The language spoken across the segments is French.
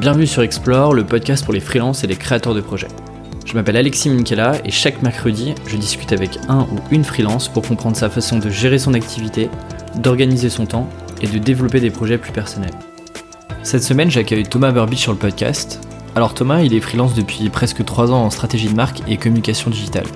Bienvenue sur Explore, le podcast pour les freelances et les créateurs de projets. Je m'appelle Alexis Minkela et chaque mercredi, je discute avec un ou une freelance pour comprendre sa façon de gérer son activité, d'organiser son temps et de développer des projets plus personnels. Cette semaine, j'accueille Thomas Burbidge sur le podcast. Alors Thomas, il est freelance depuis presque 3 ans en stratégie de marque et communication digitale.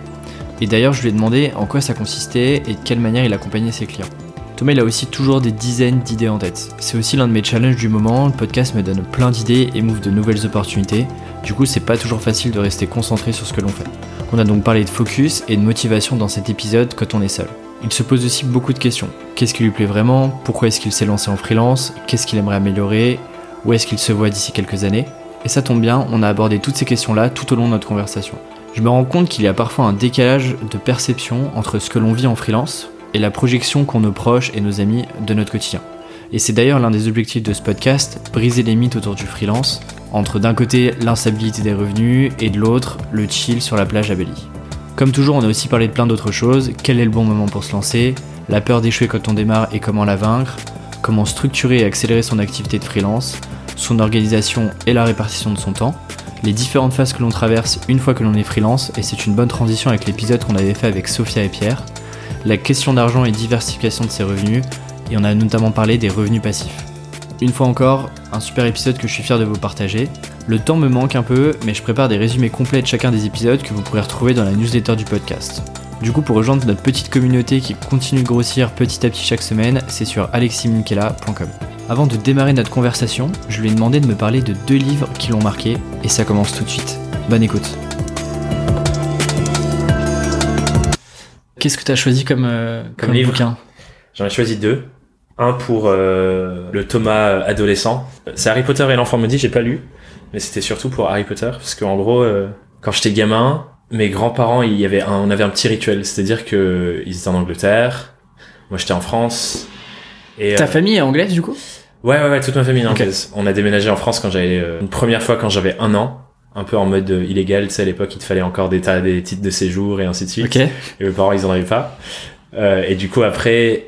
Et d'ailleurs, je lui ai demandé en quoi ça consistait et de quelle manière il accompagnait ses clients. Thomas, il a aussi toujours des dizaines d'idées en tête. C'est aussi l'un de mes challenges du moment. Le podcast me donne plein d'idées et m'ouvre de nouvelles opportunités. Du coup, c'est pas toujours facile de rester concentré sur ce que l'on fait. On a donc parlé de focus et de motivation dans cet épisode quand on est seul. Il se pose aussi beaucoup de questions. Qu'est-ce qui lui plaît vraiment? Pourquoi est-ce qu'il s'est lancé en freelance? Qu'est-ce qu'il aimerait améliorer? Où est-ce qu'il se voit d'ici quelques années? Et ça tombe bien, on a abordé toutes ces questions-là tout au long de notre conversation. Je me rends compte qu'il y a parfois un décalage de perception entre ce que l'on vit en freelance, et la projection qu'ont nos proches et nos amis de notre quotidien. Et c'est d'ailleurs l'un des objectifs de ce podcast, briser les mythes autour du freelance, entre d'un côté l'instabilité des revenus et de l'autre le chill sur la plage à Bali. Comme toujours, on a aussi parlé de plein d'autres choses, quel est le bon moment pour se lancer, la peur d'échouer quand on démarre et comment la vaincre, comment structurer et accélérer son activité de freelance, son organisation et la répartition de son temps, les différentes phases que l'on traverse une fois que l'on est freelance, et c'est une bonne transition avec l'épisode qu'on avait fait avec Sophia et Pierre, la question d'argent et diversification de ses revenus, et on a notamment parlé des revenus passifs. Une fois encore, un super épisode que je suis fier de vous partager. Le temps me manque un peu, mais je prépare des résumés complets de chacun des épisodes que vous pourrez retrouver dans la newsletter du podcast. Du coup, pour rejoindre notre petite communauté qui continue de grossir petit à petit chaque semaine, c'est sur aleximinkela.com. Avant de démarrer notre conversation, je lui ai demandé de me parler de deux livres qui l'ont marqué, et ça commence tout de suite. Bonne écoute. Qu'est-ce que tu as choisi comme, euh, Comme comme livre bouquin J'en ai choisi deux. Un pour euh, le Thomas adolescent. C'est Harry Potter et l'enfant maudit, j'ai pas lu. Mais c'était surtout pour Harry Potter. Parce qu'en gros, euh, quand j'étais gamin, mes grands-parents, il y avait un, on avait un petit rituel. C'est-à-dire que ils étaient en Angleterre. Moi, j'étais en France. Et, Ta euh, famille est anglaise du coup? Ouais, ouais, ouais, toute ma famille est anglaise. On a déménagé en France quand j'avais euh, une première fois quand j'avais un an, un peu en mode illégal. Tu sais, à l'époque, il te fallait encore des, tas- des titres de séjour et ainsi de suite. Ok. Et mes parents, ils en avaient pas. Euh, et du coup, après,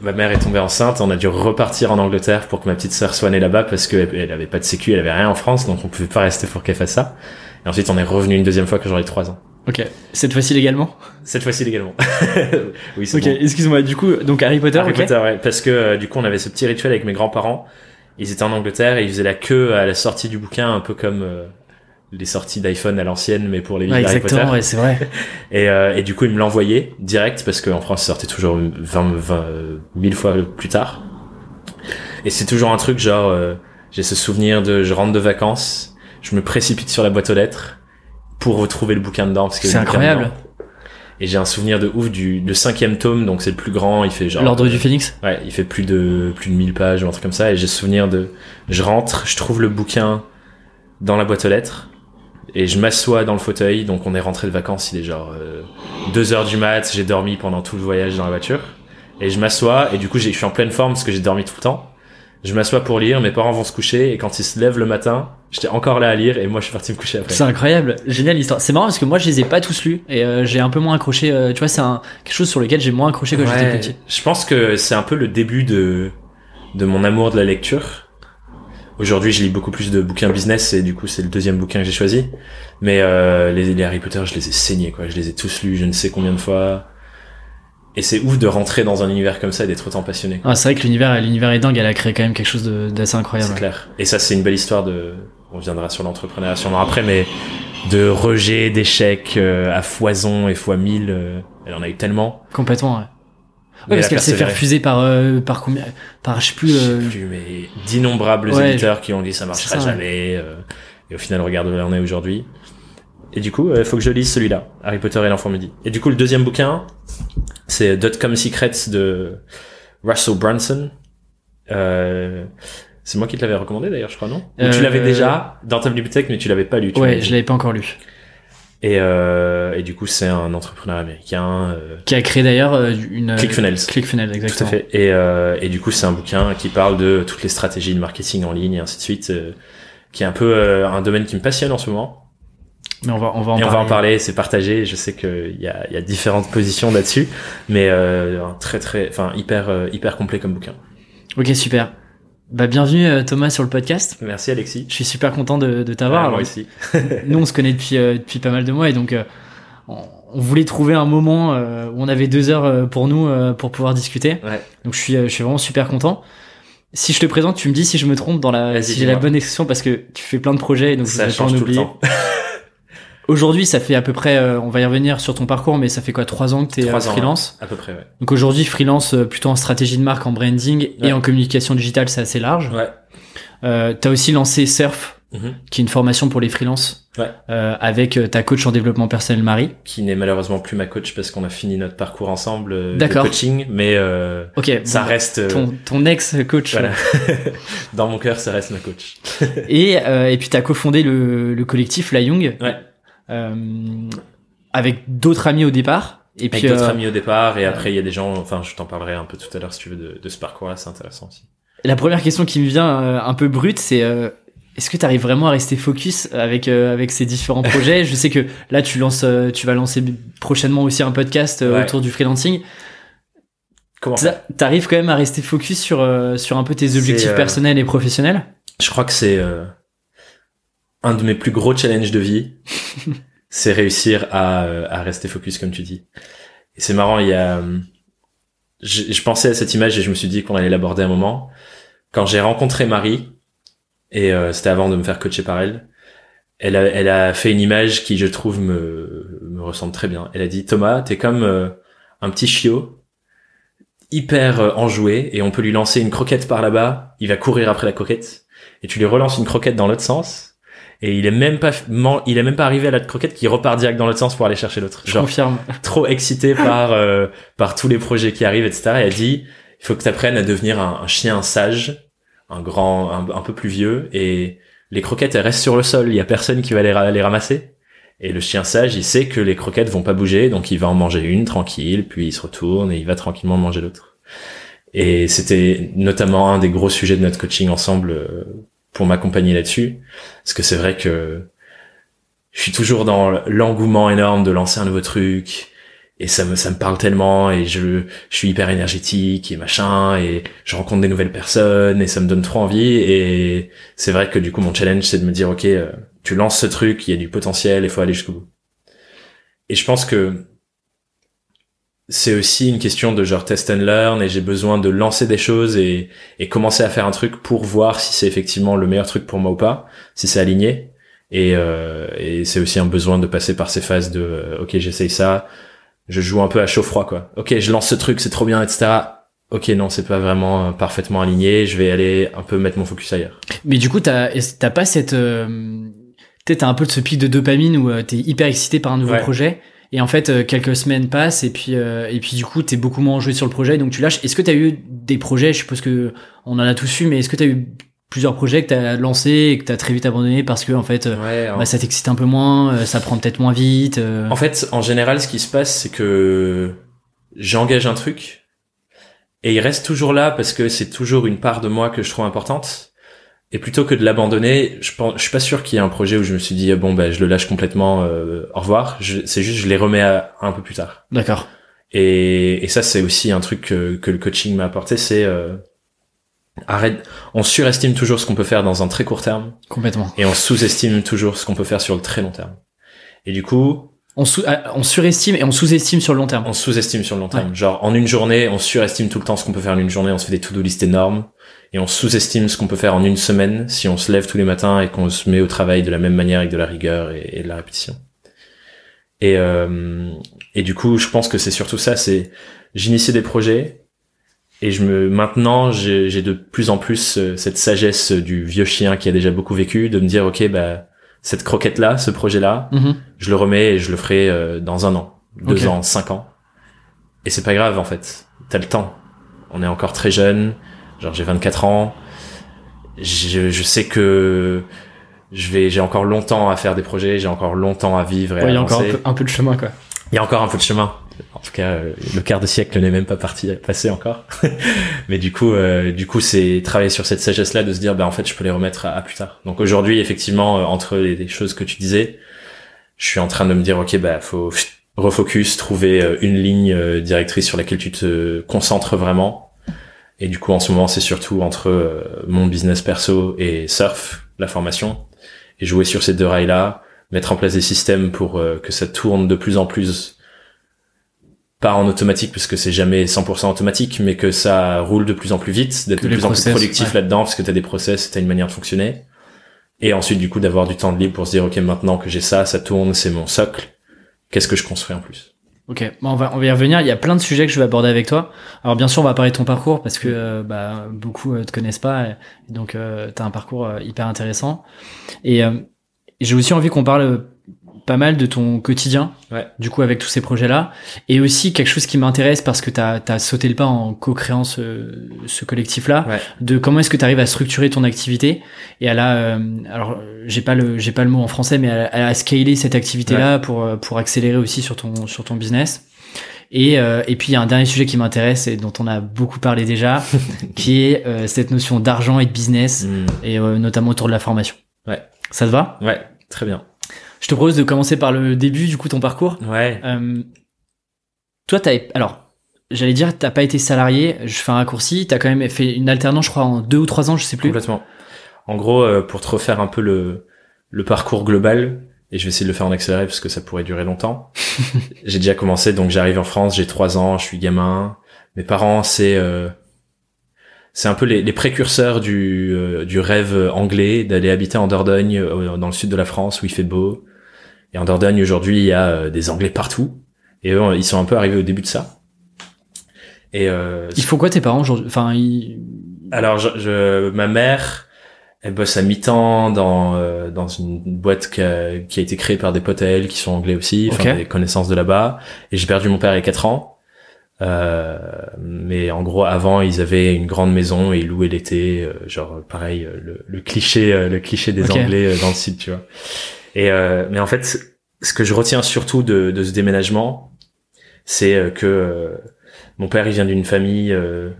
ma mère est tombée enceinte. On a dû repartir en Angleterre pour que ma petite sœur soit née là-bas parce qu'elle elle avait pas de sécu, elle avait rien en France, donc on pouvait pas rester pour qu'elle fasse ça. Et ensuite, on est revenu une deuxième fois quand j'aurais 3 ans. Ok. Cette fois-ci légalement? Cette fois-ci légalement. oui, c'est Ok, bon. excuse-moi, du coup, donc Harry Potter, Harry Potter, ouais. Parce que euh, du coup, on avait ce petit rituel avec mes grands-parents. Ils étaient en Angleterre et ils faisaient la queue à la sortie du bouquin, un peu comme euh, les sorties d'iPhone à l'ancienne, mais pour les livres Ouais, exactement, ouais, c'est vrai. Et, euh, et du coup, il me l'envoyait direct parce qu'en France, ça sortait toujours 20, 20 euh, 1000 fois plus tard. Et c'est toujours un truc genre, euh, j'ai ce souvenir de, je rentre de vacances, je me précipite sur la boîte aux lettres pour retrouver le bouquin dedans. parce C'est incroyable. dedans. Et j'ai un souvenir de ouf du, du cinquième tome, donc c'est le plus grand, il fait genre. L'ordre du Phénix Ouais, il fait plus de plus de 1000 pages ou un truc comme ça et j'ai souvenir de je rentre, je trouve le bouquin dans la boîte aux lettres et je m'assois dans le fauteuil donc on est rentré de vacances, il est genre 2 heures du mat, j'ai dormi pendant tout le voyage dans la voiture et je m'assois et du coup j'ai- je suis en pleine forme parce que j'ai dormi tout le temps. Je m'assois pour lire, mes parents vont se coucher et quand ils se lèvent le matin, j'étais encore là à lire et moi je suis parti me coucher après. C'est incroyable, génial l'histoire. C'est marrant parce que moi je les ai pas tous lus et euh, j'ai un peu moins accroché. euh, tu vois, c'est un, quelque chose sur lequel j'ai moins accroché quand j'étais Ouais, petit. Je pense que c'est un peu le début de, de mon amour de la lecture. Aujourd'hui, je lis beaucoup plus de bouquins business et du coup, c'est le deuxième bouquin que j'ai choisi. Mais euh, les, les Harry Potter, je les ai saignés, quoi. Je les ai tous lus, je ne sais combien de fois. Et c'est ouf de rentrer dans un univers comme ça et d'être autant passionné. Ah, c'est vrai que l'univers, l'univers est dingue. Elle a créé quand même quelque chose d'assez incroyable. c'est clair. Et ça, c'est une belle histoire de. On viendra sur l'entrepreneuriat sûrement après, mais de rejet, d'échecs euh, à foison et fois mille. euh, elle en a eu tellement. Complètement. Ouais. Ouais, parce qu'elle s'est fait refuser par euh, par combien Par je sais plus. Je sais euh, plus, mais d'innombrables Ouais, éditeurs qui ont dit ça marchera ça, ouais. jamais. euh, et au final, regarde où on est aujourd'hui. Et du coup, il faut que je lise celui-là, Harry Potter et l'enfant midi. Et du coup, le deuxième bouquin, c'est Dotcom Secrets de Russell Brunson. Euh, c'est moi qui te l'avais recommandé d'ailleurs, je crois, non? Ou Euh, tu l'avais déjà dans ta bibliothèque, mais tu l'avais pas lu. tu Ouais, je l'avais pas encore lu. Et, euh, et du coup, c'est un entrepreneur américain. euh, Qui a créé d'ailleurs euh, une. euh, ClickFunnels. ClickFunnels, Tout à exactement. fait. Et, euh, et du coup, c'est un bouquin qui parle de toutes les stratégies de marketing en ligne et ainsi de suite, euh, qui est un peu euh, un domaine qui me passionne en ce moment. Mais on va on va en et on va en parler, c'est partagé. Je sais qu'il y a, y a différentes positions là-dessus, mais euh, un très très, enfin hyper hyper complet comme bouquin. Ok, super. Bah bienvenue euh, Thomas sur le podcast. Merci Alexis. Je suis super content de, de t'avoir. Ouais, nous on se connaît depuis euh, depuis pas mal de mois et donc euh, on, on voulait trouver un moment euh, où on avait deux heures euh, pour nous euh, pour pouvoir discuter. Ouais. Donc je suis euh, je suis vraiment super content. Si je te présente, tu me dis si je me trompe dans la si j'ai la bonne expression parce que tu fais plein de projets et donc Ça vais pas en change tout le oublier. temps. Aujourd'hui, ça fait à peu près, euh, on va y revenir sur ton parcours, mais ça fait quoi, trois ans que t'es euh, Trois ans, freelance. À peu près, ouais. Donc aujourd'hui, freelance euh, plutôt en stratégie de marque, en branding Ouais. et en communication digitale, c'est assez large. Ouais. Euh, t'as aussi lancé Surf, Mhm. qui est une formation pour les freelances, Ouais. euh, avec euh, ta coach en développement personnel Marie. Qui n'est malheureusement plus ma coach parce qu'on a fini notre parcours ensemble euh, de D'accord. coaching, mais euh, Ok. ça bon, reste euh, Ton, ton ex-coach. voilà. Dans mon cœur, ça reste ma coach. Et, euh, et puis t'as cofondé le, le collectif La Young, Ouais. Euh, avec d'autres amis au départ. Et Avec puis, d'autres euh, amis au départ, et après il y a des gens. Enfin, je t'en parlerai un peu tout à l'heure si tu veux de, de ce parcours-là, c'est intéressant aussi. La première question qui me vient euh, un peu brute, c'est euh, est-ce que tu arrives vraiment à rester focus avec euh, avec ces différents projets? Je sais que là tu lances, euh, tu vas lancer prochainement aussi un podcast euh, Ouais. autour du freelancing. Comment faire Tu arrives quand même à rester focus sur euh, sur un peu tes objectifs euh, personnels et professionnels? Je crois que c'est euh, un de mes plus gros challenges de vie, c'est réussir à, euh, à rester focus comme tu dis. Et c'est marrant, il y a, euh, je, je pensais à cette image et je me suis dit qu'on allait l'aborder un moment. Quand j'ai rencontré Marie, et euh, c'était avant de me faire coacher par elle, elle a, elle a fait une image qui, je trouve, me, me ressemble très bien. Elle a dit, Thomas, t'es comme euh, un petit chiot, hyper euh, enjoué, et on peut lui lancer une croquette par là-bas, il va courir après la croquette, et tu lui relances une croquette dans l'autre sens, et il est même pas, il est même pas arrivé à la croquette qui repart direct dans l'autre sens pour aller chercher l'autre. Je confirme. trop excité par euh, par tous les projets qui arrivent, etc. Et elle dit, il faut que tu apprennes à devenir un, un chien sage, un grand, un, un peu plus vieux, et les croquettes elles restent sur le sol, il y a personne qui va les, les ramasser. Et le chien sage, il sait que les croquettes vont pas bouger, donc il va en manger une tranquille, puis il se retourne et il va tranquillement manger l'autre. Et c'était notamment un des gros sujets de notre coaching ensemble euh, pour m'accompagner là-dessus, parce que c'est vrai que je suis toujours dans l'engouement énorme de lancer un nouveau truc, et ça me ça me parle tellement et je je suis hyper énergétique et machin. Et je rencontre des nouvelles personnes et ça me donne trop envie. Et c'est vrai que du coup mon challenge c'est de me dire ok euh, tu lances ce truc il y a du potentiel il faut aller jusqu'au bout. Et je pense que c'est aussi une question de genre test and learn et j'ai besoin de lancer des choses et et commencer à faire un truc pour voir si c'est effectivement le meilleur truc pour moi ou pas si c'est aligné et euh, et c'est aussi un besoin de passer par ces phases de euh, ok j'essaye ça je joue un peu à chaud froid quoi. Ok, je lance ce truc, c'est trop bien, etc. Ok, non, c'est pas vraiment euh, parfaitement aligné. Je vais aller un peu mettre mon focus ailleurs. Mais du coup, t'as t'as pas cette, euh, peut-être t'as un peu de ce pic de dopamine où euh, t'es hyper excité par un nouveau Ouais. projet. Et en fait, euh, quelques semaines passent et puis euh, et puis du coup, t'es beaucoup moins enjoué sur le projet, donc tu lâches. Est-ce que t'as eu des projets? Je suppose que on en a tous eu, mais est-ce que t'as eu plusieurs projets que t'as lancés et que t'as très vite abandonné parce que en fait, euh, Ouais. bah, ça t'excite un peu moins, euh, ça prend peut-être moins vite. euh? En fait, en général, ce qui se passe, c'est que j'engage un truc et il reste toujours là parce que c'est toujours une part de moi que je trouve importante. Et plutôt que de l'abandonner, je pense, je suis pas sûr qu'il y ait un projet où je me suis dit bon bah je le lâche complètement, euh, au revoir. C'est juste je les remets à, un peu plus tard. D'accord. Et, et ça, c'est aussi un truc que, que le coaching m'a apporté, c'est euh, arrête. On surestime toujours ce qu'on peut faire dans un très court terme Complètement. et on sous-estime toujours ce qu'on peut faire sur le très long terme. Et du coup, On, sous- ah, on surestime et on sous-estime sur le long terme. on sous-estime sur le long terme. Genre en une journée, on surestime tout le temps ce qu'on peut faire en une journée. On se fait des to-do list énormes et on sous-estime ce qu'on peut faire en une semaine si on se lève tous les matins et qu'on se met au travail de la même manière avec de la rigueur et, et de la répétition. Et euh, et du coup, je pense que c'est surtout ça. C'est j'initie des projets et je me maintenant j'ai de plus en plus euh, cette sagesse du vieux chien qui a déjà beaucoup vécu de me dire ok bah cette croquette là, ce projet là, Mhm. je le remets et je le ferai euh, dans un an, deux Ok. ans, cinq ans. Et c'est pas grave en fait. T'as le temps. On est encore très jeune. Genre j'ai 24 ans. Je, je sais que je vais, j'ai encore longtemps à faire des projets. J'ai encore longtemps à vivre et Ouais, à il y a encore un peu, un peu de chemin, quoi. Il y a encore un peu de chemin. En tout cas, euh, le quart de siècle n'est même pas parti, passé encore. Mais du coup, euh, du coup, c'est travailler sur cette sagesse-là de se dire, bah en fait, je peux les remettre à, à plus tard. Donc aujourd'hui, effectivement, euh, entre les, les choses que tu disais, je suis en train de me dire, ok, bah faut refocus, trouver une ligne directrice sur laquelle tu te concentres vraiment, Et du coup, en ce moment, c'est surtout entre euh, mon business perso et surf, la formation, et jouer sur ces deux rails-là, mettre en place des systèmes pour euh, que ça tourne de plus en plus, pas en automatique parce que c'est jamais 100% automatique, mais que ça roule de plus en plus vite, d'être de plus en plus productif là-dedans parce que t'as des process, t'as une manière de fonctionner. Et ensuite, du coup, d'avoir du temps de libre pour se dire, ok, maintenant que j'ai ça, ça tourne, c'est mon socle. Qu'est-ce que je construis en plus? Ok, bon, on va on va y revenir. Il y a plein de sujets que je vais aborder avec toi. Alors bien sûr, on va parler de ton parcours parce que euh, bah, beaucoup euh, te connaissent pas, et donc euh, tu as un parcours euh, hyper intéressant. Et j'ai aussi envie qu'on parle pas mal de ton quotidien, ouais. du coup avec tous ces projets-là, et aussi quelque chose qui m'intéresse parce que tu as, sauté le pas en co-créant ce, ce collectif-là, ouais. de comment est-ce que tu arrives à structurer ton activité et à la, euh, alors j'ai pas le j'ai pas le mot en français, mais à, à scaler cette activité-là ouais. pour pour accélérer aussi sur ton sur ton business. Et, euh, et puis il y a un dernier sujet qui m'intéresse et dont on a beaucoup parlé déjà, qui est euh, cette notion d'argent et de business, Mm. et euh, notamment autour de la formation. Ouais. Ça te va? Ouais, très bien. Je te propose de commencer par le début, du coup, ton parcours. Ouais. Euh, toi, t'as, alors, j'allais dire, t'as pas été salarié. Je fais un raccourci. T'as quand même fait une alternance, je crois, en deux ou trois ans, je sais plus. Complètement. En gros, euh, pour te refaire un peu le, le parcours global, et je vais essayer de le faire en accéléré parce que ça pourrait durer longtemps. j'ai déjà commencé, donc j'arrive en France, j'ai trois ans, je suis gamin. Mes parents, c'est euh, c'est un peu les, les précurseurs du, euh, du rêve anglais d'aller habiter en Dordogne, euh, dans le sud de la France où il fait beau. Et en Dordogne aujourd'hui, il y a euh, des Anglais partout. Et eux, ils sont un peu arrivés au début de ça. Et euh, Il faut quoi tes parents aujourd'hui? Enfin, ils... alors, je, je- ma mère, elle bosse à mi-temps dans euh, dans une boîte qui a, qui a été créée par des potes à elle qui sont anglais aussi, enfin Ok. des connaissances de là-bas. Et j'ai perdu mon père il y a quatre ans. Euh, mais en gros, avant, ils avaient une grande maison et ils louaient l'été, euh, genre pareil, euh, le, le cliché, euh, le cliché des. Anglais dans le sud, tu vois. Et euh, mais en fait, ce que je retiens surtout de, de ce déménagement, c'est que euh, mon père, il vient d'une famille euh,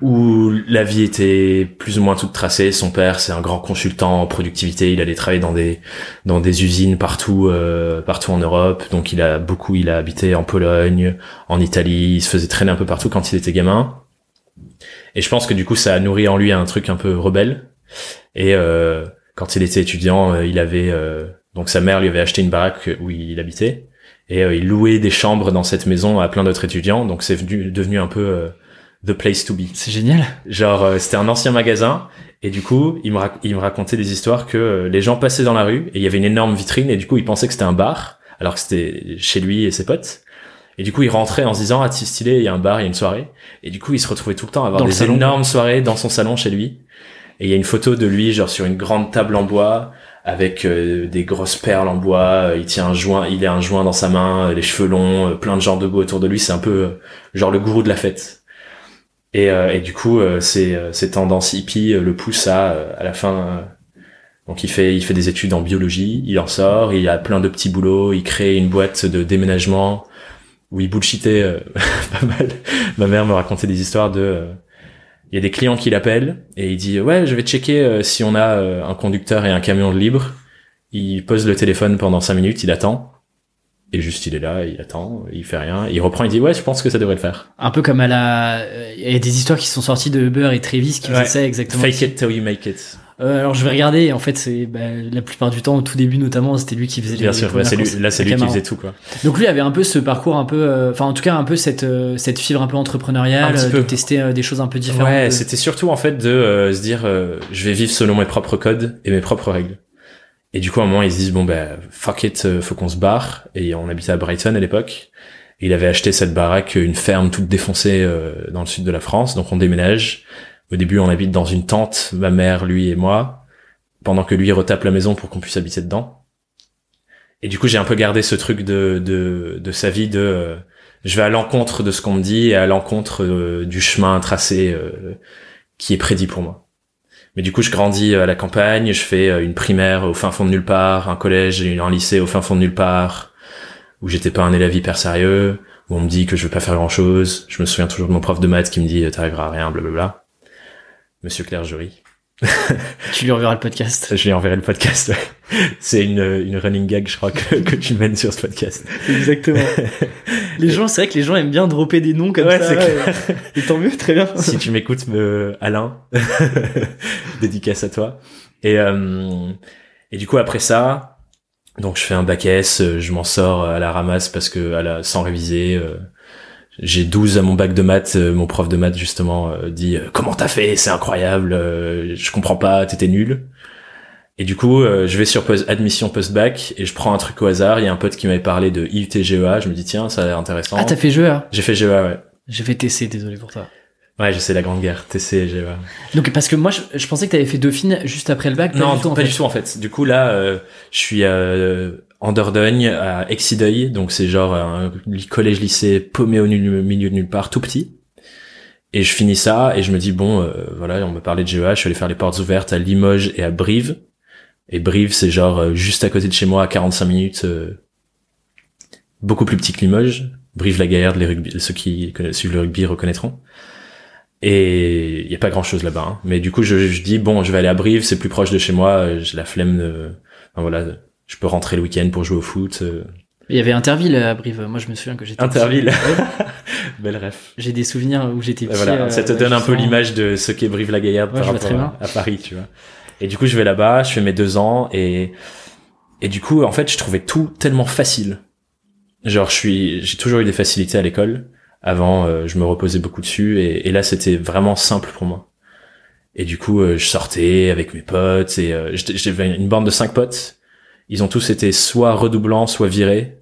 où la vie était plus ou moins toute tracée. Son père, c'est un grand consultant en productivité. Il allait travailler dans des dans des usines partout euh, partout en Europe. Donc il a beaucoup, il a habité en Pologne, en Italie. Il se faisait traîner un peu partout quand il était gamin. Et je pense que du coup, ça a nourri en lui un truc un peu rebelle. Et euh, quand il était étudiant, euh, il avait euh, donc sa mère lui avait acheté une baraque où il habitait et euh, il louait des chambres dans cette maison à plein d'autres étudiants. Donc c'est venu- devenu un peu euh, the place to be. c'est génial. Genre, euh, c'était un ancien magasin, et du coup, il me, rac- il me racontait des histoires que euh, les gens passaient dans la rue, et il y avait une énorme vitrine, et du coup, ils pensaient que c'était un bar, alors que c'était chez lui et ses potes. Et du coup, il rentrait en se disant, ah, c'est stylé, il y a un bar, il y a une soirée. Et du coup, il se retrouvait tout le temps à avoir Dans des salon. énormes soirées dans son salon chez lui. Et il y a une photo de lui, genre, sur une grande table en bois, avec euh, des grosses perles en bois, euh, il tient un joint, il a un joint dans sa main, les cheveux longs, plein de gens debout autour de lui, c'est un peu, genre, le gourou de la fête. Et, euh, et du coup, euh, ces, euh, ces tendances hippies euh, le poussent à, euh, à la fin. euh, donc il fait, il fait des études en biologie, il en sort, il a plein de petits boulots, il crée une boîte de déménagement où il bullshitait pas mal. Ma mère me racontait des histoires de, il y a des clients qui l'appellent et il dit ouais, je vais checker si on a un conducteur et un camion libre. Il pose le téléphone pendant cinq minutes, il attend. Et juste, il est là, il attend, il fait rien. Il reprend, il dit ouais, je pense que ça devrait le faire. Un peu comme à la, euh, il y a des histoires qui sont sorties de Uber et Travis qui Ouais. faisaient ça exactement. Fake it till you make it. Euh, alors je vais regarder. En fait, c'est bah, la plupart du temps, au tout début notamment, c'était lui qui faisait. Bien les- sûr, les là c'est premières lui, là, c'est lui qui faisait tout quoi. Donc lui avait un peu ce parcours un peu, euh, enfin en tout cas un peu cette euh, cette fibre un peu entrepreneuriale, Un euh, peu. de tester des choses un peu différentes. Ouais, de- c'était surtout en fait de se dire euh, je vais vivre selon mes propres codes et mes propres règles. Et du coup à un moment ils se disent bon ben fuck it, euh, faut qu'on se barre et on habitait à Brighton à l'époque. Il avait acheté cette baraque, une ferme toute défoncée euh, dans le sud de la France, donc on déménage. Au début on habite dans une tente, ma mère, lui et moi, pendant que lui retape la maison pour qu'on puisse habiter dedans. Et du coup j'ai un peu gardé ce truc de de, de sa vie de euh, je vais à l'encontre de ce qu'on me dit et à l'encontre euh, du chemin tracé qui est prédit pour moi. Mais du coup, je grandis à la campagne, je fais euh, une primaire au fin fond de nulle part, un collège et un lycée au fin fond de nulle part, où j'étais pas un élève hyper sérieux, où on me dit que je veux pas faire grand chose. Je me souviens toujours de mon prof de maths qui me dit euh, t'arriveras à rien, blablabla. Monsieur Clergerie. tu lui enverras le podcast. Je lui enverrai le podcast. c'est une, une running gag, je crois, que, que tu mènes sur ce podcast. Exactement. les gens, c'est vrai que les gens aiment bien dropper des noms comme Ouais, ça. c'est clair. Et tant mieux, très bien. si tu m'écoutes, me... Alain, dédicace à toi. Et, euh, et du coup, après ça, donc je fais un bac S, euh, je m'en sors à la ramasse parce que à la, sans réviser. euh, j'ai 12 à mon bac de maths, euh, mon prof de maths justement euh, dit euh, comment t'as fait, c'est incroyable, euh, je comprends pas, t'étais nul. Et du coup, euh, je vais sur post admission post-bac et je prends un truc au hasard. Il y a un pote qui m'avait parlé de IUT-GEA. Je me dis tiens, ça a l'air intéressant. Ah, t'as fait hein J'ai fait GEA, ouais. J'ai fait TC, désolé pour toi. Ouais, je sais la grande guerre. TC et GEA. Donc, parce que moi, je, je pensais que t'avais fait Dauphine juste après le bac. Pas non, du tout, en pas fait. du tout en fait. Du coup là, euh, je suis euh, en Dordogne à Exideuil, donc c'est genre un collège lycée paumé au milieu de nulle part, tout petit. Et je finis ça et je me dis bon, euh, voilà, on me parlait de GEA, je suis allé faire les portes ouvertes à Limoges et à Brive. Et Brive, c'est genre euh, juste à côté de chez moi, à 45 minutes, euh, beaucoup plus petit que Limoges. Brive-la-Gaillarde, les rugby, ceux qui suivent le rugby reconnaîtront. Et il y a pas grand chose là-bas. hein. Mais du coup, je, je dis bon, je vais aller à Brive, c'est plus proche de chez moi. euh, J'ai la flemme de, enfin, voilà, je peux rentrer le week-end pour jouer au foot. euh. Il y avait Interville à Brive. Moi, je me souviens que j'étais. Interville. Belle ref. J'ai des souvenirs où j'étais Et petit. voilà, euh, ça te donne un peu l'image de ce qu'est Brive-la-Gaillarde Ouais, par rapport à, à Paris, tu vois. Et du coup, je vais là-bas, je fais mes deux ans et et du coup, en fait, je trouvais tout tellement facile. Genre, je suis, j'ai toujours eu des facilités à l'école. Avant, euh, je me reposais beaucoup dessus et, et là, c'était vraiment simple pour moi. Et du coup, euh, je sortais avec mes potes et j'avais une bande de cinq potes. Ils ont tous été soit redoublants, soit virés.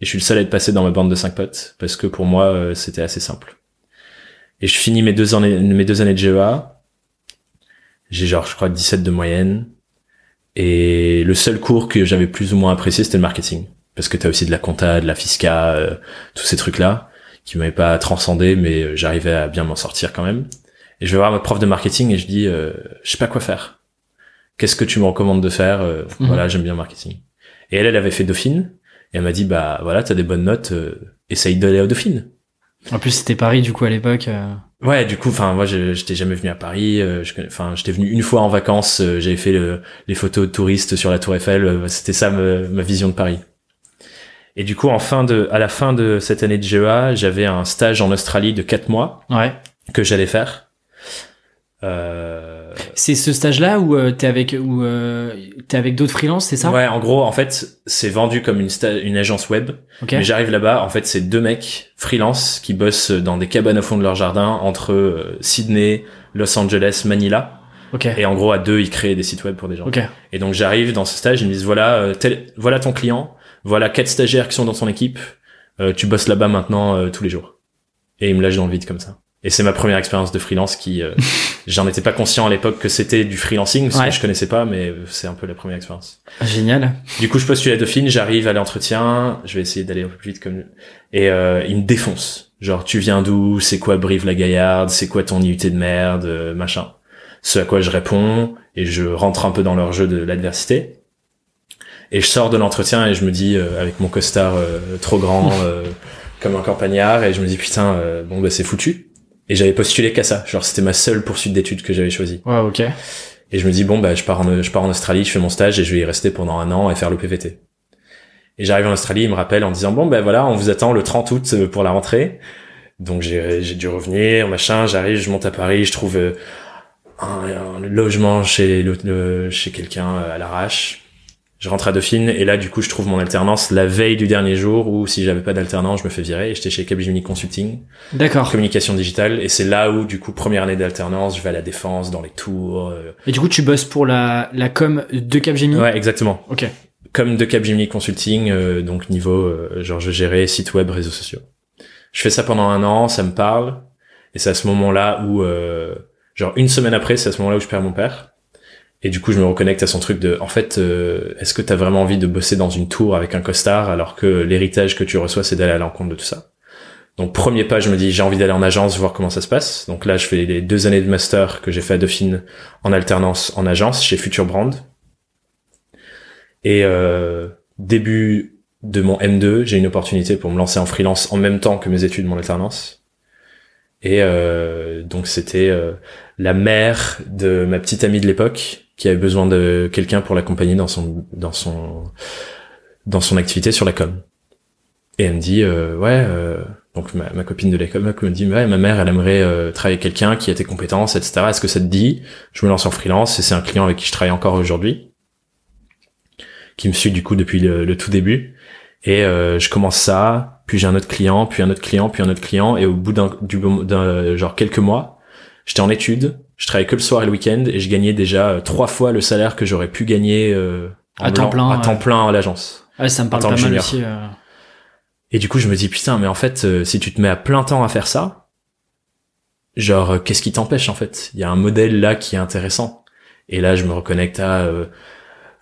Et je suis le seul à être passé dans ma bande de cinq potes parce que pour moi, euh, c'était assez simple. Et je finis mes deux années, mes deux années de GEA. J'ai genre, je crois, 17 de moyenne. Et le seul cours que j'avais plus ou moins apprécié, c'était le marketing. Parce que t'as aussi de la compta, de la fisca, euh, tous ces trucs-là, qui m'avaient pas transcendé, mais euh, j'arrivais à bien m'en sortir quand même. Et je vais voir ma prof de marketing et je dis, euh, je sais pas quoi faire. Qu'est-ce que tu me recommandes de faire Euh, Mhm. Voilà, j'aime bien le marketing. Et elle, elle avait fait Dauphine. Et elle m'a dit, bah voilà, t'as des bonnes notes, euh, essaye d'aller au Dauphine. En plus, c'était Paris, du coup, à l'époque. euh, Ouais, du coup, enfin moi, je- j'étais jamais venu à Paris. euh, Enfin, j'étais venu une fois en vacances. euh, J'avais fait le- les photos de touristes sur la Tour Eiffel. euh, C'était ça me- ma vision de Paris. Et du coup, en fin de, à la fin de cette année de GEA, j'avais un stage en Australie de quatre mois Ouais. que j'allais faire. Euh, C'est ce stage-là où euh, t'es avec, où euh, t'es avec d'autres freelances, c'est ça? Ouais, en gros, en fait, c'est vendu comme une, une agence web. Ok. Mais j'arrive là-bas, en fait, c'est deux mecs freelance qui bossent dans des cabanes au fond de leur jardin entre euh, Sydney, Los Angeles, Manila. Ok. Et en gros, à deux, ils créent des sites web pour des gens. Ok. Et donc, j'arrive dans ce stage, ils me disent, voilà, euh, tel, voilà ton client, voilà quatre stagiaires qui sont dans son équipe, euh, tu bosses là-bas maintenant euh, tous les jours. Et ils me lâchent dans le vide comme ça. Et c'est ma première expérience de freelance qui, euh, j'en étais pas conscient à l'époque que c'était du freelancing, parce Ouais. que je connaissais pas, mais c'est un peu la première expérience. Génial. Du coup, je postule à Dauphine, j'arrive à l'entretien, je vais essayer d'aller un peu plus vite comme et euh, il me défonce. Genre, tu viens d'où? C'est quoi Brive-la-Gaillarde C'est quoi ton IUT de merde? Euh, Machin. Ce à quoi je réponds et je rentre un peu dans leur jeu de l'adversité. Et je sors de l'entretien et je me dis euh, avec mon costard euh, trop grand euh, comme un campagnard et je me dis putain euh, bon bah c'est foutu. Et j'avais postulé qu'à ça. Genre c'était ma seule poursuite d'études que j'avais choisie. Ouais, ok. Et je me dis bon bah je pars en je pars en Australie, je fais mon stage et je vais y rester pendant un an et faire le PVT. Et j'arrive en Australie, il me rappelle en disant bon ben voilà, on vous attend le 30 août euh, pour la rentrée. Donc j'ai j'ai dû revenir, machin, j'arrive, je monte à Paris, je trouve euh, un, un logement chez le, le- chez quelqu'un euh, à l'arrache. Je rentre à Dauphine et là du coup je trouve mon alternance la veille du dernier jour où si j'avais pas d'alternance je me fais virer et j'étais chez Capgemini Consulting D'accord. communication digitale et c'est là où du coup première année d'alternance je vais à la défense dans les tours euh, Et du coup, tu bosses pour la, la com de Capgemini? Ouais exactement Ok. comme de Capgemini Consulting, euh, donc niveau, euh, genre je gérais site web, réseaux sociaux. Je fais ça pendant un an, ça me parle, et c'est à ce moment-là où, euh, genre une semaine après, c'est à ce moment-là où je perds mon père. Et du coup, je me reconnecte à son truc de, en fait, euh, est-ce que t'as vraiment envie de bosser dans une tour avec un costard alors que l'héritage que tu reçois, c'est d'aller à l'encontre de tout ça? Donc premier pas, je me dis, j'ai envie d'aller en agence, voir comment ça se passe. Donc là, je fais les deux années de master que j'ai fait à Dauphine en alternance en agence chez Future Brand. Et euh, début de mon M2, j'ai une opportunité pour me lancer en freelance en même temps que mes études, mon alternance. Et euh, donc c'était euh, la mère de ma petite amie de l'époque qui avait besoin de quelqu'un pour l'accompagner dans son dans son dans son activité sur la com. Et elle me dit euh, ouais euh, donc ma, ma copine de l'école me dit ouais ma mère elle aimerait euh, travailler quelqu'un qui a tes compétences etc est-ce que ça te dit je me lance en freelance et c'est un client avec qui je travaille encore aujourd'hui qui me suit du coup depuis le, le tout début et euh, je commence ça puis j'ai un autre client puis un autre client puis un autre client et au bout d'un du d'un genre quelques mois j'étais en études je travaillais que le soir et le week-end et je gagnais déjà euh, trois fois le salaire que j'aurais pu gagner euh, À temps plein, à temps plein à l'agence Ouais, ça me parle pas mal junior. aussi. euh. Et du coup, je me dis, putain, mais en fait, euh, si tu te mets à plein temps à faire ça, genre, qu'est-ce qui t'empêche, en fait? Il y a un modèle là qui est intéressant. Et là, je me reconnecte à euh,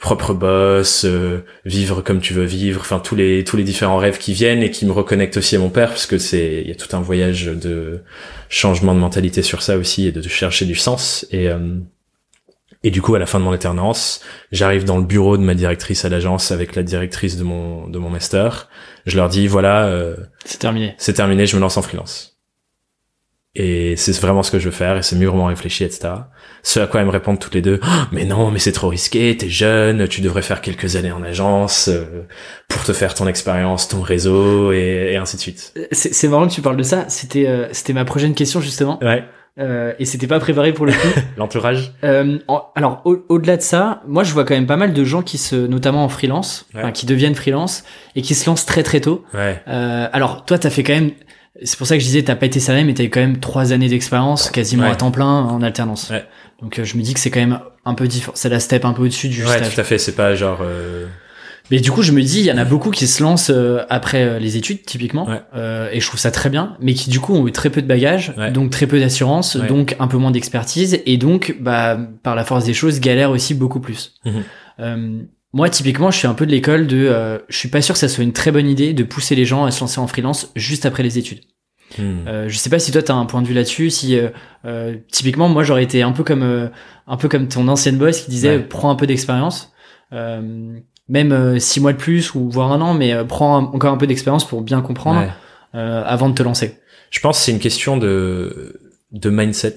propre boss, euh, vivre comme tu veux vivre, enfin, tous les, tous les différents rêves qui viennent et qui me reconnectent aussi à mon père, parce que c'est, il y a tout un voyage de changement de mentalité sur ça aussi et de chercher du sens. Et, euh, et du coup, à la fin de mon alternance, j'arrive dans le bureau de ma directrice à l'agence avec la directrice de mon, de mon master. Je leur dis, voilà, euh, C'est terminé. c'est terminé, je me lance en freelance. Et c'est vraiment ce que je veux faire, et c'est mûrement réfléchi, etc. Ce à quoi elles me répondent toutes les deux, Ah, mais non, mais c'est trop risqué, t'es jeune, tu devrais faire quelques années en agence euh, pour te faire ton expérience, ton réseau, et, et ainsi de suite. C'est c'est marrant que tu parles de ça. C'était euh, c'était ma prochaine question justement. Ouais, Euh, et c'était pas préparé pour le coup. l'entourage. Euh, en- alors au- au-delà de ça, moi je vois quand même pas mal de gens qui se, notamment en freelance, Ouais. qui deviennent freelance et qui se lancent très très tôt. Ouais, Euh, alors toi t'as fait quand même, c'est pour ça que je disais t'as pas été salarié mais t'as eu quand même trois années d'expérience quasiment Ouais. à temps plein en alternance. Ouais. Donc euh, je me dis que c'est quand même un peu différent, c'est la step un peu au-dessus du ouais, stage. tout à fait, c'est pas genre... euh, Mais du coup, je me dis, il y en a beaucoup qui se lancent euh, après euh, les études, typiquement, Ouais. euh, et je trouve ça très bien, mais qui du coup ont eu très peu de bagages, Ouais. donc très peu d'assurance, donc un peu moins d'expertise, et donc, bah, par la force des choses, galèrent aussi beaucoup plus. Mhm. Moi, typiquement, je suis un peu de l'école de, euh, je suis pas sûr que ça soit une très bonne idée de pousser les gens à se lancer en freelance juste après les études. hmm. Euh, je sais pas si toi t'as un point de vue là-dessus. Si euh, euh, typiquement moi j'aurais été un peu comme euh, un peu comme ton ancienne boss qui disait Ouais. euh, prends un peu d'expérience, euh, même six mois de plus ou voire un an, mais prends un- encore un peu d'expérience pour bien comprendre Ouais. euh, avant de te lancer. Je pense que c'est une question de, de mindset.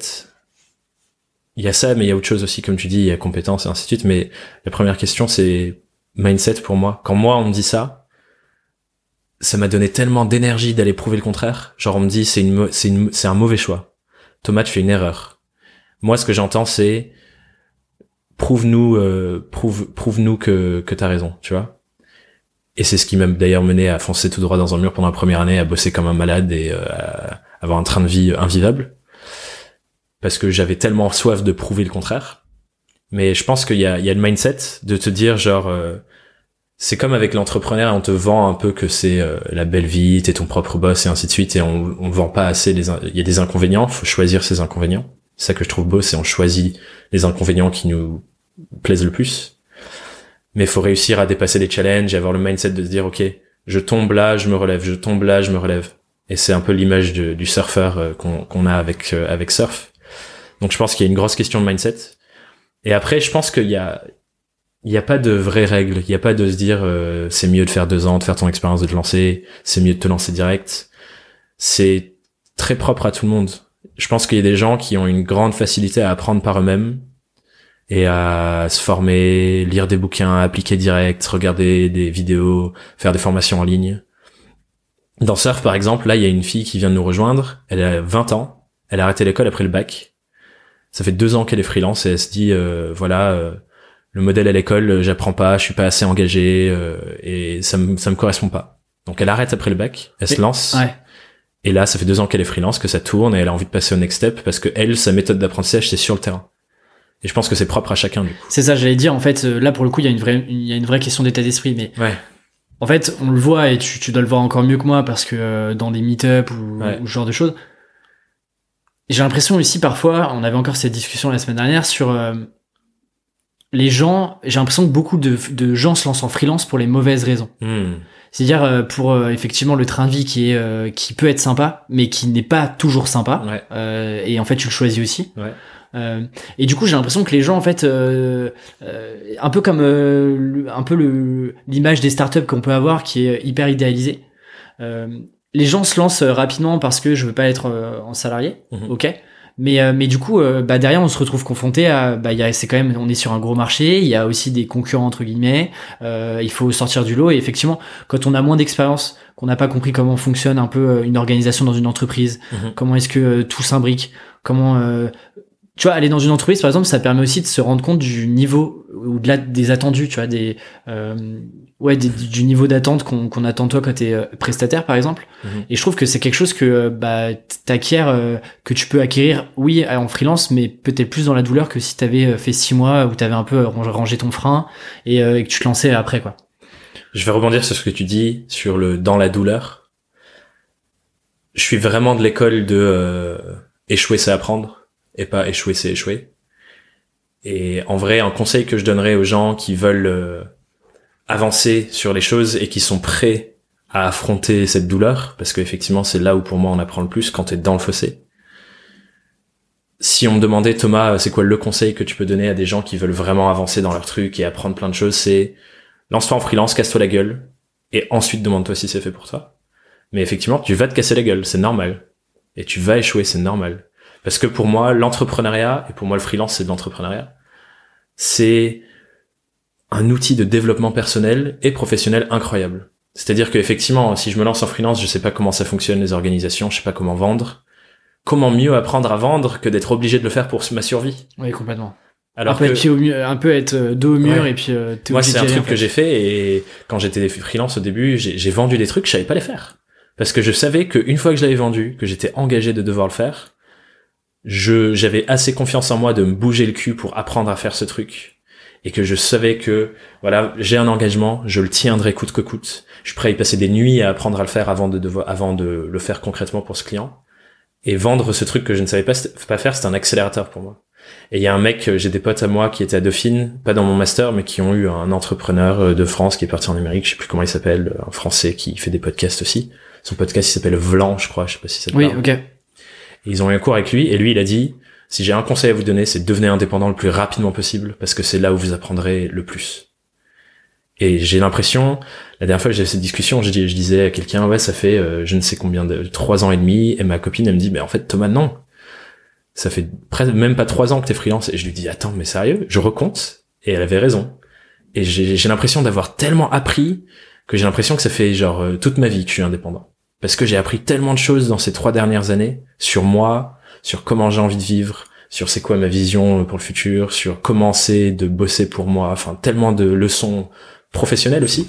Il y a ça, mais il y a autre chose aussi, comme tu dis, il y a compétences et ainsi de suite. Mais la première question, c'est mindset pour moi. Quand moi, on me dit ça, ça m'a donné tellement d'énergie d'aller prouver le contraire. Genre, on me dit, c'est une, c'est une, c'est un mauvais choix. Thomas, tu fais une erreur. Moi, ce que j'entends, c'est, prouve-nous, euh, prouve, prouve-nous que, que t'as raison, tu vois. Et c'est ce qui m'a d'ailleurs mené à foncer tout droit dans un mur pendant la première année, à bosser comme un malade et euh, à avoir un train de vie invivable. Parce que j'avais tellement soif de prouver le contraire. Mais je pense qu'il y a, il y a le mindset de te dire genre, euh, c'est comme avec l'entrepreneur, on te vend un peu que c'est euh, la belle vie, t'es ton propre boss et ainsi de suite, et on, on vend pas assez les, il y a des inconvénients, faut choisir ses inconvénients. C'est ça que je trouve beau, c'est on choisit les inconvénients qui nous plaisent le plus. Mais faut réussir à dépasser les challenges et avoir le mindset de se dire, ok, je tombe là, je me relève, je tombe là, je me relève. Et c'est un peu l'image du surfeur euh, qu'on qu'on a avec euh, avec surf. Donc je pense qu'il y a une grosse question de mindset. Et après, je pense qu'il y a il n'y a pas de vraies règles. Il n'y a pas de se dire euh, c'est mieux de faire deux ans, de faire ton expérience, de te lancer. C'est mieux de te lancer direct. C'est très propre à tout le monde. Je pense qu'il y a des gens qui ont une grande facilité à apprendre par eux-mêmes et à se former, lire des bouquins, appliquer direct, regarder des vidéos, faire des formations en ligne. Dans Surf, par exemple, là, il y a une fille qui vient de nous rejoindre. Elle a 20 ans. Elle a arrêté l'école après le bac. Ça fait deux ans qu'elle est freelance et elle se dit, euh, voilà, euh, le modèle à l'école, euh, j'apprends pas, je suis pas assez engagé euh, et ça me ça me correspond pas. Donc elle arrête après le bac, elle se lance. Ouais. Et là, ça fait deux ans qu'elle est freelance, que ça tourne et elle a envie de passer au next step parce que elle, sa méthode d'apprentissage, c'est sur le terrain. Et je pense que c'est propre à chacun du coup. C'est ça, j'allais dire. En fait, là pour le coup, il y a une vraie, il y a une vraie question d'état d'esprit, mais Ouais. en fait, on le voit et tu, tu dois le voir encore mieux que moi parce que dans des meet-up ou, Ouais. ou ce genre de choses, j'ai l'impression aussi parfois, on avait encore cette discussion la semaine dernière sur euh, les gens. J'ai l'impression que beaucoup de, de gens se lancent en freelance pour les mauvaises raisons. Hmm. C'est-à-dire euh, pour euh, effectivement le train de vie qui est euh, qui peut être sympa, mais qui n'est pas toujours sympa. Ouais. Euh, et en fait, tu le choisis aussi. Ouais. Euh, et du coup, j'ai l'impression que les gens, en fait, euh, euh, un peu comme euh, un peu l'image des startups qu'on peut avoir, qui est hyper idéalisée. Les gens se lancent euh, rapidement parce que je veux pas être euh, en salarié, Mhm. ok? Mais euh, mais du coup, bah derrière, on se retrouve confronté à, bah il y a, c'est quand même, on est sur un gros marché, il y a aussi des concurrents entre guillemets. euh, il faut sortir du lot et effectivement, quand on a moins d'expérience, qu'on n'a pas compris comment fonctionne un peu une organisation dans une entreprise, Mhm. comment est-ce que tout s'imbrique, comment euh, tu vois, aller dans une entreprise, par exemple, ça permet aussi de se rendre compte du niveau ou de la, des attendus, tu vois, des, euh, ouais, des- du niveau d'attente qu'on qu'on attend de toi quand t'es euh, prestataire, par exemple. Mhm. Et je trouve que c'est quelque chose que euh, bah t'acquiers, euh, que tu peux acquérir, oui, en freelance, mais peut-être plus dans la douleur que si t'avais fait six mois où t'avais un peu rangé rangé ton frein et, euh, et que tu te lançais après, quoi. Je vais rebondir sur ce que tu dis sur le dans la douleur. Je suis vraiment de l'école de euh, échouer c'est apprendre et pas échouer c'est échouer. Et en vrai, un conseil que je donnerais aux gens qui veulent euh, avancer sur les choses et qui sont prêts à affronter cette douleur, parce qu'effectivement c'est là où pour moi on apprend le plus quand t'es dans le fossé. Si on me demandait Thomas, c'est quoi le conseil que tu peux donner à des gens qui veulent vraiment avancer dans leur truc et apprendre plein de choses, c'est lance-toi en freelance, casse-toi la gueule, et ensuite demande-toi si c'est fait pour toi. Mais effectivement, tu vas te casser la gueule, c'est normal. Et tu vas échouer, c'est normal. Parce que pour moi, l'entrepreneuriat, et pour moi le freelance, c'est de l'entrepreneuriat, c'est un outil de développement personnel et professionnel incroyable. C'est-à-dire que effectivement, si je me lance en freelance, je sais pas comment ça fonctionne les organisations, je sais pas comment vendre. Comment mieux apprendre à vendre que d'être obligé de le faire pour ma survie? Oui, complètement. Alors un peu que être pied au mur, un peu être euh, dos au mur Ouais. et puis euh, moi, c'est un truc en que j'ai fait et quand j'étais freelance au début, j'ai j'ai vendu des trucs, je savais pas les faire. Parce que je savais qu'une fois que je l'avais vendu, que j'étais engagé de devoir le faire, je j'avais assez confiance en moi de me bouger le cul pour apprendre à faire ce truc. Et que je savais que voilà j'ai un engagement je le tiendrai coûte que coûte. Je suis prêt à y passer des nuits à apprendre à le faire avant de devoir avant de le faire concrètement pour ce client. Et vendre ce truc que je ne savais pas pas faire c'est un accélérateur pour moi. Et il y a un mec euh, j'ai des potes à moi qui étaient à Dauphine pas dans mon master mais qui ont eu un entrepreneur euh, de France qui est parti en Amérique. Je sais plus comment il s'appelle un français qui fait des podcasts aussi. Son podcast il s'appelle Vlan je crois je sais pas si ça te Oui, parle. ok. Ils ont eu un cours avec lui et lui il a dit si j'ai un conseil à vous donner c'est devenez indépendant le plus rapidement possible parce que c'est là où vous apprendrez le plus. Et j'ai l'impression la dernière fois que j'avais cette discussion je, dis- je disais à quelqu'un ouais ça fait euh, je ne sais combien de trois ans et demi et ma copine elle me dit mais en fait Thomas non. Ça fait presque même pas trois ans que t'es freelance. Et je lui dis attends mais sérieux? Je recompte? Et elle avait raison. Et j'ai j'ai l'impression d'avoir tellement appris que j'ai l'impression que ça fait genre euh, toute ma vie que je suis indépendant parce que j'ai appris tellement de choses dans ces trois dernières années sur moi, sur comment j'ai envie de vivre, sur c'est quoi ma vision pour le futur, sur comment c'est de bosser pour moi, enfin tellement de leçons professionnelles aussi.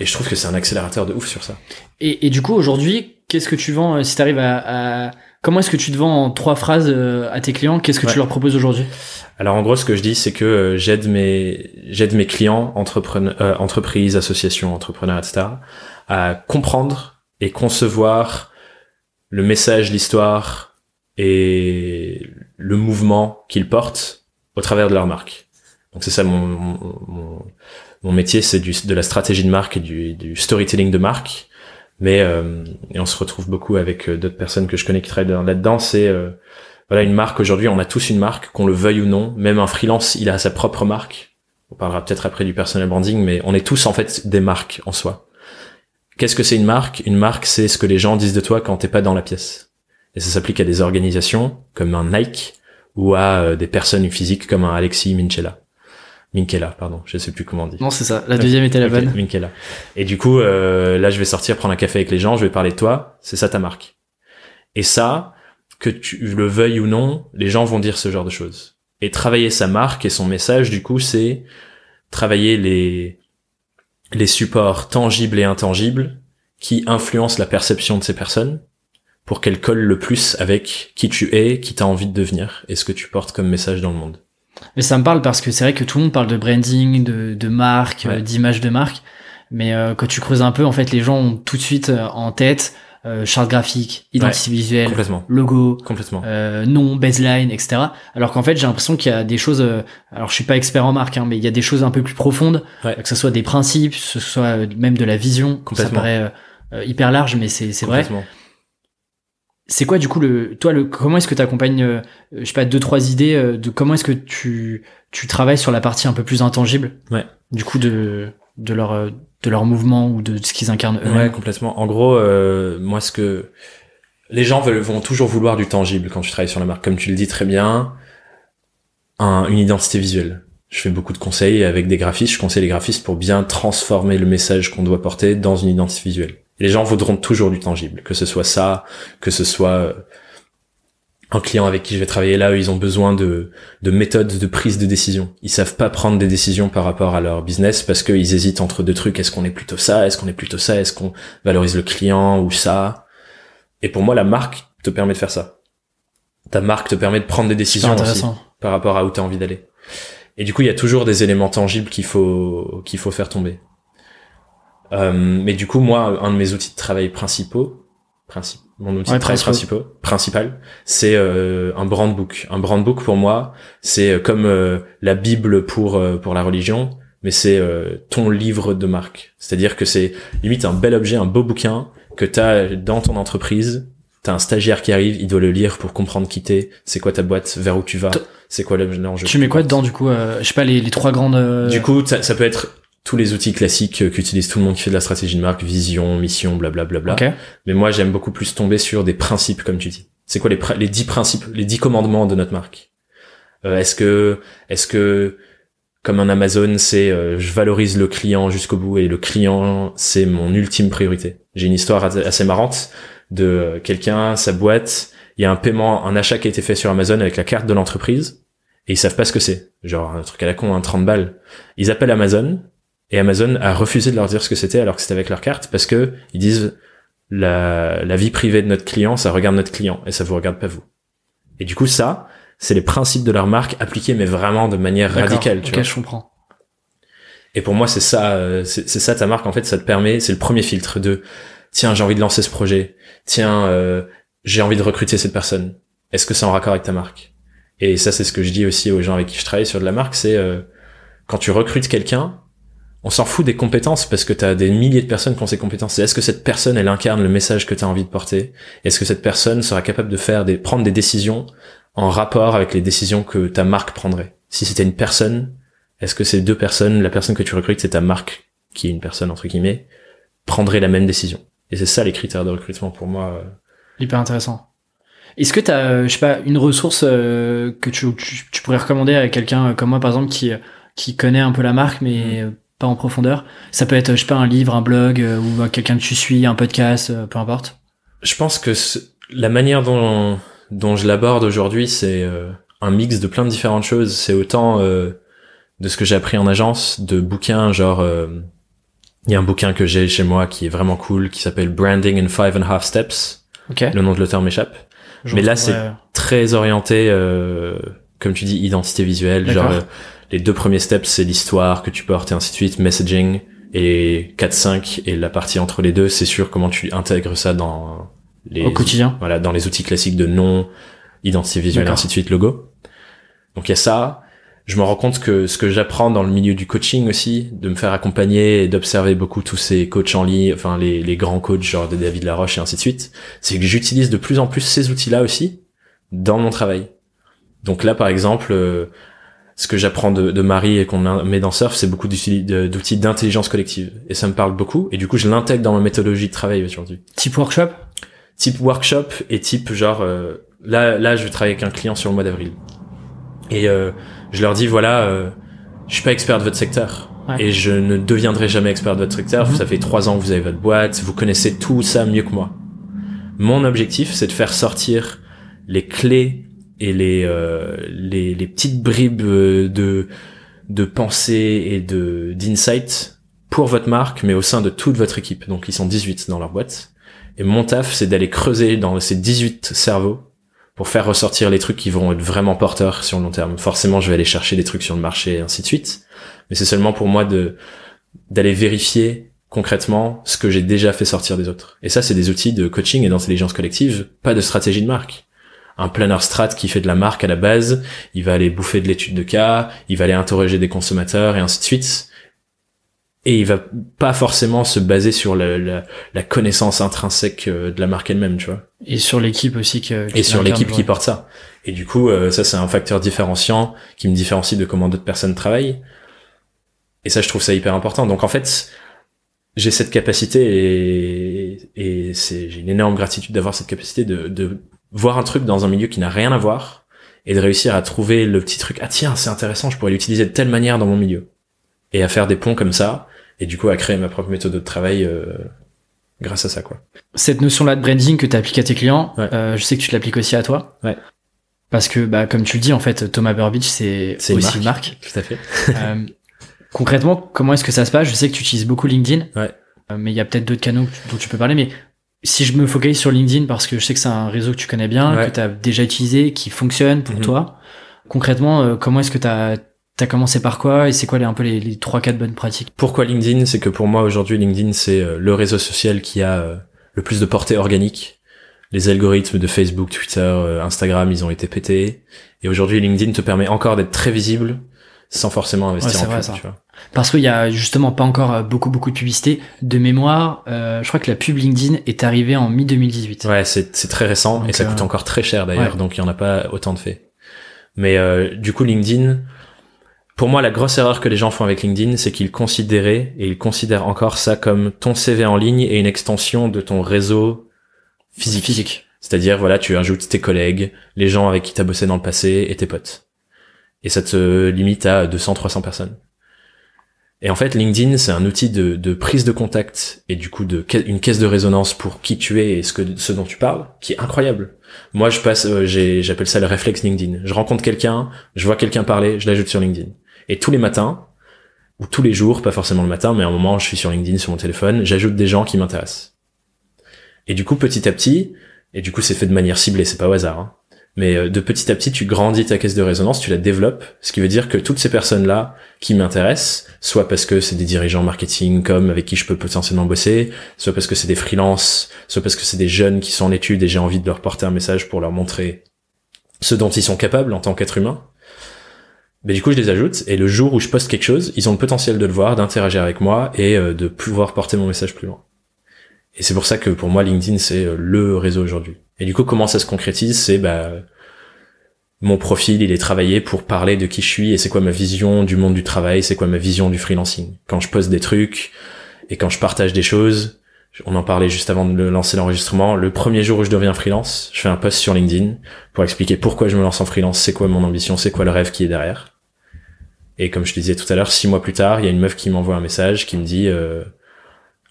Et je trouve que c'est un accélérateur de ouf sur ça. Et, et du coup, aujourd'hui, qu'est-ce que tu vends euh, si tu arrives à, à- Comment est-ce que tu te vends en trois phrases euh, à tes clients Qu'est-ce que Ouais. tu leur proposes aujourd'hui? Alors en gros, ce que je dis, c'est que euh, j'aide mes j'aide mes clients, entrepreneurs, euh, entreprises, associations, entrepreneurs, etc., à comprendre et concevoir le message, l'histoire et le mouvement qu'ils portent au travers de leur marque. Donc c'est ça mon, mon, mon, métier, c'est de la stratégie de marque et du, du storytelling de marque. Mais euh, et on se retrouve beaucoup avec euh, d'autres personnes que je connais qui travaillent dans- là-dedans. C'est euh, voilà une marque aujourd'hui. On a tous une marque, qu'on le veuille ou non. Même un freelance, il a sa propre marque. On parlera peut-être après du personal branding, mais on est tous en fait des marques en soi. Qu'est-ce que c'est une marque? Une marque, c'est ce que les gens disent de toi quand t'es pas dans la pièce. Et ça s'applique à des organisations comme un Nike ou à euh, des personnes physiques comme un Alexis Minchella. Minkela, pardon, je sais plus comment on dit. Non, c'est ça. La deuxième était la bonne. Minkela. Et du coup, euh, là, je vais sortir prendre un café avec les gens, je vais parler de toi, c'est ça ta marque. Et ça, que tu le veuilles ou non, les gens vont dire ce genre de choses. Et travailler sa marque et son message, du coup, c'est travailler les les supports tangibles et intangibles qui influencent la perception de ces personnes pour qu'elles collent le plus avec qui tu es, qui t'as envie de devenir et ce que tu portes comme message dans le monde. Mais ça me parle parce que c'est vrai que tout le monde parle de branding, de, de marque, Ouais. d'image de marque. Mais euh, quand tu creuses un peu, en fait, les gens ont tout de suite euh, en tête euh, charte graphique, identité visuelle, Complètement. logo, Complètement. euh, nom, baseline, etc. Alors qu'en fait, j'ai l'impression qu'il y a des choses. euh, alors, je suis pas expert en marque, hein, mais il y a des choses un peu plus profondes, Ouais. que ce soit des principes, que ce soit euh, même de la vision. Ça Complètement. paraît euh, euh, hyper large, mais c'est c'est vrai. Complètement. C'est quoi du coup le toi le comment est-ce que tu accompagnes euh, je sais pas deux trois idées euh, de comment est-ce que tu tu travailles sur la partie un peu plus intangible? Ouais. du coup de de leur euh, de leur mouvement ou de ce qu'ils incarnent eux-mêmes. Ouais, complètement. En gros, euh, moi, ce que les gens veulent, vont toujours vouloir du tangible quand tu travailles sur la marque, comme tu le dis très bien, un, une identité visuelle. Je fais beaucoup de conseils avec des graphistes. Je conseille les graphistes pour bien transformer le message qu'on doit porter dans une identité visuelle. Les gens voudront toujours du tangible, que ce soit ça, que ce soit euh, un client avec qui je vais travailler là, eux, ils ont besoin de, de méthodes de prise de décision. Ils savent pas prendre des décisions par rapport à leur business parce qu'ils hésitent entre deux trucs. Est-ce qu'on est plutôt ça? Est-ce qu'on est plutôt ça? Est-ce qu'on valorise le client ou ça? Et pour moi, la marque te permet de faire ça. Ta marque te permet de prendre des décisions aussi par rapport à où tu as envie d'aller. Et du coup, il y a toujours des éléments tangibles qu'il faut qu'il faut faire tomber. Euh, mais du coup, moi, un de mes outils de travail principaux, principe, mon outil de travail principal, principal, c'est euh, un brand book. Un brand book pour moi, c'est euh, comme euh, la Bible pour euh, pour la religion, mais c'est ton livre de marque. C'est-à-dire que c'est limite un bel objet, un beau bouquin que tu as dans ton entreprise. T'as un stagiaire qui arrive, il doit le lire pour comprendre qui t'es, c'est quoi ta boîte, vers où tu vas, c'est quoi l'enjeu. Tu mets quoi dedans du coup Je sais pas les, les trois grandes. Du coup, ça, ça peut être tous les outils classiques qu'utilise tout le monde qui fait de la stratégie de marque, vision, mission, blablabla. Bla, bla, bla. Mais moi, j'aime beaucoup plus tomber sur des principes, comme tu dis. C'est quoi les, les dix principes, les dix commandements de notre marque? Euh, Est-ce que, est-ce que, comme un Amazon, c'est euh, je valorise le client jusqu'au bout et le client, c'est mon ultime priorité? J'ai une histoire assez marrante de quelqu'un, sa boîte, il y a un paiement, un achat qui a été fait sur Amazon avec la carte de l'entreprise et ils savent pas ce que c'est. Genre un truc à la con, un 30 balles. Ils appellent Amazon, et Amazon a refusé de leur dire ce que c'était alors que c'était avec leur carte parce que ils disent la, la vie privée de notre client, ça regarde notre client et ça vous regarde pas vous. Et du coup, ça, c'est les principes de leur marque appliqués, mais vraiment de manière radicale. Tu vois. je comprends. Et pour moi, c'est ça, euh, c'est ça ta marque. En fait, ça te permet, c'est le premier filtre de tiens, j'ai envie de lancer ce projet. Tiens, euh, j'ai envie de recruter cette personne. Est-ce que c'est en raccord avec ta marque? Et ça, c'est ce que je dis aussi aux gens avec qui je travaille sur de la marque. C'est euh, quand tu recrutes quelqu'un, on s'en fout des compétences parce que tu as des milliers de personnes qui ont ces compétences. Est-ce que cette personne, elle incarne le message que tu as envie de porter? Est-ce que cette personne sera capable de faire des, prendre des décisions en rapport avec les décisions que ta marque prendrait? Si c'était une personne, est-ce que ces deux personnes, la personne que tu recrutes, c'est ta marque, qui est une personne entre guillemets, prendrait la même décision? Et c'est ça les critères de recrutement pour moi. Euh. Hyper intéressant. Est-ce que tu as, euh, je sais pas, une ressource euh, que tu, tu, pourrais recommander à quelqu'un comme moi, par exemple, qui, qui connaît un peu la marque, mais mm pas en profondeur. Ça peut être, je sais pas, un livre, un blog, euh, ou quelqu'un que tu suis, un podcast, euh, peu importe. Je pense que la manière dont, dont je l'aborde aujourd'hui, c'est euh, un mix de plein de différentes choses. C'est autant de ce que j'ai appris en agence, de bouquins, genre, il y a un bouquin que j'ai chez moi qui est vraiment cool, qui s'appelle Branding in Five and a Half Steps. Le nom de l'auteur m'échappe. Mais là, c'est très orienté, comme tu dis, identité visuelle, genre les deux premiers steps, c'est l'histoire que tu portes et ainsi de suite, messaging, et 4-5, et la partie entre les deux, c'est sûr comment tu intègres ça dans les... Au quotidien. Voilà, dans les outils classiques de nom, identité visuelle, et ainsi de suite, logo. Donc il y a ça. Je me rends compte que ce que j'apprends dans le milieu du coaching aussi, de me faire accompagner et d'observer beaucoup tous ces coachs en ligne, enfin les, les grands coachs genre de David Laroche et ainsi de suite, c'est que j'utilise de plus en plus ces outils-là aussi dans mon travail. Donc là, par exemple, euh, ce que j'apprends de, de, Marie et qu'on met dans Surf, c'est beaucoup d'outils d'intelligence collective. Et ça me parle beaucoup. Et du coup, je l'intègre dans ma méthodologie de travail aujourd'hui. Type workshop? Type workshop et type genre... Euh, là, là, je vais travailler avec un client sur le mois d'avril. Et euh, je leur dis, voilà, euh, je suis pas expert de votre secteur. Et je ne deviendrai jamais expert de votre secteur. Mhm. Ça fait trois ans que vous avez votre boîte. Vous connaissez tout ça mieux que moi. Mon objectif, c'est de faire sortir les clés et les, euh, les, les petites bribes euh, de de pensée et de d'insight pour votre marque, mais au sein de toute votre équipe. Donc ils sont 18 dans leur boîte. Et mon taf, c'est d'aller creuser dans ces 18 cerveaux pour faire ressortir les trucs qui vont être vraiment porteurs sur le long terme. Forcément, je vais aller chercher des trucs sur le marché et ainsi de suite. Mais c'est seulement pour moi de d'aller vérifier concrètement ce que j'ai déjà fait sortir des autres. Et ça, c'est des outils de coaching et d'intelligence collective, pas de stratégie de marque un planner strat qui fait de la marque à la base, il va aller bouffer de l'étude de cas, il va aller interroger des consommateurs et ainsi de suite. Et il va pas forcément se baser sur la, connaissance intrinsèque euh, de la marque elle-même, tu vois. Et sur l'équipe aussi que, et sur l'équipe qui porte ça. Et du coup, euh, ça c'est un facteur différenciant qui me différencie de comment d'autres personnes travaillent. Et ça, je trouve ça hyper important. Donc en fait, j'ai cette capacité et, et c'est, j'ai une énorme gratitude d'avoir cette capacité de, de voir un truc dans un milieu qui n'a rien à voir et de réussir à trouver le petit truc. Ah tiens, c'est intéressant, je pourrais l'utiliser de telle manière dans mon milieu et à faire des ponts comme ça et du coup à créer ma propre méthode de travail euh, grâce à ça quoi. Cette notion-là de branding que tu appliques à tes clients, Ouais. euh, je sais que tu l'appliques aussi à toi. Ouais. Parce que, bah, comme tu le dis, en fait, Thomas Burbidge, c'est une aussi une marque. Tout à fait. Euh, concrètement, comment est-ce que ça se passe? Je sais que tu utilises beaucoup LinkedIn. Ouais. Euh, mais il y a peut-être d'autres canaux dont tu peux parler. Mais si je me focalise sur LinkedIn, parce que je sais que c'est un réseau que tu connais bien, Ouais. que tu as déjà utilisé, qui fonctionne pour Mhm. toi, concrètement, euh, comment est-ce que tu as, commencé par quoi et c'est quoi les, un peu les, les 3-4 bonnes pratiques? Pourquoi LinkedIn? C'est que pour moi aujourd'hui LinkedIn c'est euh, le réseau social qui a euh, le plus de portée organique. Les algorithmes de Facebook, Twitter, Instagram, ils ont été pétés. Et aujourd'hui LinkedIn te permet encore d'être très visible sans forcément investir Ouais, en vrai, pub, tu vois. Parce qu'il y a justement pas encore euh, beaucoup beaucoup de publicité. De mémoire, euh, je crois que la pub LinkedIn est arrivée en mi-2018. Ouais, c'est c'est très récent Donc, et ça euh, coûte encore très cher d'ailleurs, ouais. donc il y en a pas autant de faits. Mais euh, du coup LinkedIn, pour moi la grosse erreur que les gens font avec LinkedIn, c'est qu'ils considéraient et ils considèrent encore ça comme ton CV en ligne et une extension de ton réseau physique. Physique. C'est-à-dire, voilà, tu ajoutes tes collègues, les gens avec qui t'as bossé dans le passé et tes potes. Et ça te limite à 200, 300 personnes. Et en fait, LinkedIn, c'est un outil de, de prise de contact et du coup de une caisse de résonance pour qui tu es et ce que ce dont tu parles, qui est incroyable. Moi, je passe, euh, j'appelle ça le réflexe LinkedIn. Je rencontre quelqu'un, je vois quelqu'un parler, je l'ajoute sur LinkedIn. Et tous les matins ou tous les jours, pas forcément le matin, mais à un moment, je suis sur LinkedIn sur mon téléphone, j'ajoute des gens qui m'intéressent. Et du coup, petit à petit, et du coup, c'est fait de manière ciblée, c'est pas au hasard. hein. Mais euh, de petit à petit, tu grandis ta caisse de résonance, tu la développes, ce qui veut dire que toutes ces personnes-là qui m'intéressent, soit parce que c'est des dirigeants marketing comme avec qui je peux potentiellement bosser, soit parce que c'est des freelances, soit parce que c'est des jeunes qui sont en études et j'ai envie de leur porter un message pour leur montrer ce dont ils sont capables en tant qu'être humain. Mais du coup, je les ajoute et le jour où je poste quelque chose, ils ont le potentiel de le voir, d'interagir avec moi et euh, de pouvoir porter mon message plus loin. Et c'est pour ça que pour moi, LinkedIn, c'est euh, le réseau aujourd'hui. Et du coup, comment ça se concrétise? C'est bah, mon profil, il est travaillé pour parler de qui je suis et c'est quoi ma vision du monde du travail, c'est quoi ma vision du freelancing. Quand je poste des trucs et quand je partage des choses, on en parlait juste avant de lancer l'enregistrement, le premier jour où je deviens freelance, je fais un post sur LinkedIn pour expliquer pourquoi je me lance en freelance, c'est quoi mon ambition, c'est quoi le rêve qui est derrière. Et comme je te disais tout à l'heure, six mois plus tard, il y a une meuf qui m'envoie un message qui me dit euh,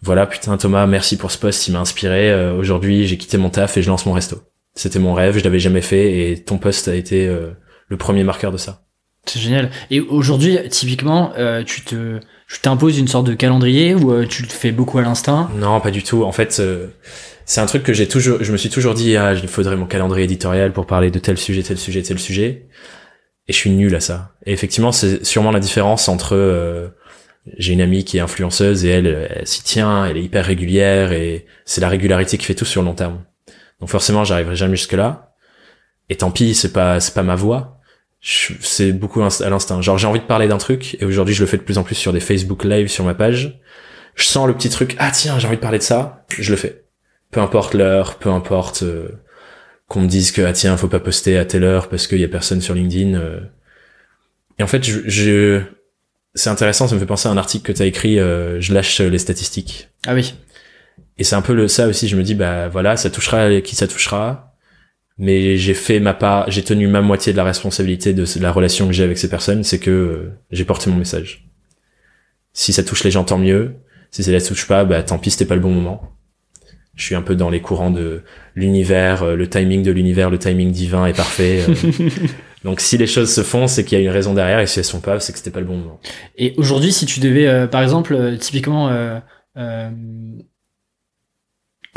voilà putain Thomas, merci pour ce post, il m'a inspiré. Euh, Aujourd'hui, j'ai quitté mon taf et je lance mon resto. C'était mon rêve, je l'avais jamais fait et ton post a été euh, le premier marqueur de ça. C'est génial. Et aujourd'hui, typiquement, euh, tu te, tu t'imposes une sorte de calendrier ou euh, tu le fais beaucoup à l'instinct? Non, pas du tout. En fait, euh, c'est un truc que j'ai toujours, je me suis toujours dit, ah, il faudrait mon calendrier éditorial pour parler de tel sujet, tel sujet, tel sujet. Et je suis nul à ça. Et effectivement, c'est sûrement la différence entre, euh, j'ai une amie qui est influenceuse et elle, elle s'y tient, elle est hyper régulière et c'est la régularité qui fait tout sur le long terme. Donc forcément, j'arriverai jamais jusque là. Et tant pis, c'est pas, c'est pas ma voix. C'est beaucoup à l'instinct. Genre, j'ai envie de parler d'un truc et aujourd'hui, je le fais de plus en plus sur des Facebook Live sur ma page je sens le petit truc, ah tiens, j'ai envie de parler de ça, je le fais. Peu importe l'heure, peu importe euh, qu'on me dise que, ah tiens, faut pas poster à telle heure parce qu'il y a personne sur LinkedIn. euh. Et en fait, je, je... c'est intéressant, ça me fait penser à un article que tu as écrit, euh, je lâche les statistiques. Ah oui. Et c'est un peu le, ça aussi, je me dis, bah voilà, ça touchera qui ça touchera, mais j'ai fait ma part, j'ai tenu ma moitié de la responsabilité de la relation que j'ai avec ces personnes, c'est que euh, j'ai porté mon message. Si ça touche les gens, tant mieux. Si ça les touche pas, bah tant pis, c'était pas le bon moment. Je suis un peu dans les courants de l'univers, euh, le timing de l'univers, le timing divin est parfait. Donc si les choses se font, c'est qu'il y a une raison derrière, et si elles sont pas, c'est que c'était pas le bon moment. Et aujourd'hui, si tu devais, euh, par exemple, euh, typiquement, euh, euh,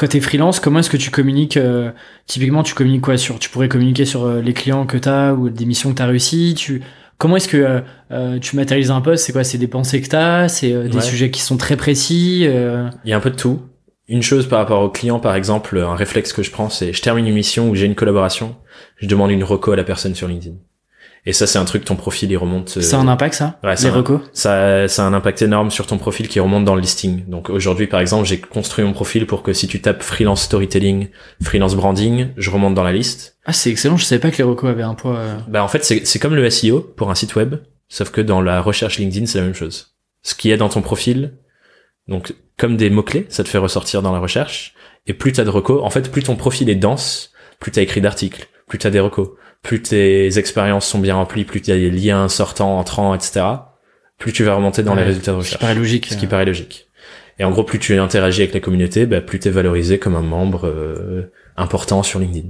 t'es freelance, comment est-ce que tu communiques euh, Typiquement, tu communiques quoi sur Tu pourrais communiquer sur euh, les clients que t'as ou des missions que t'as réussi. Tu comment est-ce que tu matérialises un poste? C'est quoi? C'est des pensées que t'as? C'est euh, des Ouais. sujets qui sont très précis euh, Il y a un peu de tout. Une chose par rapport aux clients, par exemple, un réflexe que je prends, c'est je termine une mission où j'ai une collaboration, je demande une reco à la personne sur LinkedIn. Et ça, c'est un truc, ton profil, il remonte. euh, Ça a un impact, ça Ouais, ça Les recos ça, ça a un impact énorme sur ton profil qui remonte dans le listing. Donc aujourd'hui, par exemple, j'ai construit mon profil pour que si tu tapes freelance storytelling, freelance branding, je remonte dans la liste. Ah, c'est excellent. Je savais pas que les recos avaient un poids. euh. Bah en fait, c'est c'est comme le SEO pour un site web, sauf que dans la recherche LinkedIn, c'est la même chose. Ce qui est dans ton profil Donc, comme des mots-clés, ça te fait ressortir dans la recherche. Et plus t'as de recos, en fait, plus ton profil est dense, plus t'as écrit d'articles, plus t'as des recos, plus tes expériences sont bien remplies, plus t'as des liens sortants, entrants, etc. Plus tu vas remonter dans les résultats de Ce recherche. qui paraît logique. Ce qui euh. paraît logique. Et en gros, plus tu interagis avec la communauté, bah, plus t'es valorisé comme un membre euh, important sur LinkedIn.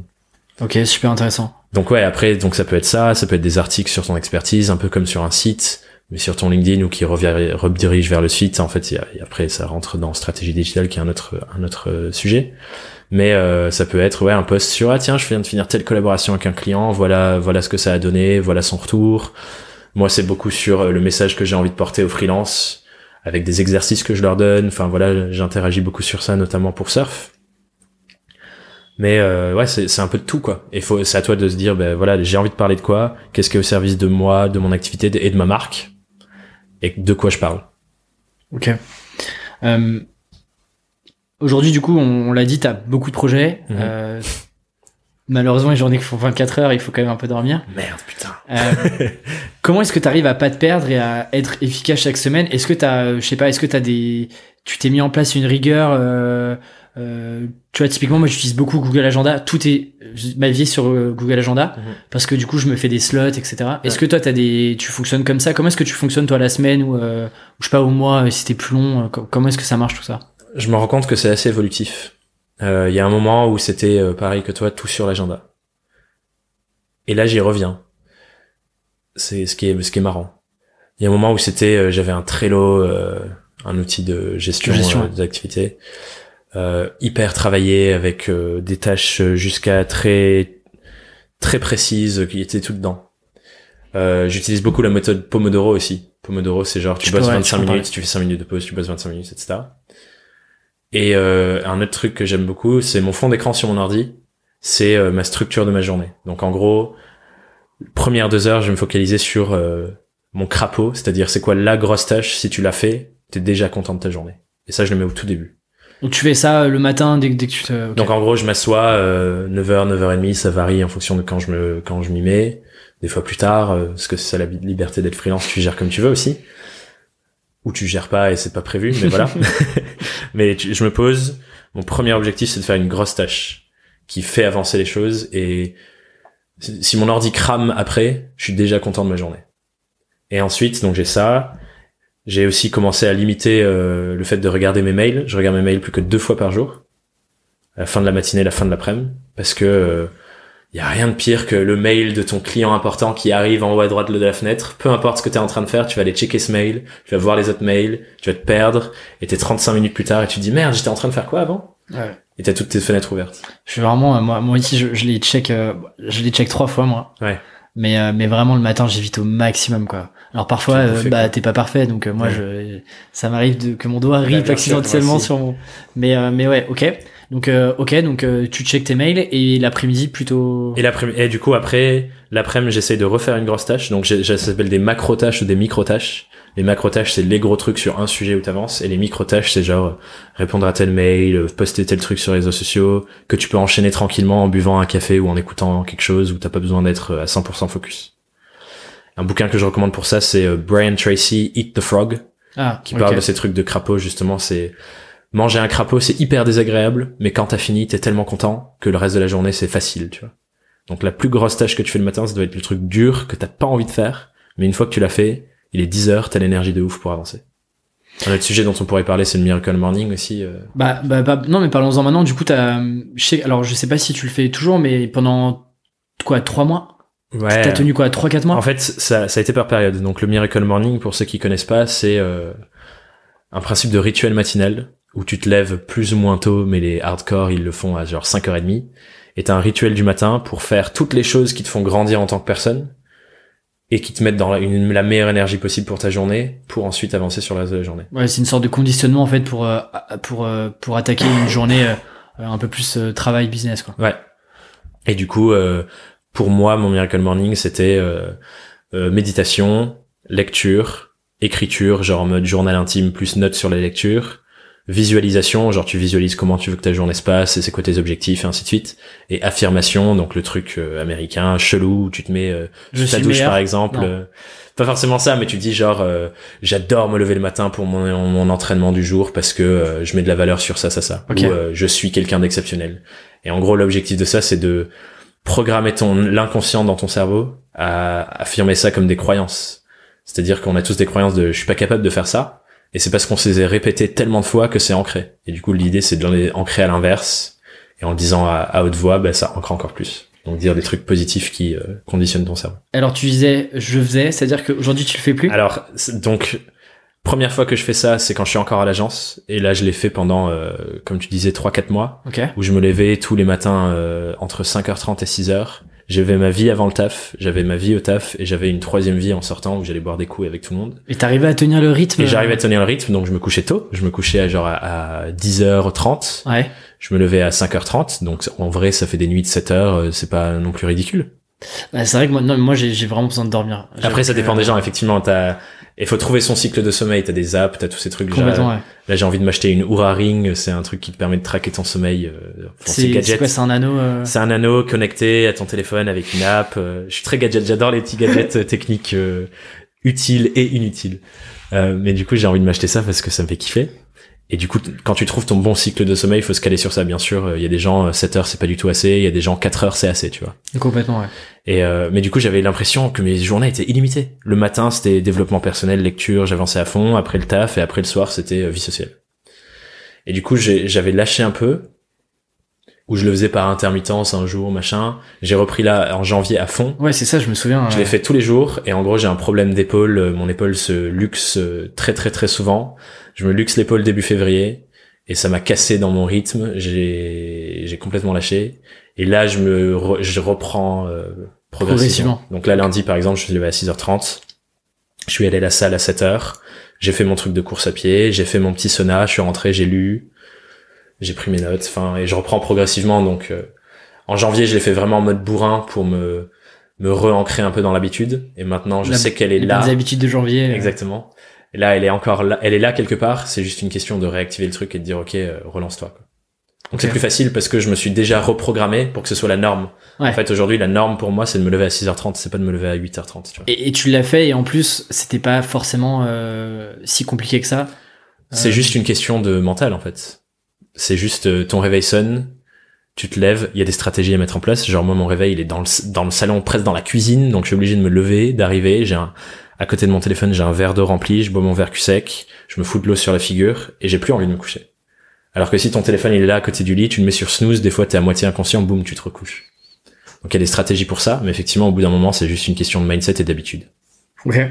Ok, super intéressant. Donc ouais, après, donc ça peut être ça, ça peut être des articles sur ton expertise, un peu comme sur un site, mais sur ton LinkedIn ou qui revient, redirige vers le site. En fait, et après, ça rentre dans stratégie digitale, qui est un autre, un autre euh, sujet. Mais euh, ça peut être ouais un post sur ah tiens, je viens de finir telle collaboration avec un client, voilà, voilà ce que ça a donné, voilà son retour. Moi, c'est beaucoup sur euh, le message que j'ai envie de porter aux freelance, avec des exercices que je leur donne. Enfin voilà, j'interagis beaucoup sur ça, notamment pour surf. Mais euh, ouais, c'est c'est un peu de tout quoi. Et faut, c'est à toi de se dire, ben voilà, j'ai envie de parler de quoi, qu'est-ce qui est au service de moi, de mon activité et de ma marque, et de quoi je parle. Ok. Euh, Aujourd'hui, du coup, on, on l'a dit, t'as beaucoup de projets. Mhm. Euh, malheureusement, les journées qui font 24 heures, il faut quand même un peu dormir. Merde, putain. Euh, comment est-ce que tu arrives à pas te perdre et à être efficace chaque semaine? Est-ce que t'as, euh, je sais pas, est-ce que t'as des, tu t'es mis en place une rigueur euh, euh, Tu vois, typiquement, moi, j'utilise beaucoup Google Agenda. Tout est ma vie est sur euh, Google Agenda Mhm. parce que du coup, je me fais des slots, etc. Est-ce que toi, t'as des, tu fonctionnes comme ça? Comment est-ce que tu fonctionnes toi la semaine ou, euh, je sais pas au mois euh, si t'es plus long euh, co- Comment est-ce que ça marche tout ça? Je me rends compte que c'est assez évolutif. Euh, Il y a un moment où c'était euh, pareil que toi, tout sur l'agenda. Et là, j'y reviens. C'est ce qui est ce qui est marrant. Il y a un moment où c'était, euh, j'avais un Trello, euh, un outil de gestion, gestion, euh, d'activité, euh, hyper travaillé avec euh, des tâches jusqu'à très très précises qui étaient toutes dedans. Euh, J'utilise beaucoup la méthode Pomodoro aussi. Pomodoro, c'est genre tu peux- bosses ouais, 25 je peux en minutes, tu fais 5 minutes de pause, tu bosses 25 minutes, etc. Et euh, un autre truc que j'aime beaucoup, c'est mon fond d'écran sur mon ordi, c'est euh, ma structure de ma journée. Donc en gros, première deux heures, je vais me focaliser sur euh, mon crapaud, c'est-à-dire c'est quoi la grosse tâche, si tu l'as fait, t'es déjà content de ta journée. Et ça, je le mets au tout début. Donc tu fais ça le matin dès, que- dès que tu te. Donc en gros, je m'assois euh, 9h, 9h30, ça varie en fonction de quand je me quand je m'y mets. Des fois plus tard, euh, parce que c'est ça la liberté d'être freelance, tu gères comme tu veux aussi. Ou tu gères pas et c'est pas prévu, mais voilà. mais tu- je me pose, mon premier objectif c'est de faire une grosse tâche qui fait avancer les choses et si mon ordi crame après, je suis déjà content de ma journée. Et ensuite, donc j'ai ça. J'ai aussi commencé à limiter euh, le fait de regarder mes mails. Je regarde mes mails plus que deux fois par jour à la fin de la matinée, la fin de l'après-midi, parce que il y a rien de pire que le mail de ton client important qui arrive en haut à droite de la fenêtre. Peu importe ce que tu es en train de faire, tu vas aller checker ce mail, tu vas voir les autres mails, tu vas te perdre, et t'es 35 minutes plus tard et tu te dis merde, j'étais en train de faire quoi avant? Ouais. Et t'as toutes tes fenêtres ouvertes. Je suis vraiment, euh, moi, moi aussi, je, je les check, euh, je les check trois fois, moi. Ouais. Mais, euh, mais vraiment, le matin, j'évite au maximum, quoi. Alors parfois, euh, bah, t'es pas parfait, donc euh, moi, Ouais. je, ça m'arrive de, que mon doigt rip accidentellement sur mon. Mais, euh, mais ouais, ok. Donc, euh, ok, donc euh, tu check tes mails et l'après-midi plutôt. Et, l'après- et du coup, après, l'après-midi, j'essaye de refaire une grosse tâche. Donc, j'ai- ça s'appelle des macro-tâches ou des micro-tâches. Les macro-tâches, c'est les gros trucs sur un sujet où t'avances. Et les micro-tâches, c'est genre répondre à tel mail, poster tel truc sur les réseaux sociaux, que tu peux enchaîner tranquillement en buvant un café ou en écoutant quelque chose où t'as pas besoin d'être à 100% focus. Un bouquin que je recommande pour ça, c'est euh, Brian Tracy, Eat the Frog, Ah, qui parle de ces trucs de crapaud, justement. C'est manger un crapaud, c'est hyper désagréable, mais quand t'as fini, t'es tellement content que le reste de la journée, c'est facile, tu vois. Donc la plus grosse tâche que tu fais le matin, ça doit être le truc dur que t'as pas envie de faire, mais une fois que tu l'as fait, il est 10 heures, t'as l'énergie de ouf pour avancer. Un autre sujet dont on pourrait parler, c'est le Miracle Morning aussi. euh. Bah, bah, bah, non, mais parlons-en maintenant. Du coup, t'as, je sais, alors je sais pas si tu le fais toujours, mais pendant quoi, trois mois? Ouais. T'as tenu quoi, trois, quatre mois En fait, ça, ça a été par période. Donc le Miracle Morning, pour ceux qui connaissent pas, c'est euh, un principe de rituel matinal où tu te lèves plus ou moins tôt, mais les hardcore, ils le font à genre 5h30. Et t'as un rituel du matin pour faire toutes les choses qui te font grandir en tant que personne et qui te mettent dans la, une- la meilleure énergie possible pour ta journée pour ensuite avancer sur le reste de la journée. Ouais, c'est une sorte de conditionnement en fait pour euh, pour euh, pour attaquer une journée euh, un peu plus travail business quoi. Ouais. Et du coup, euh, pour moi, mon Miracle Morning, c'était euh, euh, méditation, lecture, écriture, genre en mode journal intime plus notes sur les lectures, visualisation, genre tu visualises comment tu veux que ta journée se passe et c'est quoi tes objectifs et ainsi de suite. Et affirmation, donc le truc euh, américain chelou où tu te mets euh, Je sous ta douche meilleur. par exemple. Euh, pas forcément ça, mais tu dis genre euh, j'adore me lever le matin pour mon, mon entraînement du jour parce que euh, je mets de la valeur sur ça, ça, ça. Ok. Ou je suis quelqu'un d'exceptionnel. Et en gros l'objectif de ça c'est de programmer ton l'inconscient dans ton cerveau à affirmer ça comme des croyances. C'est-à-dire qu'on a tous des croyances de je suis pas capable de faire ça et c'est parce qu'on se les a répétées tellement de fois que c'est ancré. Et du coup l'idée c'est de les ancrer à l'inverse et en le disant à, à haute voix ben ça ancre encore plus. Donc dire des trucs positifs qui euh, conditionnent ton cerveau. Alors tu disais je faisais, c'est-à-dire qu'aujourd'hui tu le fais plus? Alors donc première fois que je fais ça c'est quand je suis encore à l'agence et là je l'ai fait pendant euh, comme tu disais 3 4 mois Ok. où je me levais tous les matins euh, entre 5h30 et 6h. J'avais ma vie avant le taf, j'avais ma vie au taf et j'avais une troisième vie en sortant où j'allais boire des coups avec tout le monde. Et t'arrivais à tenir le rythme? Et j'arrivais à tenir le rythme donc je me couchais tôt, je me couchais à genre à, à 10h30, Ouais. je me levais à 5h30 donc en vrai ça fait des nuits de 7 heures, euh, c'est pas non plus ridicule. Bah, c'est vrai que moi, non, moi j'ai vraiment besoin de dormir. Après ça dépend des gens effectivement, t'as il faut trouver son cycle de sommeil, t'as des apps, t'as tous ces trucs ouais. Là j'ai envie de m'acheter une Oura Ring, c'est un truc qui te permet de traquer ton sommeil, euh, C'est quoi, un anneau euh, C'est un anneau connecté à ton téléphone avec une app. euh, je suis très gadget, j'adore les petits gadgets techniques utiles et inutiles. Mais du coup, j'ai envie de m'acheter ça parce que ça me fait kiffer. Et du coup, quand tu trouves ton bon cycle de sommeil, il faut se caler sur ça, bien sûr. Euh, Il y a des gens, euh, 7 heures, c'est pas du tout assez. Il y a des gens, 4 heures, c'est assez, tu vois. Complètement, ouais. Et euh, mais du coup, j'avais l'impression que mes journées étaient illimitées. Le matin, c'était développement personnel, lecture, j'avançais à fond. Après le taf, et après le soir, c'était euh, vie sociale. Et du coup, j'avais lâché un peu, où je le faisais par intermittence un jour, machin. J'ai repris là en janvier à fond. Ouais, c'est ça, je me souviens. Je ouais. l'ai fait tous les jours et en gros j'ai un problème d'épaule. Euh, Mon épaule se luxe euh, très très très souvent. Je me luxe l'épaule début février et ça m'a cassé dans mon rythme. J'ai j'ai complètement lâché et là je me re- je reprends euh, progressivement. Progressivement. Donc là lundi par exemple je suis levé à 6h30. Je suis allé à la salle à 7h. J'ai fait mon truc de course à pied. J'ai fait mon petit sauna. Je suis rentré. J'ai lu. J'ai pris mes notes. Enfin et je reprends progressivement donc. euh, en janvier, je l'ai fait vraiment en mode bourrin pour me me re-ancrer un peu dans l'habitude. Et maintenant, je La- sais qu'elle est Les là. bonnes habitudes de janvier. euh, Exactement. Et là, elle est encore là. Elle est là quelque part. C'est juste une question de réactiver le truc et de dire, OK, euh, relance-toi. Donc c'est plus facile parce que je me suis déjà reprogrammé pour que ce soit la norme. Ouais. En fait, aujourd'hui, la norme pour moi, c'est de me lever à 6h30. C'est pas de me lever à 8h30. Tu vois. Et, et tu l'as fait et en plus c'était pas forcément euh, si compliqué que ça. C'est Euh, juste une question de mental, en fait. C'est juste euh, ton réveil sonne, tu te lèves, il y a des stratégies à mettre en place. Genre moi, mon réveil, il est dans le, dans le salon, presque dans la cuisine, donc je suis obligé de me lever, d'arriver. J'ai un, à côté de mon téléphone, j'ai un verre d'eau rempli, je bois mon verre cul sec, je me fous de l'eau sur la figure et j'ai plus envie de me coucher. Alors que si ton téléphone il est là à côté du lit, tu le mets sur snooze, des fois t'es à moitié inconscient, boum, tu te recouches. Donc il y a des stratégies pour ça, mais effectivement au bout d'un moment c'est juste une question de mindset et d'habitude. Ouais.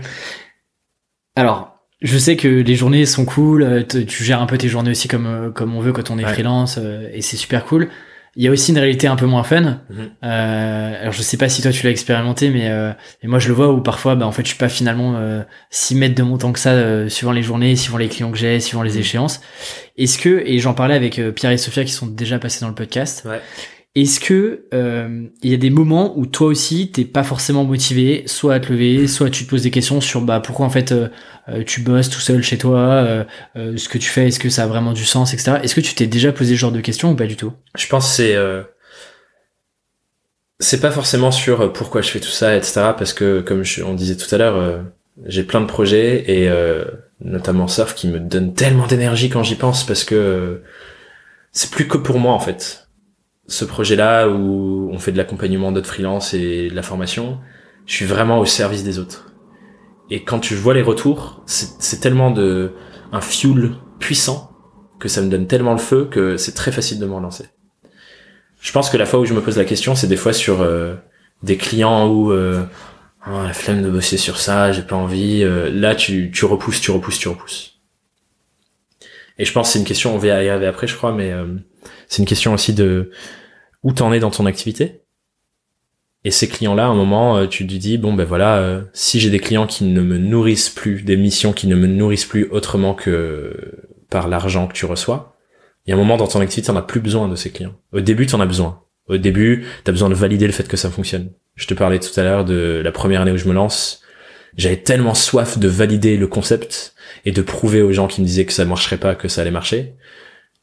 Alors, je sais que les journées sont cool, euh, tu gères un peu tes journées aussi comme, euh, comme on veut quand on est Ouais. freelance, euh, et c'est super cool. Il y a aussi une réalité un peu moins fun. Mhm. Euh, alors je sais pas si toi tu l'as expérimenté, mais, euh, mais moi je le vois où parfois, bah, en fait, je suis pas finalement euh, 6 mètres de mon temps que ça, euh, suivant les journées, suivant les clients que j'ai, suivant les Mhm. échéances. Est-ce que, et j'en parlais avec Pierre et Sophia qui sont déjà passés dans le podcast, Ouais. Est-ce que euh, il y a des moments où toi aussi t'es pas forcément motivé, soit à te lever, soit tu te poses des questions sur bah pourquoi en fait euh, euh, tu bosses tout seul chez toi, ce que tu fais, est-ce que ça a vraiment du sens, etc. Est-ce que tu t'es déjà posé ce genre de questions ou pas du tout? Je pense que c'est c'est pas forcément sur pourquoi je fais tout ça, etc. Parce que comme on disait tout à l'heure, j'ai plein de projets et notamment Surf qui me donne tellement d'énergie quand j'y pense parce que c'est plus que pour moi en fait. Ce projet-là où on fait de l'accompagnement d'autres freelance et de la formation, je suis vraiment au service des autres. Et quand tu vois les retours, c'est c'est tellement de un fuel puissant que ça me donne tellement le feu que c'est très facile de me relancer. Je pense que la fois où je me pose la question, c'est des fois sur euh, des clients où euh, Oh, la flemme de bosser sur ça, j'ai pas envie. euh, là, tu, tu repousses, tu repousses, tu repousses. Et je pense que c'est une question, on va y arriver après, je crois, mais euh, c'est une question aussi de où t'en es dans ton activité. Et ces clients-là, à un moment, euh, tu te dis bon ben voilà, euh, si j'ai des clients qui ne me nourrissent plus, des missions qui ne me nourrissent plus autrement que par l'argent que tu reçois, il y a un moment dans ton activité, t'en as plus besoin de ces clients. Au début, t'en as besoin. Au début, t'as besoin de valider le fait que ça fonctionne. Je te parlais tout à l'heure de la première année où je me lance. j'avais tellement soif de valider le concept et de prouver aux gens qui me disaient que ça marcherait pas, que ça allait marcher.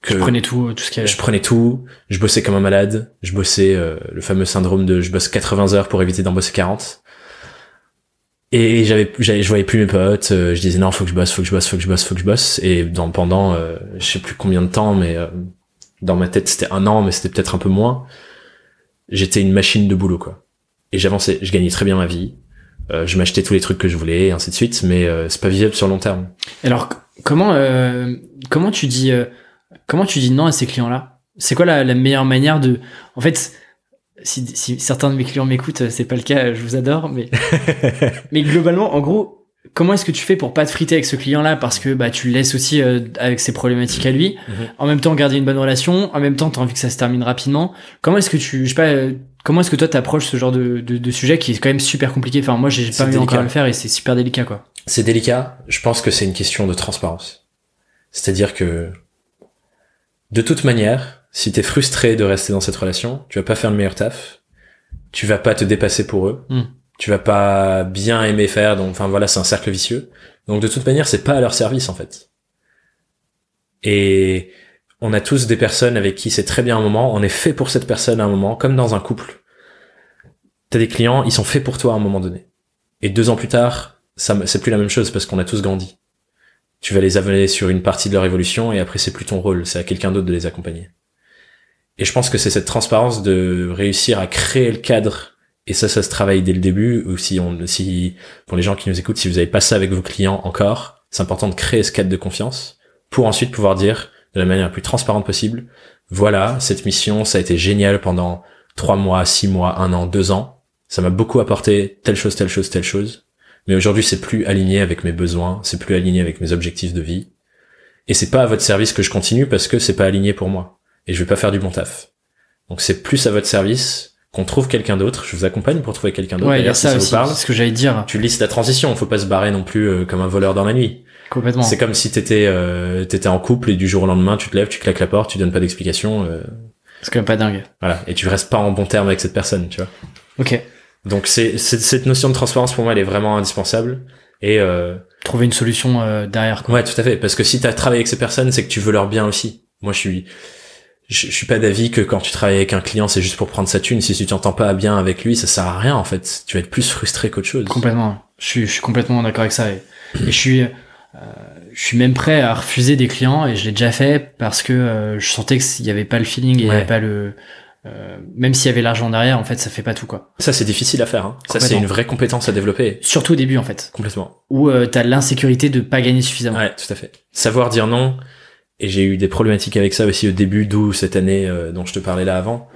Que Je prenais tout, tout ce qu'il y avait. je prenais tout, je bossais comme un malade, je bossais euh, le fameux syndrome de je bosse 80 heures pour éviter d'en bosser 40. Et j'avais, j'avais, je voyais plus mes potes, euh, je disais non, faut que je bosse, faut que je bosse, faut que je bosse, faut que je bosse. Et dans, pendant, euh, je sais plus combien de temps, mais euh, dans ma tête c'était un an, mais c'était peut-être un peu moins. J'étais une machine de boulot, quoi. Et j'avançais, je gagnais très bien ma vie, euh, je m'achetais tous les trucs que je voulais, et ainsi de suite, mais euh, c'est pas visible sur long terme. Alors, comment, euh, comment tu dis, euh, comment tu dis non à ces clients-là? C'est quoi la, la meilleure manière de, en fait, si, si certains de mes clients m'écoutent, euh, c'est pas le cas, je vous adore, mais, mais globalement, en gros, comment est-ce que tu fais pour pas te friter avec ce client-là? Parce que bah tu le laisses aussi euh, avec ses problématiques à lui, Mhm. en même temps garder une bonne relation, en même temps t'as envie que ça se termine rapidement. Comment est-ce que tu, je sais pas, euh, comment est-ce que toi t'approches ce genre de, de, de sujet qui est quand même super compliqué? Enfin moi j'ai pas eu encore à le faire et c'est super délicat quoi. C'est délicat. Je pense que c'est une question de transparence. C'est-à-dire que, de toute manière, si t'es frustré de rester dans cette relation, tu vas pas faire le meilleur taf. Tu vas pas te dépasser pour eux. Hmm. Tu vas pas bien aimer faire. Donc, enfin voilà, c'est un cercle vicieux. Donc, de toute manière, c'est pas à leur service en fait. Et on a tous des personnes avec qui c'est très bien un moment. On est fait pour cette personne à un moment, comme dans un couple. T'as des clients, ils sont faits pour toi à un moment donné. Et deux ans plus tard, ça, c'est plus la même chose parce qu'on a tous grandi. Tu vas les amener sur une partie de leur évolution et après c'est plus ton rôle, c'est à quelqu'un d'autre de les accompagner. Et je pense que c'est cette transparence de réussir à créer le cadre et ça, ça se travaille dès le début. Ou si on, si pour les gens qui nous écoutent, si vous avez pas ça avec vos clients encore, c'est important de créer ce cadre de confiance pour ensuite pouvoir dire de la manière la plus transparente possible, voilà, cette mission, ça a été génial pendant trois mois, six mois, un an, deux ans. Ça m'a beaucoup apporté telle chose, telle chose, telle chose. Mais aujourd'hui, c'est plus aligné avec mes besoins, c'est plus aligné avec mes objectifs de vie. Et c'est pas à votre service que je continue parce que c'est pas aligné pour moi. Et je vais pas faire du bon taf. Donc c'est plus à votre service qu'on trouve quelqu'un d'autre. Je vous accompagne pour trouver quelqu'un d'autre. Ouais, il D'ailleurs, si ça ça aussi. vous parle, C'est ce que j'allais dire tu lisses la transition. Faut pas se barrer non plus euh, comme un voleur dans la nuit. complètement. C'est comme si t'étais euh, t'étais en couple et du jour au lendemain, tu te lèves, tu claques la porte, tu donnes pas d'explication, euh, C'est quand même pas dingue. voilà, et tu restes pas en bon terme avec cette personne, tu vois. Ok. Donc c'est c'est- cette notion de transparence pour moi, elle est vraiment indispensable. Et euh, Trouver une solution euh, derrière quoi. ouais, tout à fait, parce que si t'as travaillé avec ces personnes, c'est que tu veux leur bien aussi. Moi, je suis je, je suis pas d'avis que quand tu travailles avec un client, c'est juste pour prendre sa thune. Si tu t'entends pas bien avec lui, ça sert à rien en fait. Tu vas être plus frustré qu'autre chose. Complètement. Je suis, je suis complètement d'accord avec ça. Et, et je suis, euh, je suis même prêt à refuser des clients et je l'ai déjà fait parce que euh, je sentais qu'il y avait pas le feeling et il y Ouais. avait pas le, euh, même s'il y avait l'argent derrière, en fait, ça fait pas tout quoi. Ça, c'est difficile à faire. Hein. Ça, c'est une vraie compétence à développer. Surtout au début en fait, Complètement. où euh, t'as l'insécurité de pas gagner suffisamment. Ouais, tout à fait. Savoir dire non. Et j'ai eu des problématiques avec ça aussi au début, d'où cette année euh, dont je te parlais là avant.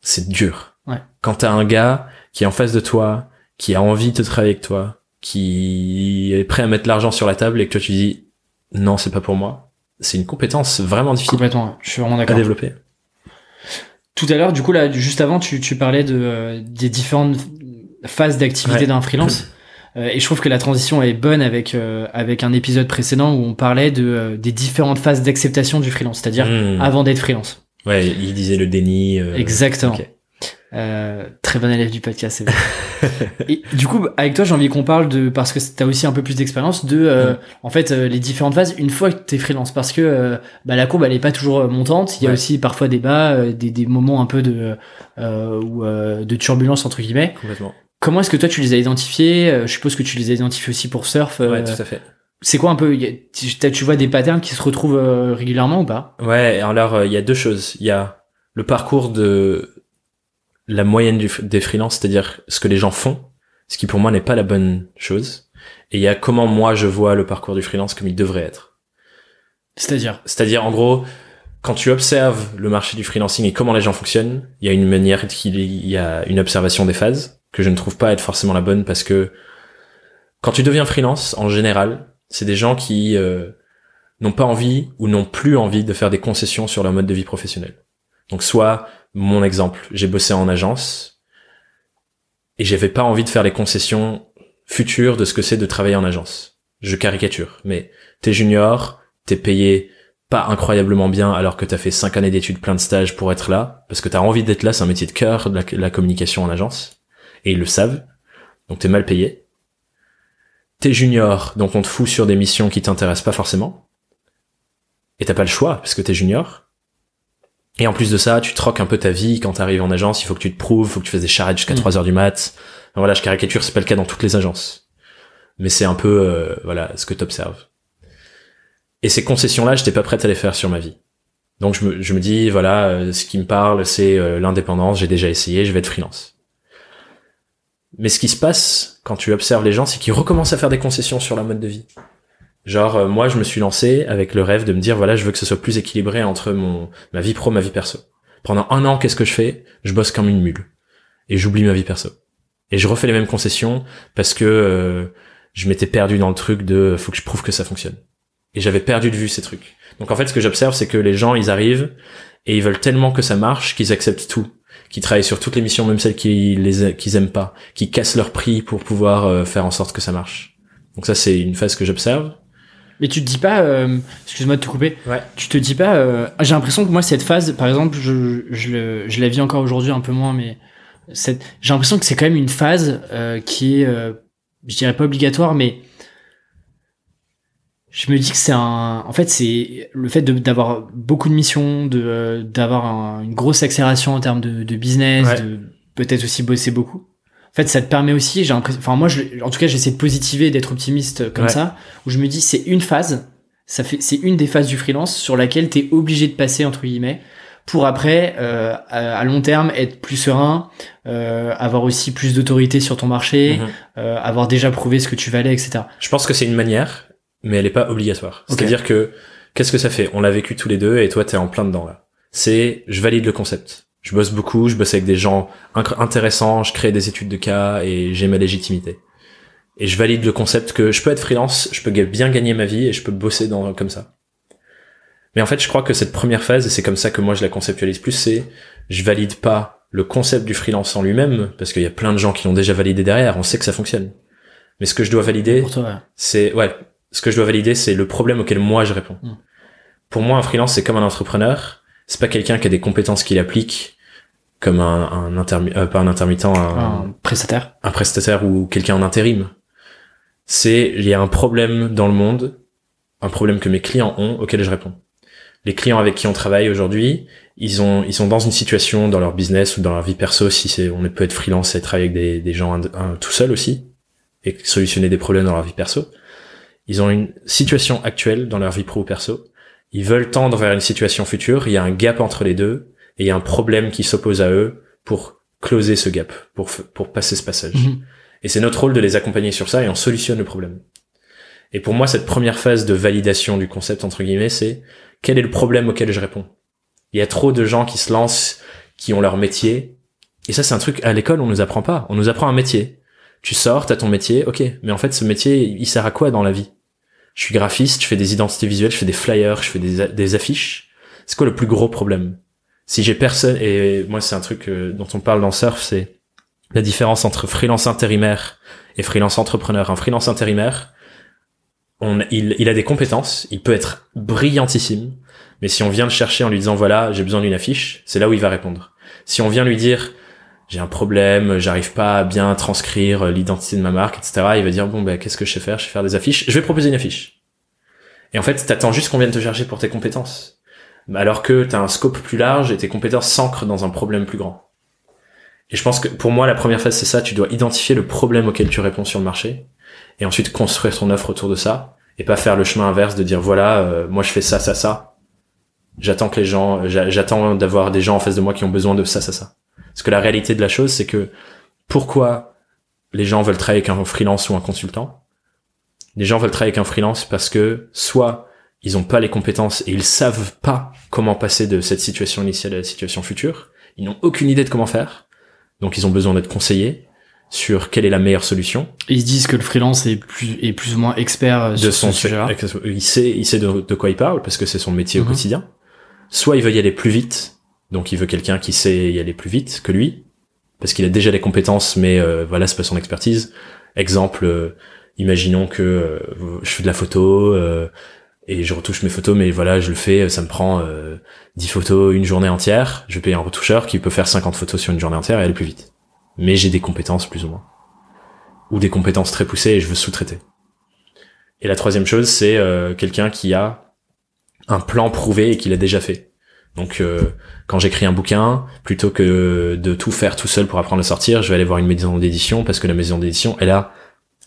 C'est dur. Ouais. Quand t'as un gars qui est en face de toi, qui a envie de travailler avec toi, qui est prêt à mettre l'argent sur la table et que toi tu dis non, c'est pas pour moi. C'est une compétence vraiment difficile Complètement. Je suis vraiment à d'accord. développer. Tout à l'heure, du coup là, juste avant, tu, tu parlais de euh, des différentes phases d'activité Ouais. d'un freelance. Euh, et je trouve que la transition est bonne avec euh, avec un épisode précédent où on parlait de euh, des différentes phases d'acceptation du freelance, c'est-à-dire Hmm. avant d'être freelance. Ouais, il disait le déni. euh, Exactement. Euh, très bon élève du podcast. c'est vrai. et du coup, avec toi, j'ai envie qu'on parle de parce que t'as aussi un peu plus d'expérience de euh, Mm. en fait euh, les différentes phases une fois que t'es freelance parce que euh, bah, la courbe elle est pas toujours euh, montante. Il y a Ouais. aussi parfois des bas, des, des moments un peu de euh, ou euh, de turbulence entre guillemets. Complètement. Comment est-ce que toi tu les as identifiés Je suppose que tu les as identifiés aussi pour surf. Ouais, tout à fait. c'est quoi un peu a- tu, tu vois des patterns qui se retrouvent régulièrement ou pas? Ouais, alors il y a deux choses. Il y a le parcours de la moyenne du, des freelances, c'est-à-dire ce que les gens font, ce qui pour moi n'est pas la bonne chose. Et il y a comment moi je vois le parcours du freelance comme il devrait être. C'est-à-dire? C'est-à-dire en gros, quand tu observes le marché du freelancing et comment les gens fonctionnent, il y a une manière, qu'il il y a une observation des phases que je ne trouve pas être forcément la bonne parce que quand tu deviens freelance, en général, c'est des gens qui euh, n'ont pas envie ou n'ont plus envie de faire des concessions sur leur mode de vie professionnel. Donc soit mon exemple, j'ai bossé en agence et j'avais pas envie de faire les concessions futures de ce que c'est de travailler en agence. Je caricature, mais t'es junior, t'es payé pas incroyablement bien alors que t'as fait cinq années d'études, plein de stages pour être là, parce que t'as envie d'être là, c'est un métier de cœur, la communication en agence, et ils le savent, donc t'es mal payé. t'es junior, donc on te fout sur des missions qui t'intéressent pas forcément. Et t'as pas le choix, parce que t'es junior. Et en plus de ça, tu troques un peu ta vie quand t'arrives en agence, il faut que tu te prouves, il faut que tu fasses des charrettes jusqu'à Mm. 3 heures du mat. Voilà, je caricature, c'est pas le cas dans toutes les agences. Mais c'est un peu, euh, voilà, ce que t'observes. Et ces concessions-là, j'étais pas prête à les faire sur ma vie. Donc je me, je me dis, voilà, euh, ce qui me parle, c'est euh, l'indépendance, j'ai déjà essayé, je vais être freelance. Mais ce qui se passe quand tu observes les gens, c'est qu'ils recommencent à faire des concessions sur la mode de vie. Genre, euh, moi, je me suis lancé avec le rêve de me dire, voilà, je veux que ce soit plus équilibré entre mon ma vie pro, ma vie perso. Pendant un an, qu'est-ce que je fais? Je bosse comme une mule. Et j'oublie ma vie perso. Et je refais les mêmes concessions parce que euh, je m'étais perdu dans le truc de faut que je prouve que ça fonctionne. Et j'avais perdu de vue ces trucs. Donc en fait, ce que j'observe, c'est que les gens, ils arrivent et ils veulent tellement que ça marche qu'ils acceptent tout, qu'ils travaillent sur toutes les missions, même celles qu'ils les qu'ils aiment pas, qu'ils cassent leur prix pour pouvoir euh, faire en sorte que ça marche. Donc ça, c'est une phase que j'observe. Mais tu te dis pas, euh, excuse-moi de te couper, Ouais. tu te dis pas, euh, j'ai l'impression que moi cette phase, par exemple, je, je, le- je la vis encore aujourd'hui un peu moins, mais cette- j'ai l'impression que c'est quand même une phase euh, qui est, euh, je dirais pas obligatoire, mais je me dis que c'est un, en fait, c'est le fait d'avoir beaucoup de missions, de euh, d'avoir un- une grosse accélération en termes de, de business, Ouais. de peut-être aussi bosser beaucoup. En fait, ça te permet aussi, j'ai l'impression, enfin moi, je, en tout cas, j'essaie de positiver, d'être optimiste comme Ouais. ça, où je me dis c'est une phase, ça fait, c'est une des phases du freelance sur laquelle t'es obligé de passer entre guillemets pour après, euh, à, à long terme, être plus serein, euh, avoir aussi plus d'autorité sur ton marché, Mhm. euh, avoir déjà prouvé ce que tu valais, etc. Je pense que c'est une manière, mais elle est pas obligatoire. C'est-à-dire que qu'est-ce que ça fait? On l'a vécu tous les deux et toi t'es en plein dedans là. C'est je valide le concept. Je bosse beaucoup, je bosse avec des gens intéressants, je crée des études de cas et j'ai ma légitimité. Et je valide le concept que je peux être freelance, je peux bien gagner ma vie et je peux bosser dans comme ça. Mais en fait, je crois que cette première phase, et c'est comme ça que moi je la conceptualise plus, c'est je valide pas le concept du freelance en lui-même, parce qu'il y a plein de gens qui l'ont déjà validé derrière, on sait que ça fonctionne. Mais ce que je dois valider, c'est ouais ce que je dois valider c'est le problème auquel moi je réponds Mm. pour moi un freelance c'est comme un entrepreneur c'est pas quelqu'un qui a des compétences qu'il applique comme un, un intermi euh, pas un intermittent un, un prestataire. un prestataire ou quelqu'un en intérim. C'est il y a un problème dans le monde un problème que mes clients ont auquel je réponds. Les clients avec qui on travaille aujourd'hui ils ont ils sont dans une situation dans leur business ou dans leur vie perso si c'est on peut être freelance et travailler avec des, des gens un- tout seul aussi et solutionner des problèmes dans leur vie perso. Ils ont une situation actuelle dans leur vie pro ou perso. Ils veulent tendre vers une situation future. Il y a un gap entre les deux et il y a un problème qui s'oppose à eux pour closer ce gap pour pour passer ce passage Mhm. et c'est notre rôle de les accompagner sur ça et on solutionne le problème. Et pour moi, cette première phase de validation du concept, entre guillemets, c'est quel est le problème auquel je réponds? Il y a trop de gens qui se lancent, qui ont leur métier. Et ça, c'est un truc, à l'école, on nous apprend pas. On nous apprend un métier. Tu sors, t'as ton métier, ok. Mais en fait, ce métier, il sert à quoi dans la vie? Je suis graphiste, je fais des identités visuelles, je fais des flyers, je fais des, des affiches. C'est quoi le plus gros problème? Si j'ai personne, et moi, c'est un truc euh, dont on parle dans Surf, c'est la différence entre freelance intérimaire et freelance entrepreneur. Un freelance intérimaire, il a des compétences, il peut être brillantissime, mais si on vient le chercher en lui disant voilà, j'ai besoin d'une affiche, c'est là où il va répondre. Si on vient lui dire j'ai un problème, j'arrive pas à bien transcrire l'identité de ma marque, etc., il va dire bon ben qu'est-ce que je sais faire? Je sais faire des affiches. Je vais proposer une affiche. Et en fait, t'attends juste qu'on vienne te chercher pour tes compétences, alors que t'as un scope plus large et tes compétences s'ancrent dans un problème plus grand. Et je pense que pour moi, la première phase, c'est ça. Tu dois identifier le problème auquel tu réponds sur le marché et ensuite construire ton offre autour de ça et pas faire le chemin inverse de dire voilà, euh, moi je fais ça, ça, ça. J'attends que les gens, j'a- j'attends d'avoir des gens en face de moi qui ont besoin de ça, ça, ça. Parce que la réalité de la chose, c'est que pourquoi les gens veulent travailler avec un freelance ou un consultant? Les gens veulent travailler avec un freelance parce que soit ils ont pas les compétences et ils savent pas comment passer de cette situation initiale à la situation future. Ils n'ont aucune idée de comment faire. Donc ils ont besoin d'être conseillés sur quelle est la meilleure solution Et ils se disent que le freelance est plus, est plus ou moins expert euh, de sur son ce sujet-là. il sait il sait de, de quoi il parle parce que c'est son métier au Mhm. quotidien soit il veut y aller plus vite donc il veut quelqu'un qui sait y aller plus vite que lui parce qu'il a déjà les compétences mais euh, voilà c'est pas son expertise exemple euh, imaginons que euh, je fais de la photo euh, et je retouche mes photos mais voilà je le fais ça me prend euh, 10 photos une journée entière. Je paye un retoucheur qui peut faire 50 photos sur une journée entière et aller plus vite. Mais j'ai des compétences plus ou moins. Ou des compétences très poussées et je veux sous-traiter. Et la troisième chose, c'est euh, quelqu'un qui a un plan prouvé et qui l'a déjà fait. Donc euh, quand j'écris un bouquin, plutôt que de tout faire tout seul pour apprendre à sortir, je vais aller voir une maison d'édition parce que la maison d'édition, elle a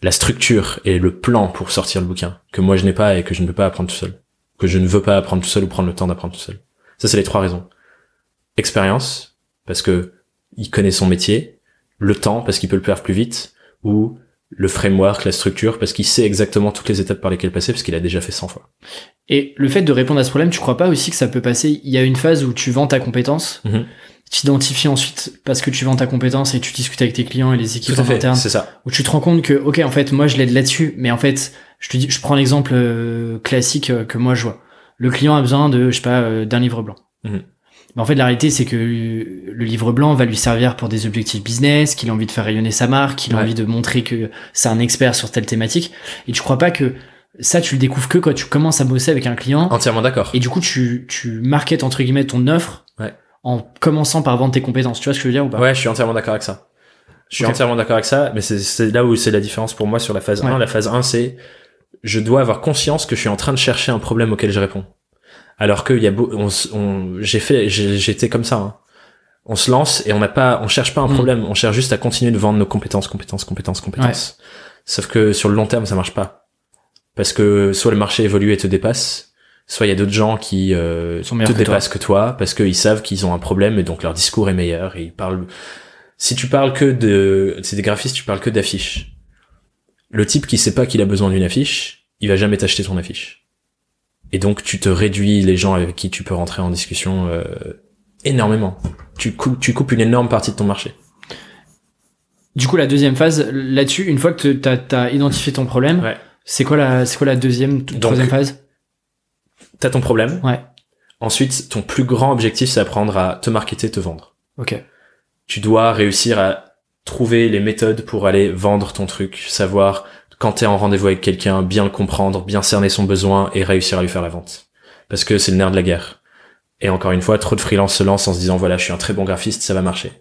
la structure et le plan pour sortir le bouquin que moi je n'ai pas et que je ne peux pas apprendre tout seul, que je ne veux pas apprendre tout seul ou prendre le temps d'apprendre tout seul. Ça c'est les trois raisons. Expérience parce que il connaît son métier, le temps parce qu'il peut le faire plus vite ou le framework, la structure, parce qu'il sait exactement toutes les étapes par lesquelles passer, parce qu'il a déjà fait 100 fois. Et le fait de répondre à ce problème, tu crois pas aussi que ça peut passer? Il y a une phase où tu vends ta compétence, Mhm. tu t'identifies ensuite parce que tu vends ta compétence et tu discutes avec tes clients et les équipes Tout à en fait, interne, c'est ça. où tu te rends compte que, ok, en fait, moi je l'aide là-dessus, mais en fait, je te dis, je prends l'exemple euh, classique euh, que moi je vois. Le client a besoin de, je sais pas, euh, d'un livre blanc. Mhm. Mais en fait, la réalité, c'est que le livre blanc va lui servir pour des objectifs business, qu'il a envie de faire rayonner sa marque, qu'il a Ouais. envie de montrer que c'est un expert sur telle thématique. Et tu crois pas que ça, tu le découvres que quand tu commences à bosser avec un client. Entièrement d'accord. Et du coup, tu, tu marketes entre guillemets ton offre Ouais. en commençant par vendre tes compétences. Tu vois ce que je veux dire ou pas? Ouais, je suis entièrement d'accord avec ça. Je suis entièrement d'accord avec ça, mais c'est- c'est là où c'est la différence pour moi sur la phase Ouais. 1. La phase 1, c'est je dois avoir conscience que je suis en train de chercher un problème auquel je réponds. Alors que il y a beau, on, s- on- j'ai fait, j'étais comme ça. hein. On se lance et on n'a pas, on cherche pas un Mm. problème, on cherche juste à continuer de vendre nos compétences, compétences, compétences, compétences. Sauf que sur le long terme, ça marche pas. Parce que soit le marché évolue et te dépasse, soit il y a d'autres gens qui euh, Sont te que toi. dépassent que toi, parce qu'ils savent qu'ils ont un problème et donc leur discours est meilleur et ils parlent. Si tu parles que de, c'est des graphistes, tu parles que d'affiches. Le type qui sait pas qu'il a besoin d'une affiche, il va jamais t'acheter ton affiche. Et donc tu te réduis les gens avec qui tu peux rentrer en discussion euh, énormément. Tu coupes, tu coupes une énorme partie de ton marché. Du coup, la deuxième phase, là-dessus, une fois que tu as, identifié ton problème, Ouais. c'est quoi la, c'est quoi la deuxième, Donc- troisième phase? T'as ton problème. Ouais. Ensuite, ton plus grand objectif, c'est apprendre à te marketer, te vendre. Ok. tu dois réussir à trouver les méthodes pour aller vendre ton truc, savoir quand t'es en rendez-vous avec quelqu'un, bien le comprendre, bien cerner son besoin et réussir à lui faire la vente. Parce que c'est le nerf de la guerre. Et encore une fois, trop de freelance se lancent en se disant voilà, je suis un très bon graphiste, ça va marcher.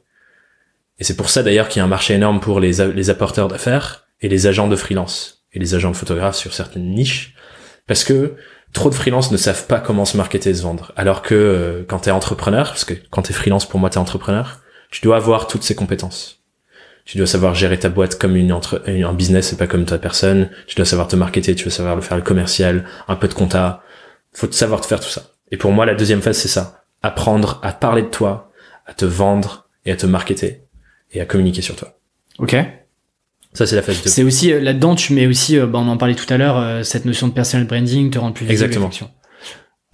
Et c'est pour ça d'ailleurs qu'il y a un marché énorme pour les apporteurs d'affaires et les agents de freelance et les agents de photographes sur certaines niches. Parce que trop de freelance ne savent pas comment se marketer et se vendre. Alors que euh, quand t'es entrepreneur, parce que quand t'es freelance, pour moi t'es entrepreneur, tu dois avoir toutes ces compétences. Tu dois savoir gérer ta boîte comme une entre, un business et pas comme ta personne. Tu dois savoir te marketer, tu dois savoir le faire le commercial, un peu de compta. Faut savoir te faire tout ça. Et pour moi, la deuxième phase, c'est ça. Apprendre à parler de toi, à te vendre et à te marketer et à communiquer sur toi. Ok. Ça, c'est la phase 2. C'est aussi euh, là-dedans, tu mets aussi, euh, bah, on en parlait tout à l'heure, euh, cette notion de personal branding, te rendre plus visible. Exactement.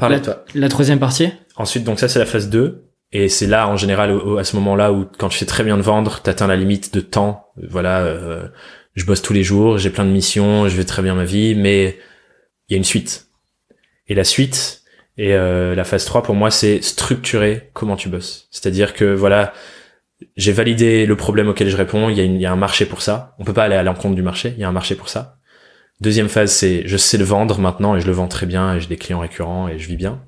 la, de toi. la troisième partie? Ensuite, donc ça, c'est la phase 2. Et c'est là, en général, à ce moment-là où quand tu sais très bien de vendre, t'atteins la limite de temps. Voilà, euh, je bosse tous les jours, j'ai plein de missions, je vais très bien ma vie, mais il y a une suite. Et la suite, et euh, la phase 3, pour moi, c'est structurer comment tu bosses. C'est-à-dire que, voilà, j'ai validé le problème auquel je réponds, il y, a il y a un marché pour ça. On peut pas aller à l'encontre du marché, il y a un marché pour ça. Deuxième phase, c'est je sais le vendre maintenant et je le vends très bien et j'ai des clients récurrents et je vis bien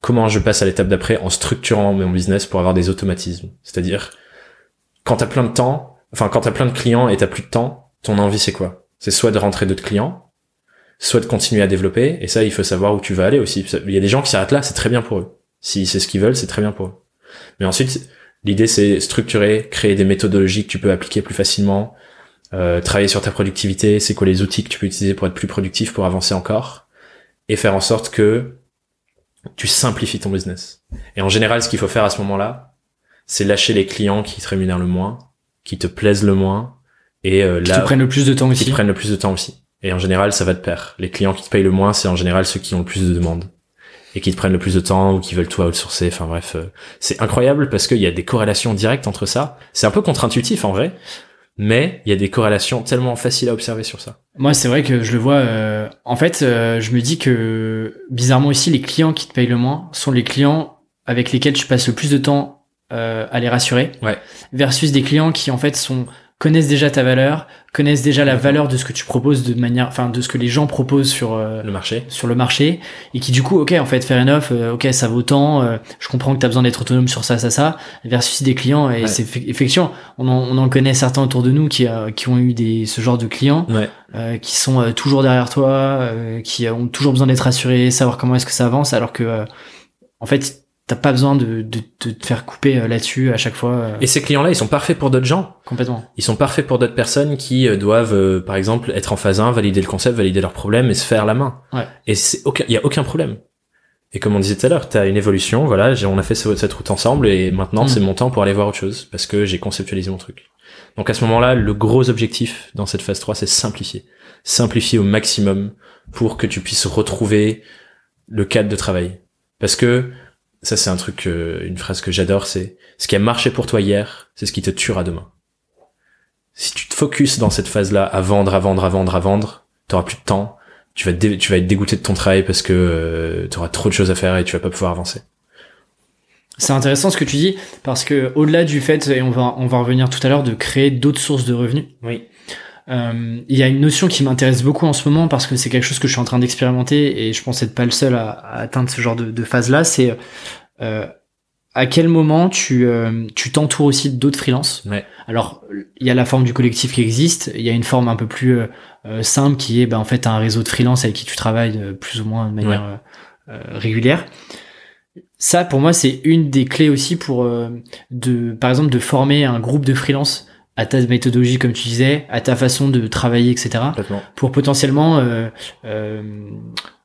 comment je passe à l'étape d'après en structurant mon business pour avoir des automatismes. C'est-à-dire, quand t'as plein de temps, enfin, quand t'as plein de clients et t'as plus de temps, ton envie c'est quoi? C'est soit de rentrer d'autres clients, soit de continuer à développer, et ça, il faut savoir où tu vas aller aussi. Il y a des gens qui s'arrêtent là, c'est très bien pour eux. Si c'est ce qu'ils veulent, c'est très bien pour eux. Mais ensuite, l'idée c'est structurer, créer des méthodologies que tu peux appliquer plus facilement, euh, travailler sur ta productivité, c'est quoi les outils que tu peux utiliser pour être plus productif, pour avancer encore, et faire en sorte que tu simplifies ton business. Et en général, ce qu'il faut faire à ce moment-là, c'est lâcher les clients qui te rémunèrent le moins, qui te plaisent le moins, et euh, Qui là, te prennent le plus de temps qui aussi. te prennent le plus de temps aussi. Et en général, ça va de pair. Les clients qui te payent le moins, c'est en général ceux qui ont le plus de demandes. Et qui te prennent le plus de temps ou qui veulent toi outsourcer. Enfin bref, euh, c'est incroyable parce qu'il y a des corrélations directes entre ça. C'est un peu contre-intuitif en vrai, mais il y a des corrélations tellement faciles à observer sur ça. Moi, c'est vrai que je le vois. euh, en fait, euh, je me dis que bizarrement aussi, les clients qui te payent le moins sont les clients avec lesquels tu passes le plus de temps euh, à les rassurer, Ouais. versus des clients qui en fait sont connaissent déjà ta valeur, connaissent déjà la valeur de ce que tu proposes de manière, enfin de ce que les gens proposent sur euh, Le marché. sur le marché et qui du coup, ok, en fait, fair enough, euh, ok, ça vaut tant, euh, je comprends que tu as besoin d'être autonome sur ça, ça, ça, versus des clients et Ouais. c'est effectivement, on en, on en connaît certains autour de nous qui euh, qui ont eu des ce genre de clients Ouais. euh, qui sont euh, toujours derrière toi, euh, qui ont toujours besoin d'être assurés, savoir comment est-ce que ça avance, alors que euh, en fait t'as pas besoin de, de, de te faire couper euh, là-dessus à chaque fois euh, Et ces clients-là, ils sont parfaits pour d'autres gens. complètement. Ils sont parfaits pour d'autres personnes qui euh, doivent, euh, par exemple, être en phase 1, valider le concept, valider leurs problèmes et se faire la main. Ouais. Et c'est aucun, il y a aucun problème. Et comme on disait tout à l'heure, t'as une évolution, voilà, on a fait ce- cette route ensemble et maintenant Mm. c'est mon temps pour aller voir autre chose parce que j'ai conceptualisé mon truc. Donc à ce moment-là, le gros objectif dans cette phase 3, c'est simplifier. Simplifier au maximum pour que tu puisses retrouver le cadre de travail. Parce que ça c'est un truc, euh, une phrase que j'adore, c'est ce qui a marché pour toi hier, c'est ce qui te tuera demain. Si tu te focuses dans cette phase-là à vendre, à vendre, à vendre, à vendre, t'auras plus de temps, tu vas, te dé- tu vas être dégoûté de ton travail parce que euh, t'auras trop de choses à faire et tu vas pas pouvoir avancer. C'est intéressant ce que tu dis parce que au-delà du fait et on va on va revenir tout à l'heure de créer d'autres sources de revenus. Oui. Euh, il y a une notion qui m'intéresse beaucoup en ce moment parce que c'est quelque chose que je suis en train d'expérimenter et je pense être pas le seul à, à atteindre ce genre de, de phase là. C'est euh, à quel moment tu euh, tu t'entoures aussi d'autres freelances. Ouais. Alors il y a la forme du collectif qui existe, il y a une forme un peu plus euh, euh, simple qui est ben, en fait un réseau de freelance avec qui tu travailles plus ou moins de manière régulière. Ça, pour moi, c'est une des clés aussi pour, euh, de, par exemple, de former un groupe de freelance à ta méthodologie, comme tu disais, à ta façon de travailler, etc. Pour potentiellement euh, euh,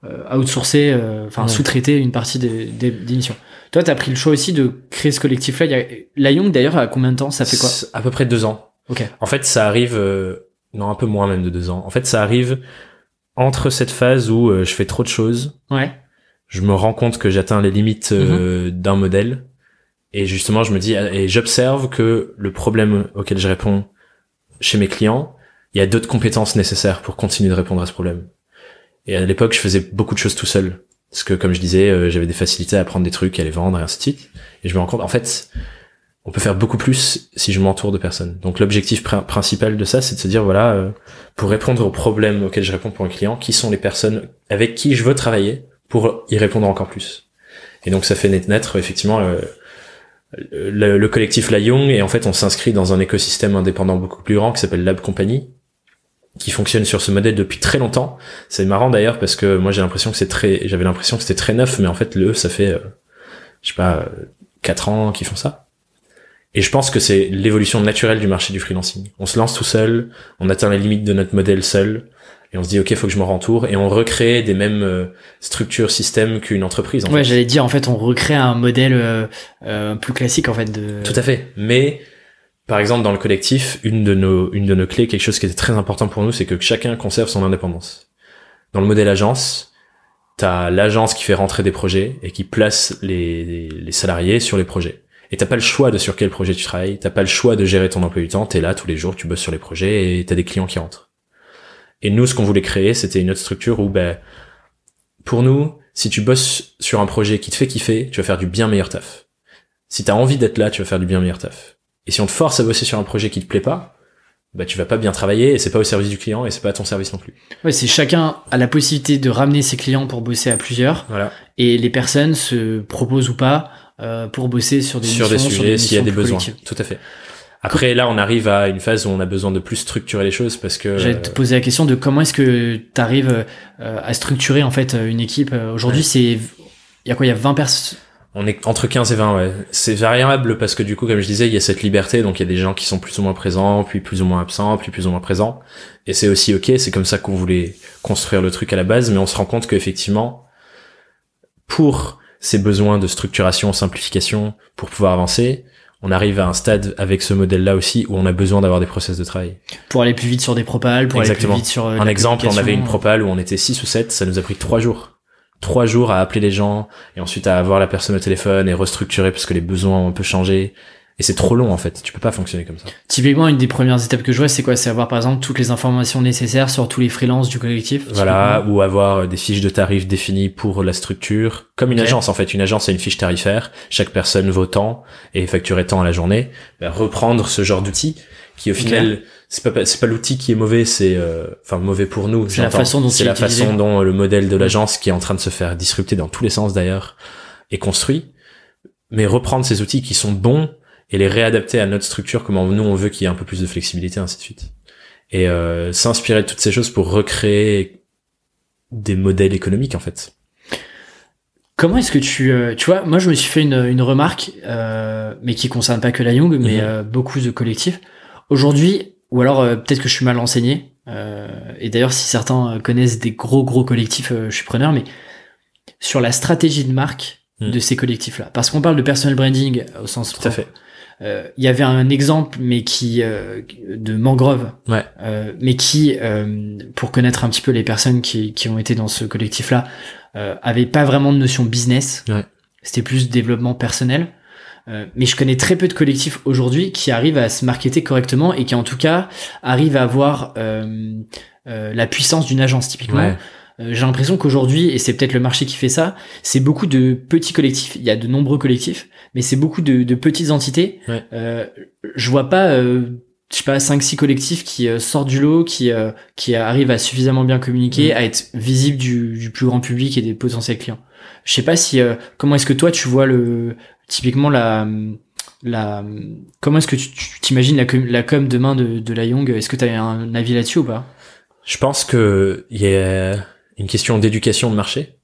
euh, outsourcer, euh, enfin Ouais. sous-traiter une partie des, des, des missions. Toi, tu as pris le choix aussi de créer ce collectif-là. La Young, d'ailleurs, à combien de temps? Ça fait quoi? À peu près deux ans. Ok. En fait, ça arrive, euh, non, un peu moins même de deux ans. En fait, ça arrive entre cette phase où je fais trop de choses, Ouais. je me rends compte que j'atteins les limites euh, d'un modèle, et justement, je me dis, et j'observe que le problème auquel je réponds chez mes clients, il y a d'autres compétences nécessaires pour continuer de répondre à ce problème. Et à l'époque, je faisais beaucoup de choses tout seul. Parce que, comme je disais, euh, j'avais des facilités à apprendre des trucs, à les vendre, et ainsi de suite. Et je me rends compte, en fait, on peut faire beaucoup plus si je m'entoure de personnes. Donc l'objectif pr- principal de ça, c'est de se dire, voilà, euh, pour répondre aux problèmes auxquels je réponds pour un client, qui sont les personnes avec qui je veux travailler pour y répondre encore plus. Et donc ça fait naître, effectivement euh, le, le collectif La Young, et en fait on s'inscrit dans un écosystème indépendant beaucoup plus grand qui s'appelle Lab Company, qui fonctionne sur ce modèle depuis très longtemps. C'est marrant d'ailleurs parce que moi j'ai l'impression que c'est très, j'avais l'impression que c'était très neuf, mais en fait le ça fait, euh, je sais pas, euh, quatre ans qu'ils font ça. Et je pense que c'est l'évolution naturelle du marché du freelancing. On se lance tout seul, on atteint les limites de notre modèle seul, et on se dit ok, faut que je me rentoure, et on recrée des mêmes euh, structures, systèmes qu'une entreprise. En Ouais, j'allais dire, en fait, on recrée un modèle euh, euh, plus classique, en fait, de... Tout à fait. Mais par exemple, dans le collectif, une de nos une de nos clés, quelque chose qui était très important pour nous, c'est que chacun conserve son indépendance. Dans le modèle agence, t'as l'agence qui fait rentrer des projets et qui place les, les, les salariés sur les projets. Et t'as pas le choix de sur quel projet tu travailles, t'as pas le choix de gérer ton emploi du temps, t'es là tous les jours, tu bosses sur les projets et t'as des clients qui rentrent. Et nous, ce qu'on voulait créer, c'était une autre structure où, ben, pour nous, si tu bosses sur un projet qui te fait kiffer, tu vas faire du bien meilleur taf. Si t'as envie d'être là, tu vas faire du bien meilleur taf. Et si on te force à bosser sur un projet qui te plaît pas, bah tu vas pas bien travailler et c'est pas au service du client et c'est pas à ton service non plus. Ouais, c'est chacun a la possibilité de ramener ses clients pour bosser à plusieurs, Voilà. et les personnes se proposent ou pas euh, pour bosser sur des sur des sujets s'il y a des besoins. Tout à fait. Après là, on arrive à une phase où on a besoin de plus structurer les choses parce que J'allais te poser la question de comment est-ce que tu arrives à structurer en fait une équipe. Euh, Aujourd'hui, Ouais. c'est il y a quoi Il y a 20 personnes. On est entre 15 et 20, ouais. C'est variable parce que du coup, comme je disais, il y a cette liberté, donc il y a des gens qui sont plus ou moins présents, puis plus ou moins absents, puis plus ou moins présents. Et c'est aussi ok, c'est comme ça qu'on voulait construire le truc à la base, mais on se rend compte qu'effectivement, pour ces besoins de structuration, simplification, pour pouvoir avancer, on arrive à un stade avec ce modèle-là aussi où on a besoin d'avoir des process de travail. pour aller plus vite sur des propales, pour Exactement. aller plus vite sur euh, Un exemple, on avait une propale où on était 6 ou 7, ça nous a pris 3 jours. 3 jours à appeler les gens, et ensuite à avoir la personne au téléphone et restructurer parce que les besoins ont un peu changé. Et c'est trop long en fait, tu peux pas fonctionner comme ça. Typiquement, une des premières étapes que je vois, c'est quoi? C'est avoir par exemple toutes les informations nécessaires sur tous les freelances du collectif. Voilà, ou avoir des fiches de tarifs définies pour la structure. Comme une agence en fait, une agence a une fiche tarifaire, chaque personne vaut tant et est facturée tant à la journée. Ben, reprendre ce genre d'outils qui au final c'est pas c'est pas l'outil qui est mauvais c'est euh, enfin mauvais pour nous c'est la façon dont c'est la façon dont le modèle de l'agence qui est en train de se faire disrupter dans tous les sens d'ailleurs est construit. Mais reprendre ces outils qui sont bons et les réadapter à notre structure comment nous on veut qu'il y ait un peu plus de flexibilité ainsi de suite et euh, s'inspirer de toutes ces choses pour recréer des modèles économiques en fait Comment est-ce que tu, euh, tu vois, moi je me suis fait une, une remarque, euh, mais qui concerne pas que la Young, mais mhm. euh, beaucoup de collectifs. Aujourd'hui, ou alors peut-être que je suis mal enseigné, et d'ailleurs si certains connaissent des gros gros collectifs, je suis preneur, mais sur la stratégie de marque mhm. de ces collectifs-là, parce qu'on parle de personal branding au sens Tout à fait. Il y avait un exemple, mais qui de Mangrove, ouais. mais qui, pour connaître un petit peu les personnes qui, qui ont été dans ce collectif-là, euh, avait pas vraiment de notion business. Ouais. C'était plus développement personnel. Euh, mais je connais très peu de collectifs aujourd'hui qui arrivent à se marketer correctement et qui en tout cas arrivent à avoir euh, euh la puissance d'une agence typiquement. Ouais. Euh, j'ai l'impression qu'aujourd'hui, et c'est peut-être le marché qui fait ça, c'est beaucoup de petits collectifs. Il y a de nombreux collectifs, mais c'est beaucoup de, de, petites entités. Ouais. je vois pas je sais pas 5 6 collectifs qui euh, sortent du lot qui euh, qui arrivent à suffisamment bien communiquer mm. à être visibles du, du, plus grand public et des potentiels clients je sais pas si euh, comment est-ce que toi tu vois le typiquement la la comment est-ce que tu t'imagines la, la com demain de, de la Young est-ce que tu as un avis là-dessus ou pas? Je pense que il y a une question d'éducation de marché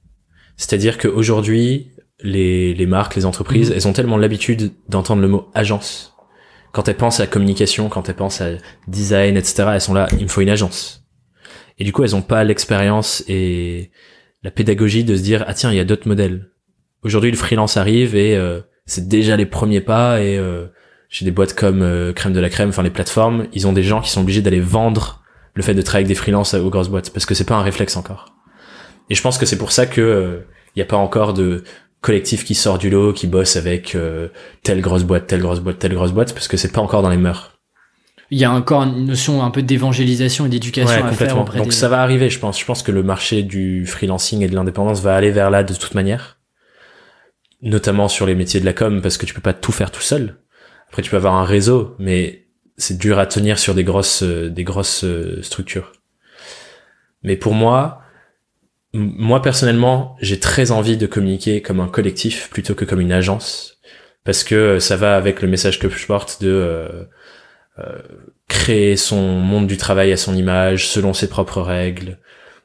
c'est-à-dire qu'aujourd'hui les les marques les entreprises mm. elles ont tellement l'habitude d'entendre le mot agence quand elles pensent à communication, quand elles pensent à design, etc., elles sont là, il me faut une agence. Et du coup, elles ont pas l'expérience et la pédagogie de se dire, ah tiens, il y a d'autres modèles. Aujourd'hui, le freelance arrive et euh, c'est déjà les premiers pas et euh, j'ai des boîtes comme euh, Crème de la Crème, enfin les plateformes, ils ont des gens qui sont obligés d'aller vendre le fait de travailler avec des freelances aux grosses boîtes parce que c'est pas un réflexe encore. Et je pense que c'est pour ça que il n'y a pas encore de collectif qui sort du lot, qui bosse avec euh, telle grosse boîte, telle grosse boîte, telle grosse boîte, parce que c'est pas encore dans les mœurs. Il y a encore une notion un peu d'évangélisation et d'éducation à faire auprès Donc ça va arriver, je pense. Je pense que le marché du freelancing et de l'indépendance va aller vers là de toute manière, notamment sur les métiers de la com, parce que tu peux pas tout faire tout seul. Après, tu peux avoir un réseau, mais c'est dur à tenir sur des grosses, euh, des grosses euh, structures. Mais pour moi, moi personnellement, j'ai très envie de communiquer comme un collectif plutôt que comme une agence, parce que ça va avec le message que je porte de euh, euh, créer son monde du travail à son image, selon ses propres règles,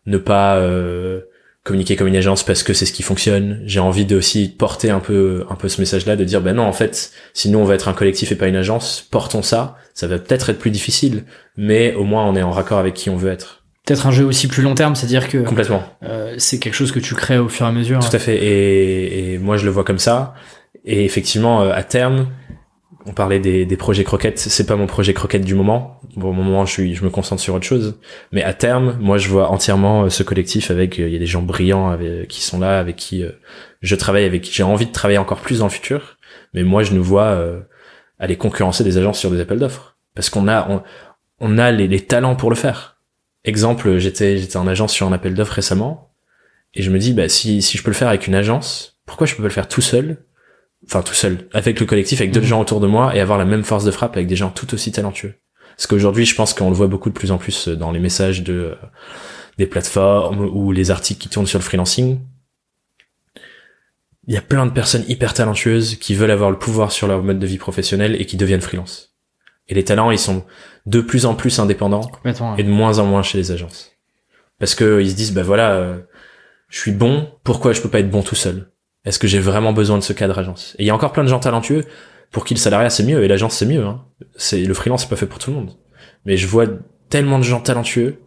ne pas euh, communiquer comme une agence parce que c'est ce qui fonctionne. J'ai envie de aussi porter un peu un peu ce message-là, de dire ben non en fait, si nous on va être un collectif et pas une agence, portons ça. Ça va peut-être être plus difficile, mais au moins on est en raccord avec qui on veut être peut-être un jeu aussi plus long terme, c'est-à-dire que complètement. Euh, c'est quelque chose que tu crées au fur et à mesure. Tout à fait. Et, et, moi, je le vois comme ça. Et effectivement, euh, à terme, on parlait des, des projets croquettes. C'est pas mon projet croquette du moment. Bon, au moment, je suis, je me concentre sur autre chose. Mais à terme, moi, je vois entièrement euh, ce collectif avec. Il y a des gens brillants avec, qui sont là, avec qui je travaille, avec qui j'ai envie de travailler encore plus dans le futur. Mais moi, je nous vois aller concurrencer des agences sur des appels d'offres parce qu'on a, on, on a les, les talents pour le faire Exemple, j'étais j'étais en agence sur un appel d'offres récemment et je me dis bah si si je peux le faire avec une agence, pourquoi je peux pas le faire tout seul? Enfin tout seul, avec le collectif, avec d'autres mhm. gens autour de moi et avoir la même force de frappe avec des gens tout aussi talentueux. Parce qu'aujourd'hui, je pense qu'on le voit beaucoup de plus en plus dans les messages de euh, des plateformes ou les articles qui tournent sur le freelancing. Il y a plein de personnes hyper talentueuses qui veulent avoir le pouvoir sur leur mode de vie professionnel et qui deviennent freelance. Et les talents, ils sont de plus en plus indépendants et de moins en moins chez les agences. Parce que ils se disent, bah voilà, euh, je suis bon, pourquoi je peux pas être bon tout seul? Est-ce que j'ai vraiment besoin de ce cadre agence? Et il y a encore plein de gens talentueux pour qui le salariat c'est mieux et l'agence c'est mieux. Hein. C'est le freelance c'est pas fait pour tout le monde. Mais je vois tellement de gens talentueux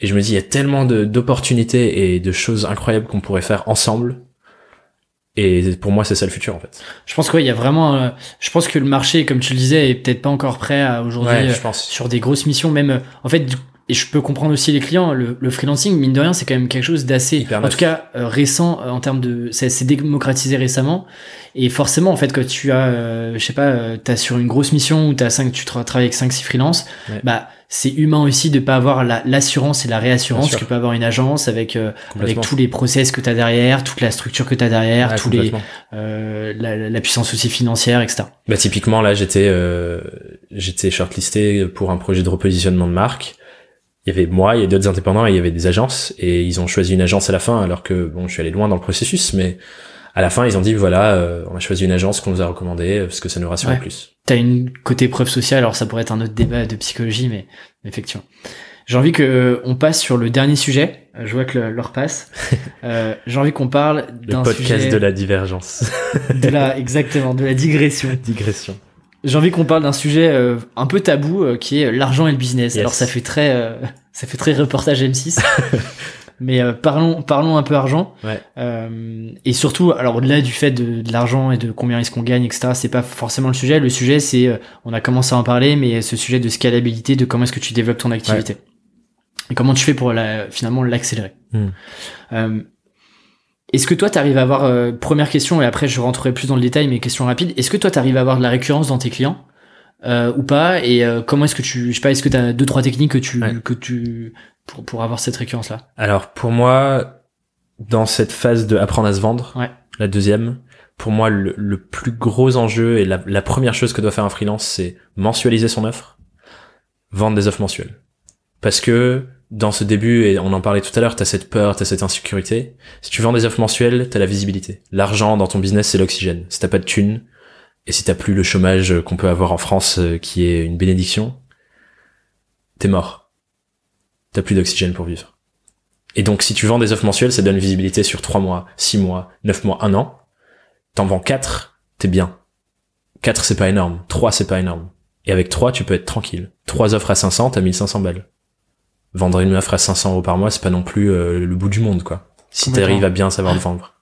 et je me dis il y a tellement d'opportunités et de choses incroyables qu'on pourrait faire ensemble et pour moi, c'est ça le futur en fait. Je pense qu'il y a vraiment. Euh, je pense que le marché, comme tu le disais, est peut-être pas encore prêt à aujourd'hui euh, sur des grosses missions. Même, euh, en fait, et je peux comprendre aussi les clients. Le, le freelancing, mine de rien, c'est quand même quelque chose d'assez, en neuf. tout cas récent en termes de, c'est c'est démocratisé récemment. Et forcément, en fait, quand tu as, je sais pas, t'as sur une grosse mission où t'as cinq, tu tra- travailles avec 5 six freelances, Ouais. bah c'est humain aussi de pas avoir la- l'assurance et la réassurance que peut avoir une agence avec euh, avec tous les process que t'as derrière, toute la structure que t'as derrière, Ouais, tous les euh, la, la puissance aussi financière, etc. Bah typiquement là j'étais euh, j'étais shortlisté pour un projet de repositionnement de marque. Il y avait moi, il y a d'autres indépendants et il y avait des agences et ils ont choisi une agence à la fin alors que bon je suis allé loin dans le processus mais à la fin ils ont dit voilà euh, on a choisi une agence qu'on nous a recommandée euh, parce que ça nous rassurait Ouais. plus. T'as une côté preuve sociale, alors ça pourrait être un autre débat de psychologie, mais effectivement. J'ai envie que euh, on passe sur le dernier sujet. Euh, Je vois que l'heure passe. Euh, J'ai envie qu'on parle Le d'un podcast sujet de la divergence. de la exactement de la digression. Digression. J'ai envie qu'on parle d'un sujet euh, un peu tabou qui est l'argent et le business. Yes. Alors ça fait très euh, ça fait très reportage M6. Mais euh, parlons parlons un peu argent. Ouais. Euh, et surtout, alors au-delà du fait de, de l'argent et de combien est-ce qu'on gagne, etc. C'est pas forcément le sujet. Le sujet, c'est euh, on a commencé à en parler, mais ce sujet de scalabilité, de comment est-ce que tu développes ton activité et comment tu fais pour la, finalement l'accélérer. Hmm. Euh, est-ce que toi, tu arrives à avoir euh, première question et après je rentrerai plus dans le détail, mais question rapide. Est-ce que toi, tu arrives à avoir de la récurrence dans tes clients euh, ou pas? Et euh, comment est-ce que tu, je sais pas, est-ce que tu as deux trois techniques que tu Ouais. que tu pour pour avoir cette récurrence là Alors pour moi, dans cette phase de apprendre à se vendre, Ouais. la deuxième, pour moi le, le plus gros enjeu et la, la première chose que doit faire un freelance, c'est mensualiser son offre, vendre des offres mensuelles. Parce que dans ce début, et on en parlait tout à l'heure, t'as cette peur, t'as cette insécurité. Si tu vends des offres mensuelles, t'as la visibilité. L'argent dans ton business, c'est l'oxygène. Si t'as pas de thunes, et si t'as plus le chômage qu'on peut avoir en France, euh, qui est une bénédiction, t'es mort. T'as plus d'oxygène pour vivre. Et donc, si tu vends des offres mensuelles, ça donne une visibilité sur 3 mois, 6 mois, 9 mois, 1 an. T'en vends 4, t'es bien. 4, c'est pas énorme. 3, c'est pas énorme. Et avec 3, tu peux être tranquille. 3 offres à 500, t'as 1500 balles. Vendre une offre à 500 euros par mois, c'est pas non plus euh, le bout du monde, quoi. Si t'arrives à bien savoir le vendre.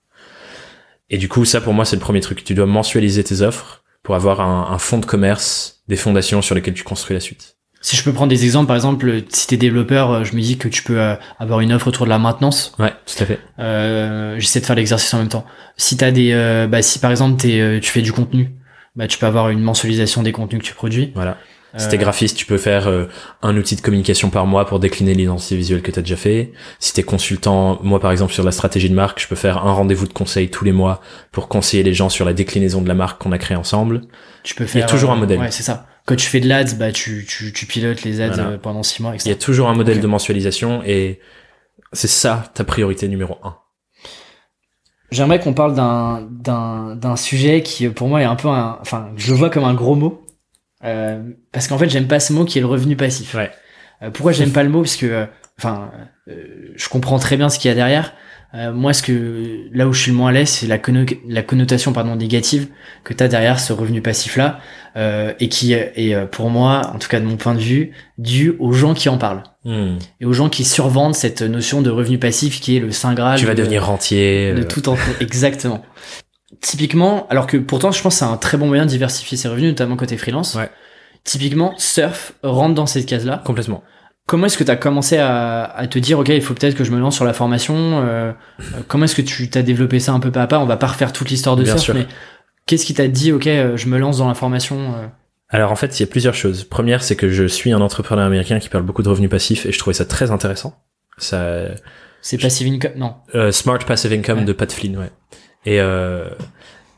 Et du coup, ça, pour moi, c'est le premier truc. Tu dois mensualiser tes offres pour avoir un, un fonds de commerce, des fondations sur lesquelles tu construis la suite. Si je peux prendre des exemples, par exemple, si t'es développeur, euh, je me dis que tu peux euh, avoir une offre autour de la maintenance. Ouais, tout à fait. Euh, J'essaie de faire l'exercice en même temps. Si t'as des, euh, bah, si par exemple t'es, euh, tu fais du contenu, bah tu peux avoir une mensualisation des contenus que tu produis. Voilà. Si t'es graphiste, tu peux faire euh, un outil de communication par mois pour décliner l'identité visuelle que t'as déjà fait. Si t'es consultant, moi par exemple sur la stratégie de marque, je peux faire un rendez-vous de conseil tous les mois pour conseiller les gens sur la déclinaison de la marque qu'on a créée ensemble. tu peux il y a faire toujours un modèle. Ouais, c'est ça. Quand tu fais de l'ads, bah tu, tu, tu pilotes les ads Voilà. euh, pendant six mois, Il etc. y a toujours un modèle de mensualisation et c'est ça ta priorité numéro un. J'aimerais qu'on parle d'un d'un d'un sujet qui pour moi est un peu un, enfin je le vois comme un gros mot euh, parce qu'en fait j'aime pas ce mot qui est le revenu passif. Ouais. Euh, pourquoi j'aime pas le mot? Parce que euh, enfin euh, je comprends très bien ce qu'il y a derrière. Euh, moi ce que là où je suis le moins à l'aise c'est la, conno- la connotation pardon négative que tu as derrière ce revenu passif là euh, et qui est euh, pour moi en tout cas de mon point de vue dû aux gens qui en parlent Hmm. et aux gens qui survendent cette notion de revenu passif qui est le saint graal. Tu vas de- devenir rentier. de euh, tout en exactement. Typiquement, alors que pourtant je pense que c'est un très bon moyen de diversifier ses revenus, notamment côté freelance. Ouais. Typiquement, Surf rentre dans cette case-là. Complètement. Comment est-ce que tu as commencé à, à te dire, ok, il faut peut-être que je me lance sur la formation euh, euh, Comment est-ce que tu t'as développé ça un peu pas à pas? On va pas refaire toute l'histoire de Bien Surf, sûr. mais qu'est-ce qui t'a dit, ok, euh, je me lance dans la formation euh, Alors en fait, il y a plusieurs choses. Première, c'est que je suis un entrepreneur américain qui parle beaucoup de revenus passifs et je trouvais ça très intéressant. Ça, C'est passive income Non. Euh, Smart Passive Income Ouais. de Pat Flynn, ouais. Et euh,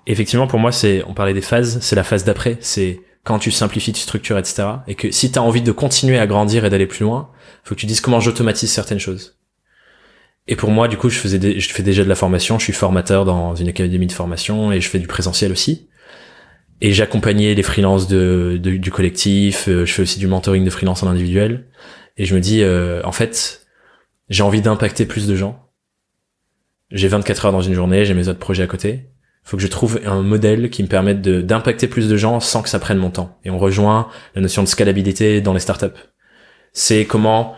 effectivement, pour moi, c'est, on parlait des phases, c'est la phase d'après, c'est quand tu simplifies, tu structures, etc. Et que si tu as envie de continuer à grandir et d'aller plus loin, faut que tu dises comment j'automatise certaines choses. Et pour moi, du coup, je faisais, des- je fais déjà de la formation, je suis formateur dans une académie de formation et je fais du présentiel aussi. Et j'accompagnais les freelances de, de- du collectif, euh, je fais aussi du mentoring de freelance en individuel. Et je me dis, euh, en fait, j'ai envie d'impacter plus de gens j'ai 24 heures dans une journée, j'ai mes autres projets à côté. Faut que je trouve un modèle qui me permette de d'impacter plus de gens sans que ça prenne mon temps. Et on rejoint la notion de scalabilité dans les startups. C'est comment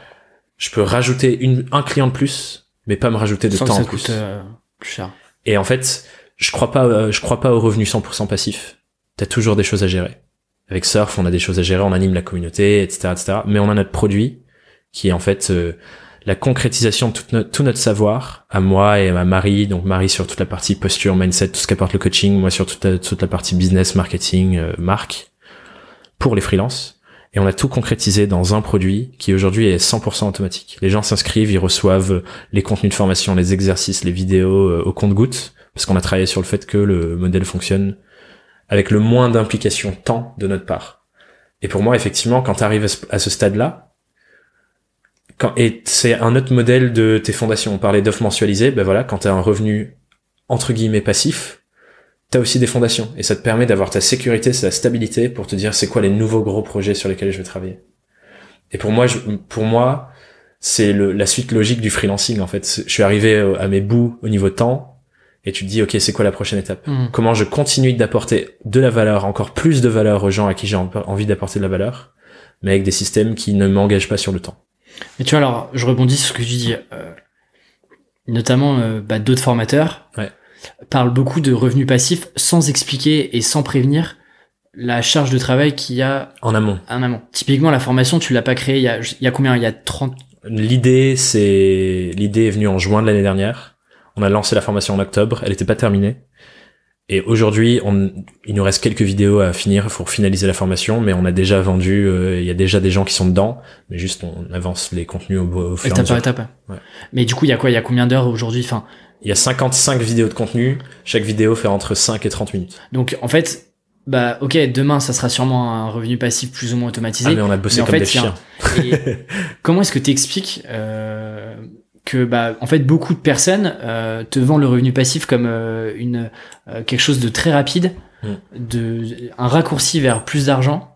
je peux rajouter une, un client de plus, mais pas me rajouter de Sans que temps ça en plus. coûte euh, plus cher. Et en fait, je crois pas, euh, je crois pas au revenu 100% passif. T'as toujours des choses à gérer. Avec Surf, on a des choses à gérer, on anime la communauté, etc., etc. Mais on a notre produit qui est en fait euh, la concrétisation de tout notre, savoir, à moi et à Marie, donc Marie sur toute la partie posture, mindset, tout ce qu'apporte le coaching, moi sur toute la, partie business, marketing, euh, marque, pour les freelances. Et on a tout concrétisé dans un produit qui aujourd'hui est 100% automatique. Les gens s'inscrivent, ils reçoivent les contenus de formation, les exercices, les vidéos euh, au compte-goutte, parce qu'on a travaillé sur le fait que le modèle fonctionne avec le moins d'implication temps de notre part. Et pour moi, effectivement, quand tu arrives à ce stade-là, quand, et c'est un autre modèle de tes fondations. On parlait d'offres mensualisées, ben voilà, quand tu as un revenu entre guillemets passif, tu as aussi des fondations. Et ça te permet d'avoir ta sécurité, ta stabilité pour te dire c'est quoi les nouveaux gros projets sur lesquels je vais travailler. Et pour moi, je, pour moi, c'est la suite logique du freelancing en fait. Je suis arrivé à mes bouts au niveau temps et tu te dis ok c'est quoi la prochaine étape? Mm. Comment je continue d'apporter de la valeur, encore plus de valeur aux gens à qui j'ai en- envie d'apporter de la valeur, mais avec des systèmes qui ne m'engagent pas sur le temps. Mais tu vois, alors, je rebondis sur ce que tu dis. euh, notamment, euh, bah, d'autres formateurs Ouais. parlent beaucoup de revenus passifs sans expliquer et sans prévenir la charge de travail qu'il y a En amont. en amont. Typiquement, la formation, tu l'as pas créée il y a, il y a combien? Il y a 30... L'idée, c'est l'idée est venue en juin de l'année dernière. On a lancé la formation en octobre. Elle n'était pas terminée. Et aujourd'hui, on, il nous reste quelques vidéos à finir pour finaliser la formation, mais on a déjà vendu. euh, Il y a déjà des gens qui sont dedans, mais juste on avance les contenus au, au fur et à Étape par mesure. étape. Ouais. Mais du coup, il y a quoi? Il y a combien d'heures aujourd'hui? Enfin, Il y a 55 vidéos de contenu. Chaque vidéo fait entre 5 et 30 minutes. donc en fait, bah ok, demain, ça sera sûrement un revenu passif plus ou moins automatisé. Ah, mais on a bossé mais en comme fait, des chiens. Et comment est-ce que tu expliques euh, que bah en fait beaucoup de personnes euh, te vendent le revenu passif comme euh, une euh, quelque chose de très rapide, Mm. de un raccourci vers plus d'argent,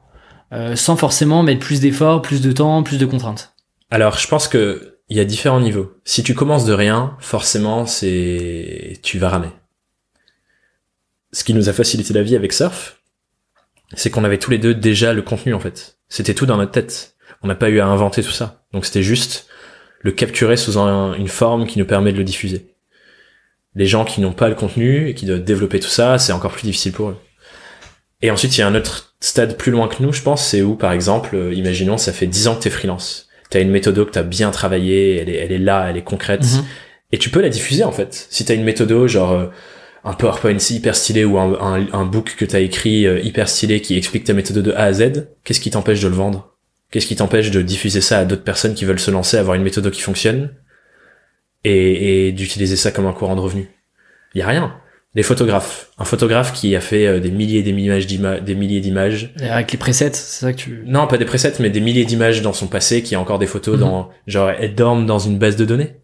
euh, sans forcément mettre plus d'efforts, plus de temps, plus de contraintes. Alors, je pense que il y a différents niveaux. Si tu commences de rien, forcément, c'est tu vas ramer. Ce qui nous a facilité la vie avec Surf, c'est qu'on avait tous les deux déjà le contenu en fait. C'était tout dans notre tête. On n'a pas eu à inventer tout ça. Donc c'était juste le capturer sous un- une forme qui nous permet de le diffuser. Les gens qui n'ont pas le contenu et qui doivent développer tout ça, c'est encore plus difficile pour eux. Et ensuite, il y a un autre stade plus loin que nous, je pense, c'est où, par exemple, euh, imaginons, ça fait 10 ans que t'es freelance. T'as une méthode que t'as bien travaillée, elle est, elle est là, elle est concrète. Mhm. Et tu peux la diffuser, en fait. Si t'as une méthode, genre, euh, un PowerPoint hyper stylé ou un, un, un book que t'as écrit euh, hyper stylé qui explique ta méthode de A à Z, qu'est-ce qui t'empêche de le vendre? Qu'est-ce qui t'empêche de diffuser ça à d'autres personnes qui veulent se lancer, avoir une méthode qui fonctionne et, et d'utiliser ça comme un courant de revenu? Il y a rien. Les photographes, un photographe qui a fait euh, des milliers et des milliers d'ima- des milliers d'images, Avec les presets, c'est ça que tu. non pas des presets, mais des milliers d'images dans son passé, qui a encore des photos Mhm. dans genre elles dorment dans une base de données.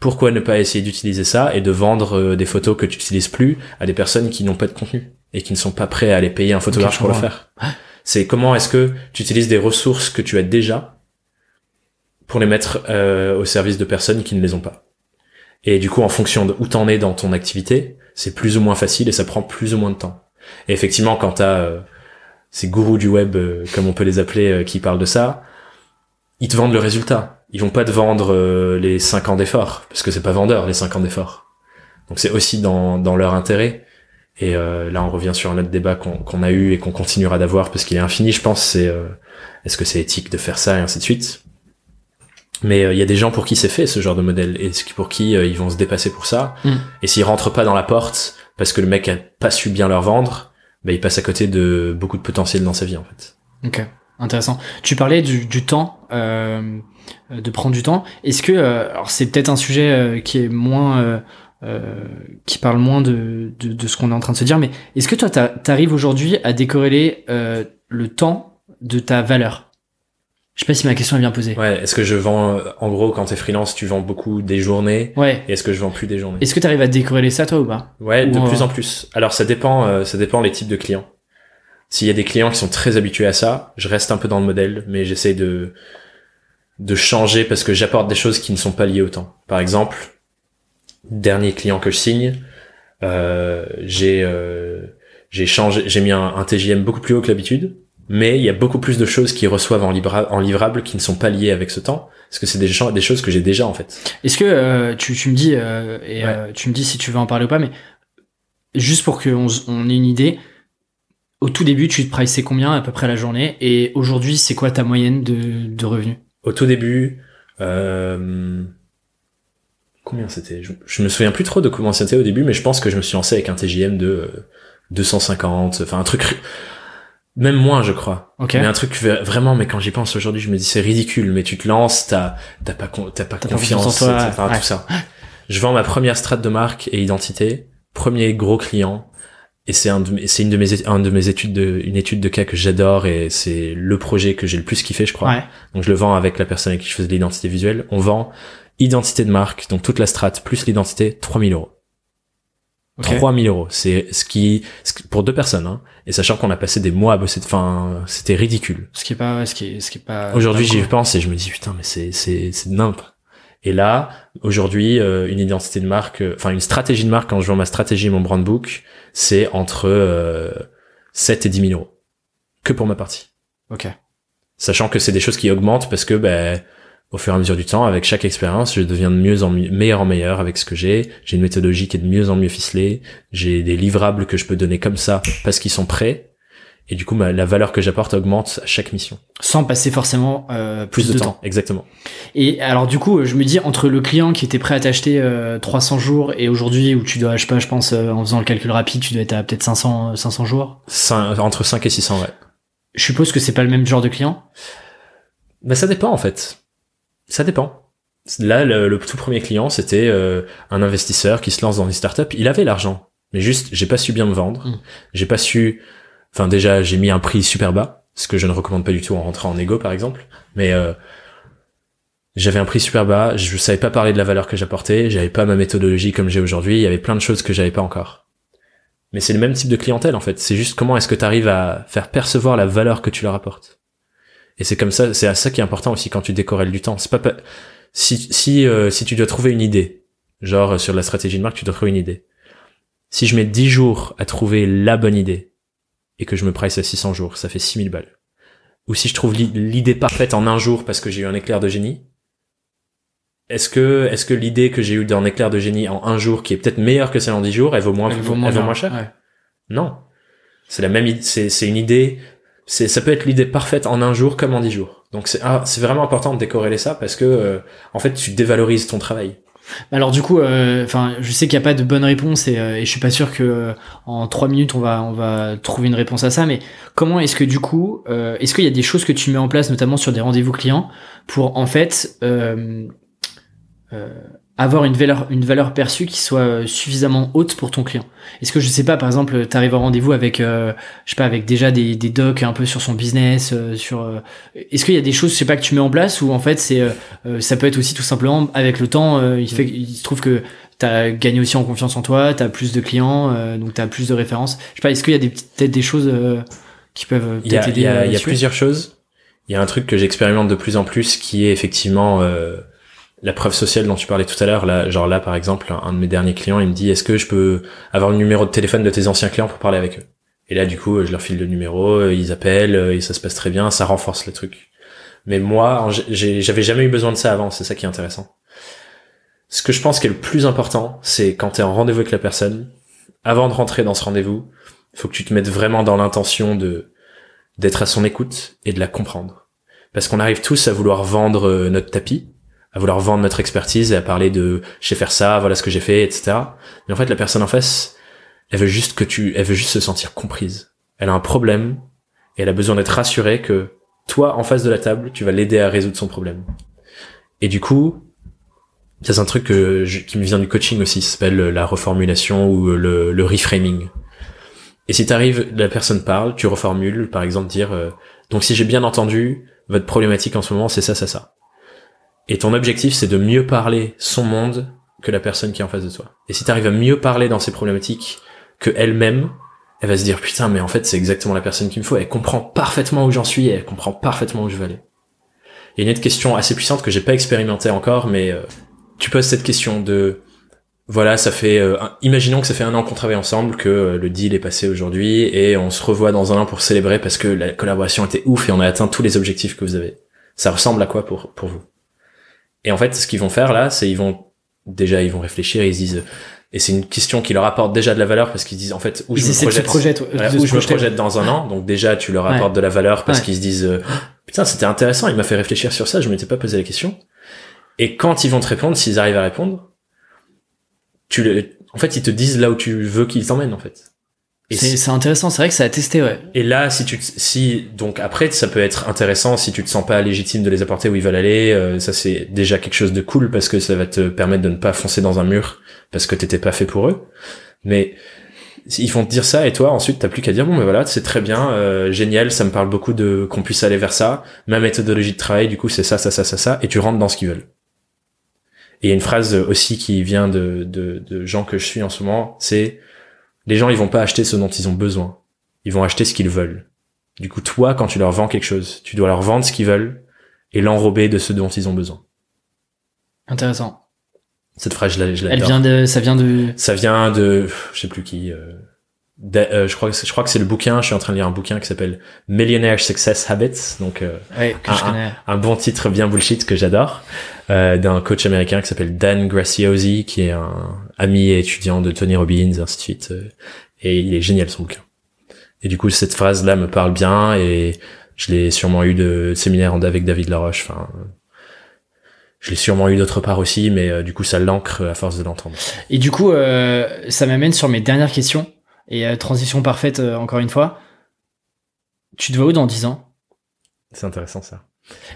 Pourquoi ne pas essayer d'utiliser ça et de vendre euh, des photos que tu utilises plus à des personnes qui n'ont pas de contenu et qui ne sont pas prêts à aller payer un photographe pour le faire? C'est comment est-ce que tu utilises des ressources que tu as déjà pour les mettre euh, au service de personnes qui ne les ont pas. Et du coup, en fonction de où t'en es dans ton activité, c'est plus ou moins facile et ça prend plus ou moins de temps. Et effectivement, quand t'as euh, ces gourous du web, euh, comme on peut les appeler, euh, qui parlent de ça, ils te vendent le résultat. Ils vont pas te vendre les 5 ans d'effort, parce que c'est pas vendeur les 5 ans d'effort. Donc c'est aussi dans, dans leur intérêt. Et euh, là, on revient sur un autre débat qu'on a eu et qu'on continuera d'avoir, parce qu'il est infini, je pense, c'est euh, est-ce que c'est éthique de faire ça et ainsi de suite. Mais euh, il y a des gens pour qui c'est fait ce genre de modèle et ce qui- pour qui euh, ils vont se dépasser pour ça. Mm. Et s'ils rentrent pas dans la porte parce que le mec a pas su bien leur vendre, bah, il passe à côté de beaucoup de potentiel dans sa vie en fait. Ok, intéressant. Tu parlais du, du temps, euh, de prendre du temps. Est-ce que, euh, alors c'est peut-être un sujet euh, qui est moins, euh, qui parle moins de, de, de ce qu'on est en train de se dire, mais est-ce que toi, t'a- t'arrives aujourd'hui à décorréler euh, le temps de ta valeur? Je sais pas si ma question est bien posée. Ouais. Est-ce que je vends en gros quand t'es freelance, tu vends beaucoup des journées? Ouais. et est-ce que je vends plus des journées? Est-ce que t'arrives à décorréler ça toi ou pas? Ouais, de plus euh, en plus. Alors ça dépend, euh, ça dépend les types de clients. S'il y a des clients qui sont très habitués à ça, je reste un peu dans le modèle, mais j'essaie de de changer parce que j'apporte des choses qui ne sont pas liées au temps. Par exemple, dernier client que je signe, euh, j'ai euh, j'ai changé, j'ai mis un, un TJM beaucoup plus haut que l'habitude, mais il y a beaucoup plus de choses qu'ils reçoivent en, libra en livrable qui ne sont pas liées avec ce temps, parce que c'est des, choses que j'ai déjà en fait. Est-ce que euh, tu, tu me dis euh, et Ouais. euh, tu me dis si tu veux en parler ou pas, mais juste pour qu'on on ait une idée, au tout début tu te priceais combien à peu près la journée et aujourd'hui c'est quoi ta moyenne de, de revenus? Au tout début, euh, combien c'était? Je, je me souviens plus trop de comment c'était au début, mais je pense que je me suis lancé avec un TJM de euh, 250, enfin un truc même moins je crois. Ok. Mais un truc vraiment, mais quand j'y pense aujourd'hui, je me dis c'est ridicule, mais tu te lances, t'as t'as pas t'as pas pas confiance, en toi, ouais. tout ça. Je vends ma première strat de marque et identité, premier gros client, et c'est un c'est une de mes un de mes études de une étude de cas que j'adore et c'est le projet que j'ai le plus kiffé, je crois. Ouais. Donc je le vends avec la personne avec qui je faisais l'identité visuelle. On vend identité de marque, donc toute la strat plus l'identité, 3000 euros. Ok. 3000 euros. C'est ce qui, pour deux personnes, hein. Et sachant qu'on a passé des mois à bosser, enfin, c'était ridicule. Ce qui est pas, ce qui est, ce qui est pas. Aujourd'hui, j'y pense et je me dis, putain, mais c'est, c'est, c'est nimp. Et là, aujourd'hui, euh, une identité de marque, euh, enfin, une stratégie de marque, quand je vends ma stratégie, mon brand book, c'est entre, euh, 7 et 10 000 euros. Que pour ma partie. Ok. Sachant que c'est des choses qui augmentent parce que, ben, au fur et à mesure du temps, avec chaque expérience, je deviens de mieux en mieux, meilleur en meilleur avec ce que j'ai. J'ai une méthodologie qui est de mieux en mieux ficelée. J'ai des livrables que je peux donner comme ça parce qu'ils sont prêts. Et du coup, la valeur que j'apporte augmente à chaque mission. Sans passer forcément euh, Plus, de, temps. Exactement. Et alors du coup, je me dis entre le client qui était prêt à t'acheter euh, 300 jours et aujourd'hui où tu dois, je sais pas, je pense euh, en faisant le calcul rapide, tu dois être à peut-être 500 euh, 500 jours? Cin- entre 5 et 600, ouais. Je suppose que c'est pas le même genre de client? Ben, ça dépend, en fait. Ça dépend. Là, le, le tout premier client, c'était euh, un investisseur qui se lance dans une startup. Il avait l'argent. Mais juste, j'ai pas su bien me vendre. Mm. J'ai pas su... Enfin, déjà, j'ai mis un prix super bas. Ce que je ne recommande pas du tout en rentrant en égo, par exemple. Mais... euh, j'avais un prix super bas, je savais pas parler de la valeur que j'apportais, j'avais pas ma méthodologie comme j'ai aujourd'hui, il y avait plein de choses que j'avais pas encore. Mais c'est le même type de clientèle en fait, c'est juste comment est-ce que tu arrives à faire percevoir la valeur que tu leur apportes. Et c'est comme ça, c'est à ça qui est important aussi quand tu décorrèles du temps. C'est pas, pas- si si euh, si tu dois trouver une idée, genre euh, sur la stratégie de marque, tu dois trouver une idée. Si je mets 10 jours à trouver la bonne idée et que je me price à 600 jours, ça fait 6000 balles. Ou si je trouve l'i- l'idée parfaite en un jour parce que j'ai eu un éclair de génie, est-ce que, est-ce que l'idée que j'ai eue d'un éclair de génie en un jour, qui est peut-être meilleure que celle en dix jours, elle vaut moins, Elle elle vaut moins cher? Ouais. Non. C'est la même, c'est, c'est une idée, c'est, ça peut être l'idée parfaite en un jour comme en dix jours. Donc c'est, ah, c'est vraiment important de décorréler ça parce que, euh, en fait, tu dévalorises ton travail. Alors du coup, euh, enfin, je sais qu'il n'y a pas de bonne réponse et, euh, et je suis pas sûr que euh, en trois minutes on va on va trouver une réponse à ça. Mais comment est-ce que du coup, euh, est-ce qu'il y a des choses que tu mets en place, notamment sur des rendez-vous clients, pour en fait avoir une valeur une valeur perçue qui soit euh, suffisamment haute pour ton client Est-ce que je sais pas, par exemple, tu arrives au rendez-vous avec euh, je sais pas avec déjà des, des docs un peu sur son business, euh, sur euh, est-ce qu'il y a des choses je sais pas que tu mets en place ou en fait c'est euh, euh, ça peut être aussi tout simplement avec le temps, euh, il fait, il se trouve que t'as gagné aussi en confiance en toi, t'as plus de clients, euh, donc t'as plus de références. Je sais pas, est-ce qu'il y a peut-être des choses euh, qui peuvent Il y a, peut-être il aider y a, il y a plusieurs choses. Il y a un truc que j'expérimente de plus en plus qui est effectivement euh, la preuve sociale dont tu parlais tout à l'heure. Là, genre là, par exemple, un de mes derniers clients, il me dit est-ce que je peux avoir le numéro de téléphone de tes anciens clients pour parler avec eux? Et là, du coup, je leur file le numéro, euh, ils appellent, euh, et ça se passe très bien, ça renforce le truc. Mais moi, j'avais jamais eu besoin de ça avant. C'est ça qui est intéressant. Ce que je pense qui est le plus important, c'est quand tu es en rendez-vous avec la personne, avant de rentrer dans ce rendez-vous, faut que tu te mettes vraiment dans l'intention de d'être à son écoute et de la comprendre. Parce qu'on arrive tous à vouloir vendre euh, notre tapis, à vouloir vendre notre expertise et à parler de je sais faire ça, voilà ce que j'ai fait, etc. Mais en fait, la personne en face, elle veut juste que tu, elle veut juste se sentir comprise. Elle a un problème et elle a besoin d'être rassurée que toi, en face de la table, tu vas l'aider à résoudre son problème. Et du coup, c'est un truc que je- qui me vient du coaching aussi, ça s'appelle la reformulation ou le, le reframing. Et si t'arrives, la personne parle, tu reformules, par exemple dire, euh, donc si j'ai bien entendu, votre problématique en ce moment, c'est ça, ça, ça. Et ton objectif, c'est de mieux parler son monde que la personne qui est en face de toi. Et si t'arrives à mieux parler dans ses problématiques que elle-même, elle va se dire, putain, mais en fait, c'est exactement la personne qu'il me faut. Elle comprend parfaitement où j'en suis et elle comprend parfaitement où je veux aller. Il y a une autre question assez puissante que j'ai pas expérimentée encore, mais euh, tu poses cette question de, voilà, ça fait, euh, imaginons que ça fait un an qu'on travaille ensemble, que euh, le deal est passé aujourd'hui et on se revoit dans un an pour célébrer parce que la collaboration était ouf et on a atteint tous les objectifs que vous avez. Ça ressemble à quoi pour, pour vous? Et en fait, ce qu'ils vont faire là, c'est ils vont, déjà, ils vont réfléchir, ils se disent, et c'est une question qui leur apporte déjà de la valeur parce qu'ils disent en fait où je me projette, projette, où je me projette dans un an. Donc déjà, tu leur Ouais. apportes de la valeur parce Ouais. qu'ils se disent euh, putain, c'était intéressant, il m'a fait réfléchir sur ça, je m'étais pas posé la question. Et quand ils vont te répondre, s'ils arrivent à répondre, tu le, en fait, ils te disent là où tu veux qu'ils t'emmènent en fait. C'est intéressant, c'est vrai que ça a testé, ouais. et là, si tu, te- si donc après, ça peut être intéressant si tu te sens pas légitime de les apporter où ils veulent aller. euh, ça c'est déjà quelque chose de cool parce que ça va te permettre de ne pas foncer dans un mur parce que t'étais pas fait pour eux. Mais ils vont te dire ça et toi ensuite t'as plus qu'à dire bon mais voilà c'est très bien euh, génial ça me parle beaucoup de qu'on puisse aller vers ça ma méthodologie de travail du coup c'est ça ça ça ça ça et tu rentres dans ce qu'ils veulent et il y a une phrase aussi qui vient de, de, de gens que je suis en ce moment c'est les gens ils vont pas acheter ce dont ils ont besoin. Ils vont acheter ce qu'ils veulent. Du coup toi quand tu leur vends quelque chose tu dois leur vendre ce qu'ils veulent et l'enrober de ce dont ils ont besoin. Intéressant. cette phrase je Elle vient de, ça vient de, ça vient de je sais plus qui euh, euh, je crois que c'est- je crois que c'est le bouquin je suis en train de lire un bouquin qui s'appelle Millionaire Success Habits donc euh, ouais, que je connais. un bon titre bien bullshit que j'adore euh, d'un coach américain qui s'appelle Dan Graciosi qui est un ami et étudiant de Tony Robbins ainsi de suite euh, et il est génial son bouquin et du coup cette phrase là me parle bien et je l'ai sûrement eu de séminaire en- avec David Laroche enfin je l'ai sûrement eu d'autre part aussi mais du coup ça l'ancre à force de l'entendre Et du coup, ça m'amène sur mes dernières questions. Et euh, transition parfaite, euh, encore une fois. Tu te vois où dans 10 ans? C'est intéressant ça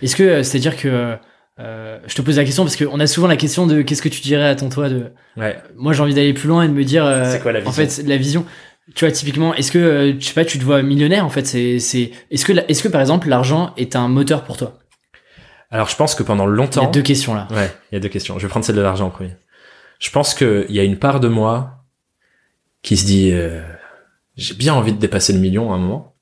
Est-ce que, euh, c'est-à-dire que, euh, je te pose la question parce qu'on a souvent la question de qu'est-ce que tu dirais à ton toi de. ouais Moi, j'ai envie d'aller plus loin et de me dire. euh, C'est quoi la En vision? fait, la vision. Tu vois, typiquement, est-ce que, je sais pas, tu te vois millionnaire en fait C'est, c'est. Est-ce que, est-ce que par exemple, l'argent est un moteur pour toi? Alors je pense que pendant Il y a longtemps deux questions là. Ouais, il y a deux questions. Je vais prendre celle de l'argent en premier. Je pense qu'il y a une part de moi qui se dit euh, j'ai bien envie de dépasser le million à un moment.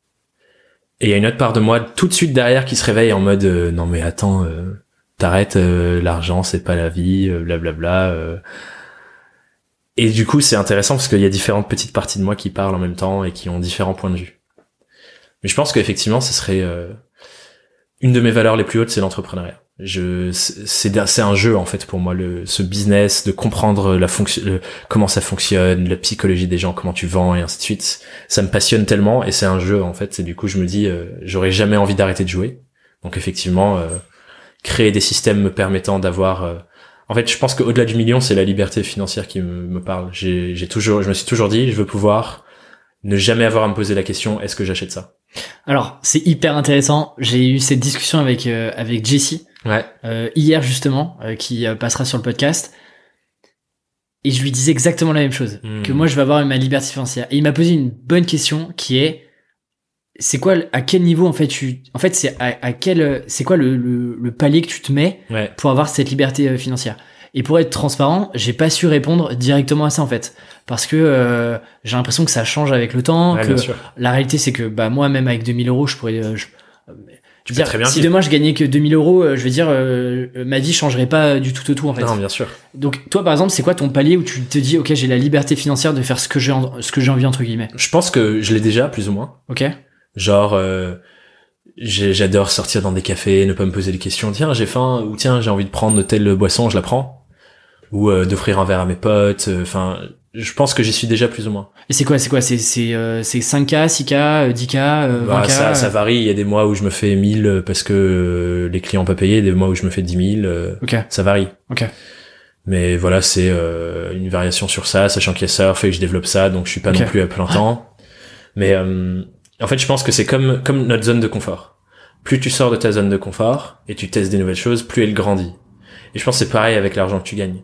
Et il y a une autre part de moi tout de suite derrière qui se réveille en mode euh, non mais attends, euh, t'arrêtes, euh, l'argent c'est pas la vie, euh, blablabla. Et du coup c'est intéressant parce qu'il y a différentes petites parties de moi qui parlent en même temps et qui ont différents points de vue. Mais je pense qu'effectivement ce serait une de mes valeurs les plus hautes, c'est l'entrepreneuriat. Je, c'est, un jeu en fait pour moi le, ce business de comprendre la fonction, le- comment ça fonctionne, la psychologie des gens, comment tu vends et ainsi de suite. Ça me passionne tellement et c'est un jeu en fait. Et du coup je me dis, euh, j'aurais jamais envie d'arrêter de jouer. Donc effectivement, euh, créer des systèmes me permettant d'avoir. euh, en fait, je pense qu'au-delà du million, c'est la liberté financière qui me, me parle. J'ai, j'ai toujours, je me suis toujours dit, je veux pouvoir ne jamais avoir à me poser la question, est-ce que j'achète ça? Alors, c'est hyper intéressant. J'ai eu cette discussion avec euh, avec Jessie Ouais. euh, hier justement, euh, qui euh, passera sur le podcast. Et je lui disais exactement la même chose, Hmm. que moi je vais avoir ma liberté financière. Et il m'a posé une bonne question qui est, c'est quoi, à quel niveau en fait tu, en fait c'est à, à quel, c'est quoi le, le, le palier que tu te mets Ouais. pour avoir cette liberté euh, financière? Et pour être transparent, j'ai pas su répondre directement à ça en fait, parce que euh, j'ai l'impression que ça change avec le temps, Ouais, que la réalité c'est que bah moi même avec 2000 euros je pourrais, euh, je- Tu je peux veux dire, très bien si vivre. demain je gagnais que 2000 euros, euh, je veux dire, euh, euh, ma vie changerait pas du tout au tout en fait. Non, bien sûr. Donc toi par exemple, c'est quoi ton palier où tu te dis, ok, j'ai la liberté financière de faire ce que j'ai, ce que j'ai envie entre guillemets? Je pense que je l'ai déjà, plus ou moins. Ok. Genre, euh, j'adore sortir dans des cafés, ne pas me poser des questions. Tiens, j'ai faim, ou tiens, j'ai envie de prendre telle boisson, je la prends. Ou euh, d'offrir un verre à mes potes. Enfin, je pense que j'y suis déjà plus ou moins. Et c'est quoi, c'est quoi, c'est c'est euh, c'est 5K, 6K, euh, 10K, euh, 20K. Bah, ça, ça euh, varie. Il y a des mois où je me fais 1000 parce que euh, les clients pas payés, des mois où je me fais 10 000. euh, Ok. ça varie. Ok. Mais voilà, c'est euh, une variation sur ça, sachant qu'il y a surf et que je développe ça, donc je suis pas non plus à plein temps. Mais euh, en fait, je pense que c'est comme comme notre zone de confort. Plus tu sors de ta zone de confort et tu testes des nouvelles choses, plus elle grandit. Et je pense que c'est pareil avec l'argent que tu gagnes.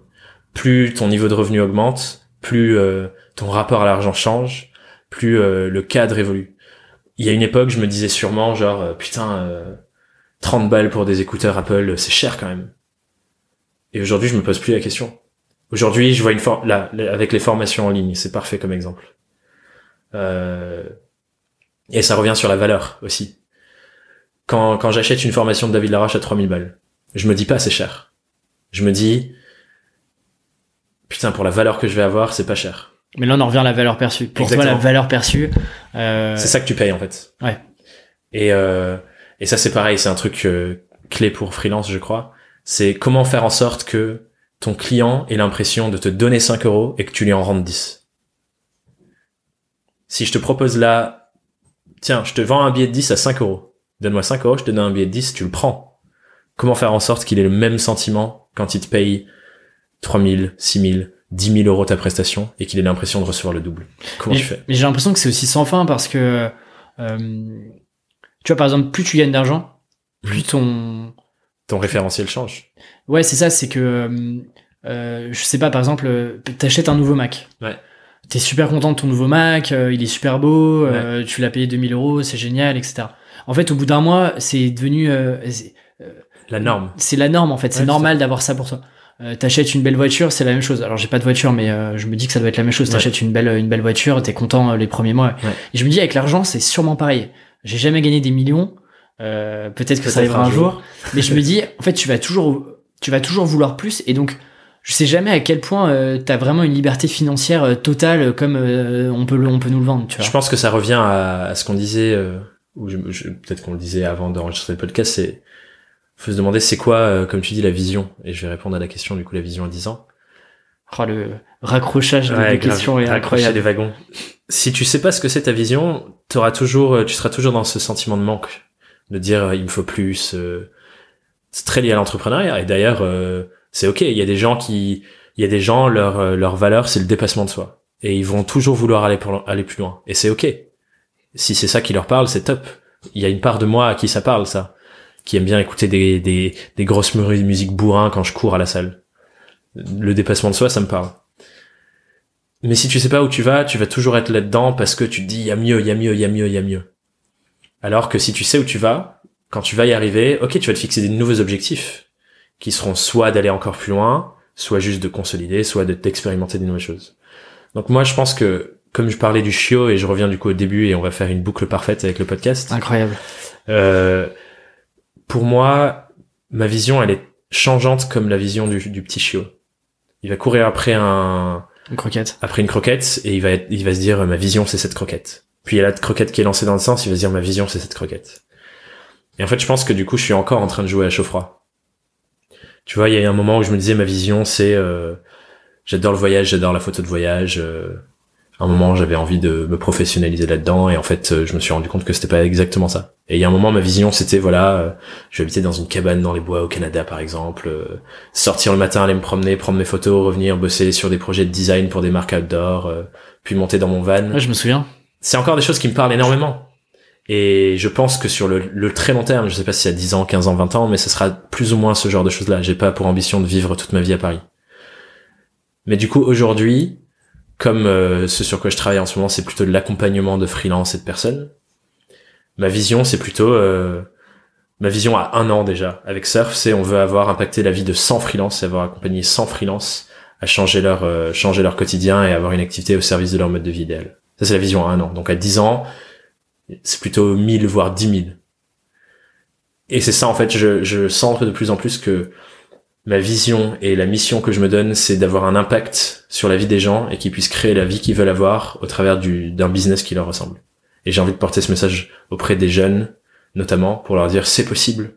Plus ton niveau de revenu augmente, plus euh, ton rapport à l'argent change, plus euh, le cadre évolue. Il y a une époque, je me disais sûrement genre euh, putain euh, 30 balles pour des écouteurs Apple, c'est cher quand même. Et aujourd'hui, je me pose plus la question. Aujourd'hui, je vois une for là, avec les formations en ligne, c'est parfait comme exemple. Et ça revient sur la valeur aussi. Quand, quand j'achète une formation de David Laroche à 3000 balles, je me dis pas c'est cher. Je me dis, putain, pour la valeur que je vais avoir, c'est pas cher. Mais là on en revient à la valeur perçue. Pour toi la valeur perçue. Euh, C'est ça que tu payes en fait. Ouais. Et, euh, et ça c'est pareil, c'est un truc euh, clé pour freelance, je crois. C'est comment faire en sorte que ton client ait l'impression de te donner 5 euros et que tu lui en rendes 10. Si je te propose là, tiens, je te vends un billet de 10 à 5 euros. Donne-moi 5 euros, je te donne un billet de 10, tu le prends. Comment faire en sorte qu'il ait le même sentiment quand il te paye 3000, 6000, 10 000 euros ta prestation et qu'il ait l'impression de recevoir le double Comment mais, tu fais Mais j'ai l'impression que c'est aussi sans fin parce que, euh, tu vois, par exemple, plus tu gagnes d'argent, plus ton... Ton référentiel change. Ouais, c'est ça, c'est que, euh, je sais pas, par exemple, t'achètes un nouveau Mac. Ouais. T'es super content de ton nouveau Mac, euh, il est super beau, euh, tu l'as payé 2000 euros, c'est génial, etc. En fait, au bout d'un mois, c'est devenu... euh, La norme. c'est la norme en fait, c'est Ouais, normal d'avoir ça pour toi. Euh, t'achètes une belle voiture, c'est la même chose. Alors j'ai pas de voiture, mais euh, je me dis que ça doit être la même chose. Ouais. T'achètes une belle une belle voiture, t'es content euh, les premiers mois. Ouais. Et je me dis avec l'argent, c'est sûrement pareil. J'ai jamais gagné des millions. Euh, Peut-être que ça arrivera un jour. mais je me dis, en fait, tu vas toujours tu vas toujours vouloir plus. Et donc, je sais jamais à quel point euh, t'as vraiment une liberté financière euh, totale, comme euh, on peut le, on peut nous le vendre. Tu vois. Je pense que ça revient à, à ce qu'on disait, euh, ou je, je- peut-être qu'on le disait avant d'enregistrer le podcast, c'est faut se demander c'est quoi, euh, comme tu dis, la vision? Et je vais répondre à la question du coup la vision à 10 ans. Oh, le raccrochage Ouais, des questions est incroyable. les wagons. Si tu sais pas ce que c'est ta vision, t'auras toujours, euh, tu seras toujours dans ce sentiment de manque, de dire euh, il me faut plus. euh, c'est très lié à l'entrepreneuriat. Et d'ailleurs, euh, c'est ok. Il y a des gens qui, il y a des gens leur leur valeur c'est le dépassement de soi, et ils vont toujours vouloir aller pour aller plus loin. Et c'est ok. Si c'est ça qui leur parle, c'est top. Il y a une part de moi à qui ça parle, ça, qui aime bien écouter des des des grosses mu- musiques bourrin quand je cours à la salle. Le dépassement de soi, ça me parle. Mais si tu sais pas où tu vas, tu vas toujours être là-dedans parce que tu te dis il y a mieux, il y a mieux, il y a mieux, il y a mieux. Alors que si tu sais où tu vas, quand tu vas y arriver, ok, tu vas te fixer des nouveaux objectifs qui seront soit d'aller encore plus loin, soit juste de consolider, soit de d'expérimenter des nouvelles choses. Donc moi, je pense que comme je parlais du chiot et je reviens du coup au début et on va faire une boucle parfaite avec le podcast. Incroyable. Euh, pour moi, ma vision, elle est changeante comme la vision du, du petit chiot. Il va courir après un, Une croquette. après une croquette et il va être, il va se dire ma vision c'est cette croquette. Puis il y a la croquette qui est lancée dans le sens, il va se dire ma vision c'est cette croquette. Et en fait je pense que du coup je suis encore en train de jouer à chaud froid. Tu vois il y a eu un moment où je me disais ma vision c'est euh, j'adore le voyage, j'adore la photo de voyage. euh, à un moment j'avais envie de me professionnaliser là-dedans et en fait euh, je me suis rendu compte que c'était pas exactement ça. Et il y a un moment ma vision c'était voilà euh, je vais habiter dans une cabane dans les bois au Canada par exemple, euh, sortir le matin, aller me promener, prendre mes photos, revenir bosser sur des projets de design pour des marques outdoor, puis monter dans mon van. Ouais, je me souviens. C'est encore des choses qui me parlent énormément. Et je pense que sur le, le très long terme, je sais pas si à 10 ans, 15 ans, 20 ans, mais ce sera plus ou moins ce genre de choses-là. J'ai pas pour ambition de vivre toute ma vie à Paris. Mais du coup, aujourd'hui, comme euh, ce sur quoi je travaille en ce moment, c'est plutôt de l'accompagnement de freelance et de personnes. Ma vision, c'est plutôt euh, ma vision à un an déjà. Avec Surf, c'est on veut avoir impacté la vie de 100 freelance et avoir accompagné 100 freelance à changer leur euh, changer leur quotidien et avoir une activité au service de leur mode de vie idéal. Ça, c'est la vision à un an. Donc à 10 ans, c'est plutôt 1000 voire 10 000. Et c'est ça, en fait, je, je centre de plus en plus que ma vision et la mission que je me donne, c'est d'avoir un impact sur la vie des gens et qu'ils puissent créer la vie qu'ils veulent avoir au travers du, d'un business qui leur ressemble. Et j'ai envie de porter ce message auprès des jeunes, notamment, pour leur dire, c'est possible.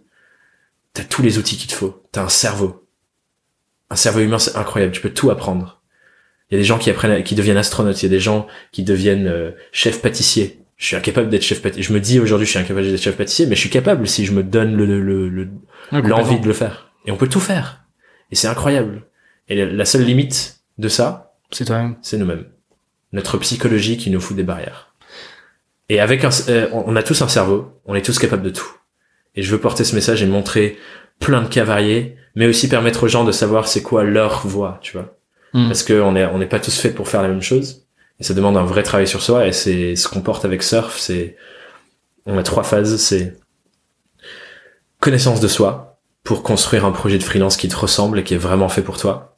T'as tous les outils qu'il te faut. T'as un cerveau. Un cerveau humain, c'est incroyable. Tu peux tout apprendre. Il y a des gens qui apprennent, qui deviennent astronautes. Il y a des gens qui deviennent euh, chefs pâtissiers. Je suis incapable d'être chef pâtissier. Je me dis aujourd'hui, je suis incapable d'être chef pâtissier, mais je suis capable si je me donne le, le, le, Ouais, l'envie de le faire. Et on peut tout faire. Et c'est incroyable. Et la- seule limite de ça, C'est toi-même. c'est nous-mêmes. Notre psychologie qui nous fout des barrières. Et avec un, euh, on a tous un cerveau, on est tous capables de tout. Et je veux porter ce message et montrer plein de cas variés, mais aussi permettre aux gens de savoir c'est quoi leur voie, tu vois. Mm. Parce que on est, on n'est pas tous faits pour faire la même chose. Et ça demande un vrai travail sur soi. Et c'est ce qu'on porte avec Surf, c'est, on a trois phases, c'est connaissance de soi pour construire un projet de freelance qui te ressemble et qui est vraiment fait pour toi.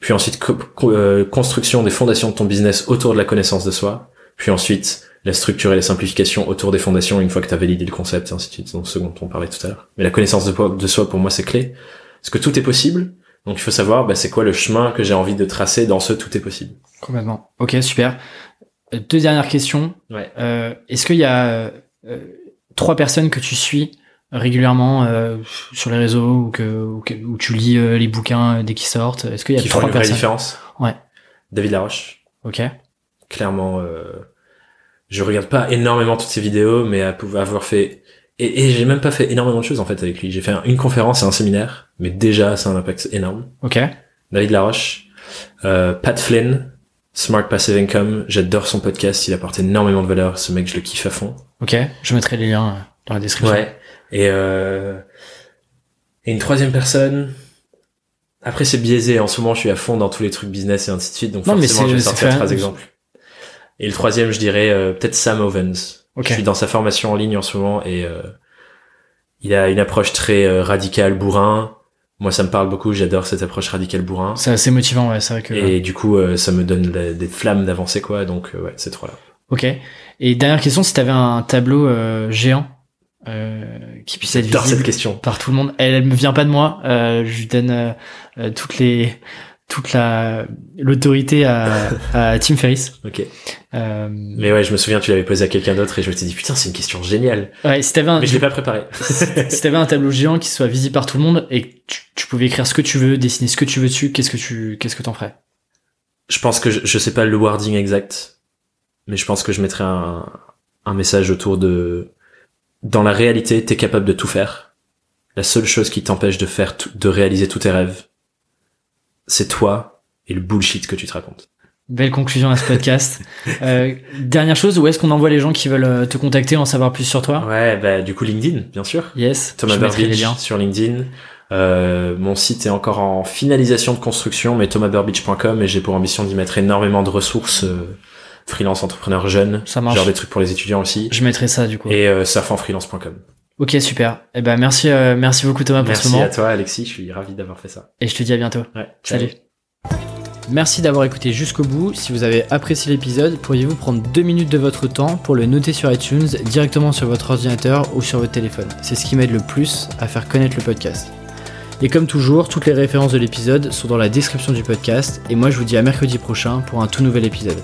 Puis ensuite, co- euh, construction des fondations de ton business autour de la connaissance de soi. Puis ensuite, la structure et la simplification autour des fondations une fois que tu as validé le concept et ainsi de suite, donc ce dont on parlait tout à l'heure. Mais la connaissance de, de soi, pour moi, c'est clé. Parce que tout est possible. Donc il faut savoir, bah, c'est quoi le chemin que j'ai envie de tracer dans ce tout est possible. Complètement. Ok, super. Euh, Deux dernières questions. Ouais. Euh, Est-ce qu'il y a euh, trois personnes que tu suis régulièrement euh, sur les réseaux ou que, ou que- où tu lis euh, les bouquins dès qu'ils sortent Est-ce qu'il y a qui font trois une vraie personnes? différence. Ouais. David Laroche, Ok. clairement, euh, je regarde pas énormément toutes ses vidéos, mais à pouvoir avoir fait et, et j'ai même pas fait énormément de choses en fait avec lui. J'ai fait un- une conférence et un séminaire, mais déjà c'est un impact énorme. Ok. David Laroche, euh, Pat Flynn, Smart Passive Income, j'adore son podcast, il apporte énormément de valeur, ce mec je le kiffe à fond. Ok. Je mettrai les liens euh, dans la description. Ouais. Et, euh, et une troisième personne. Après, c'est biaisé. En ce moment, je suis à fond dans tous les trucs business et ainsi de suite. Donc, Non, forcément, je vais sortir trois exemples. Et le troisième, je dirais euh, peut-être Sam Ovens. Ok. Je suis dans sa formation en ligne en ce moment et euh, il a une approche très euh, radicale, bourrin. Moi, ça me parle beaucoup. J'adore cette approche radicale, bourrin. C'est assez motivant, ouais. C'est vrai que. Et du coup, euh, ça me donne la- des flammes d'avancer, quoi. Donc, euh, ouais, ces trois-là. Ok. Et dernière question, si t'avais un tableau euh, géant euh, qui puisse être visible cette question. par tout le monde, elle, elle me vient pas de moi. Euh, je lui donne euh, euh, toutes les toute la l'autorité à, à Tim Ferriss. Ok. Euh, Mais ouais, je me souviens, tu l'avais posé à quelqu'un d'autre et je me suis dit, putain, c'est une question géniale. ouais, si t'avais un Mais je l'ai pas préparé. si t'avais un tableau géant qui soit visible par tout le monde et que tu, tu pouvais écrire ce que tu veux, dessiner ce que tu veux dessus, qu'est-ce que tu qu'est-ce que t'en ferais? Je pense que je, je sais pas le wording exact, mais je pense que je mettrais un, un message autour de dans la réalité, t'es capable de tout faire. La seule chose qui t'empêche de faire de réaliser tous tes rêves, c'est toi et le bullshit que tu te racontes. Belle conclusion à ce podcast. euh, dernière chose, où est-ce qu'on envoie les gens qui veulent euh, te contacter, en savoir plus sur toi? Ouais, bah du coup LinkedIn, bien sûr. Yes. Thomas Burbidge sur LinkedIn. Euh, mon site est encore en finalisation de construction, mais thomasburbidge.com et j'ai pour ambition d'y mettre énormément de ressources euh, freelance entrepreneur jeune, Ça marche. genre des trucs pour les étudiants aussi, Je mettrai ça du coup. et euh, surfenfreelance.com. Ok, super. Eh ben merci, euh, merci beaucoup Thomas pour ce Merci moment. à toi Alexis, je suis ravi d'avoir fait ça. Et je te dis à bientôt. Ouais. Salut. Merci d'avoir écouté jusqu'au bout. Si vous avez apprécié l'épisode, pourriez-vous prendre deux minutes de votre temps pour le noter sur iTunes directement sur votre ordinateur ou sur votre téléphone? C'est ce qui m'aide le plus à faire connaître le podcast. Et comme toujours, toutes les références de l'épisode sont dans la description du podcast. Et moi, je vous dis à mercredi prochain pour un tout nouvel épisode.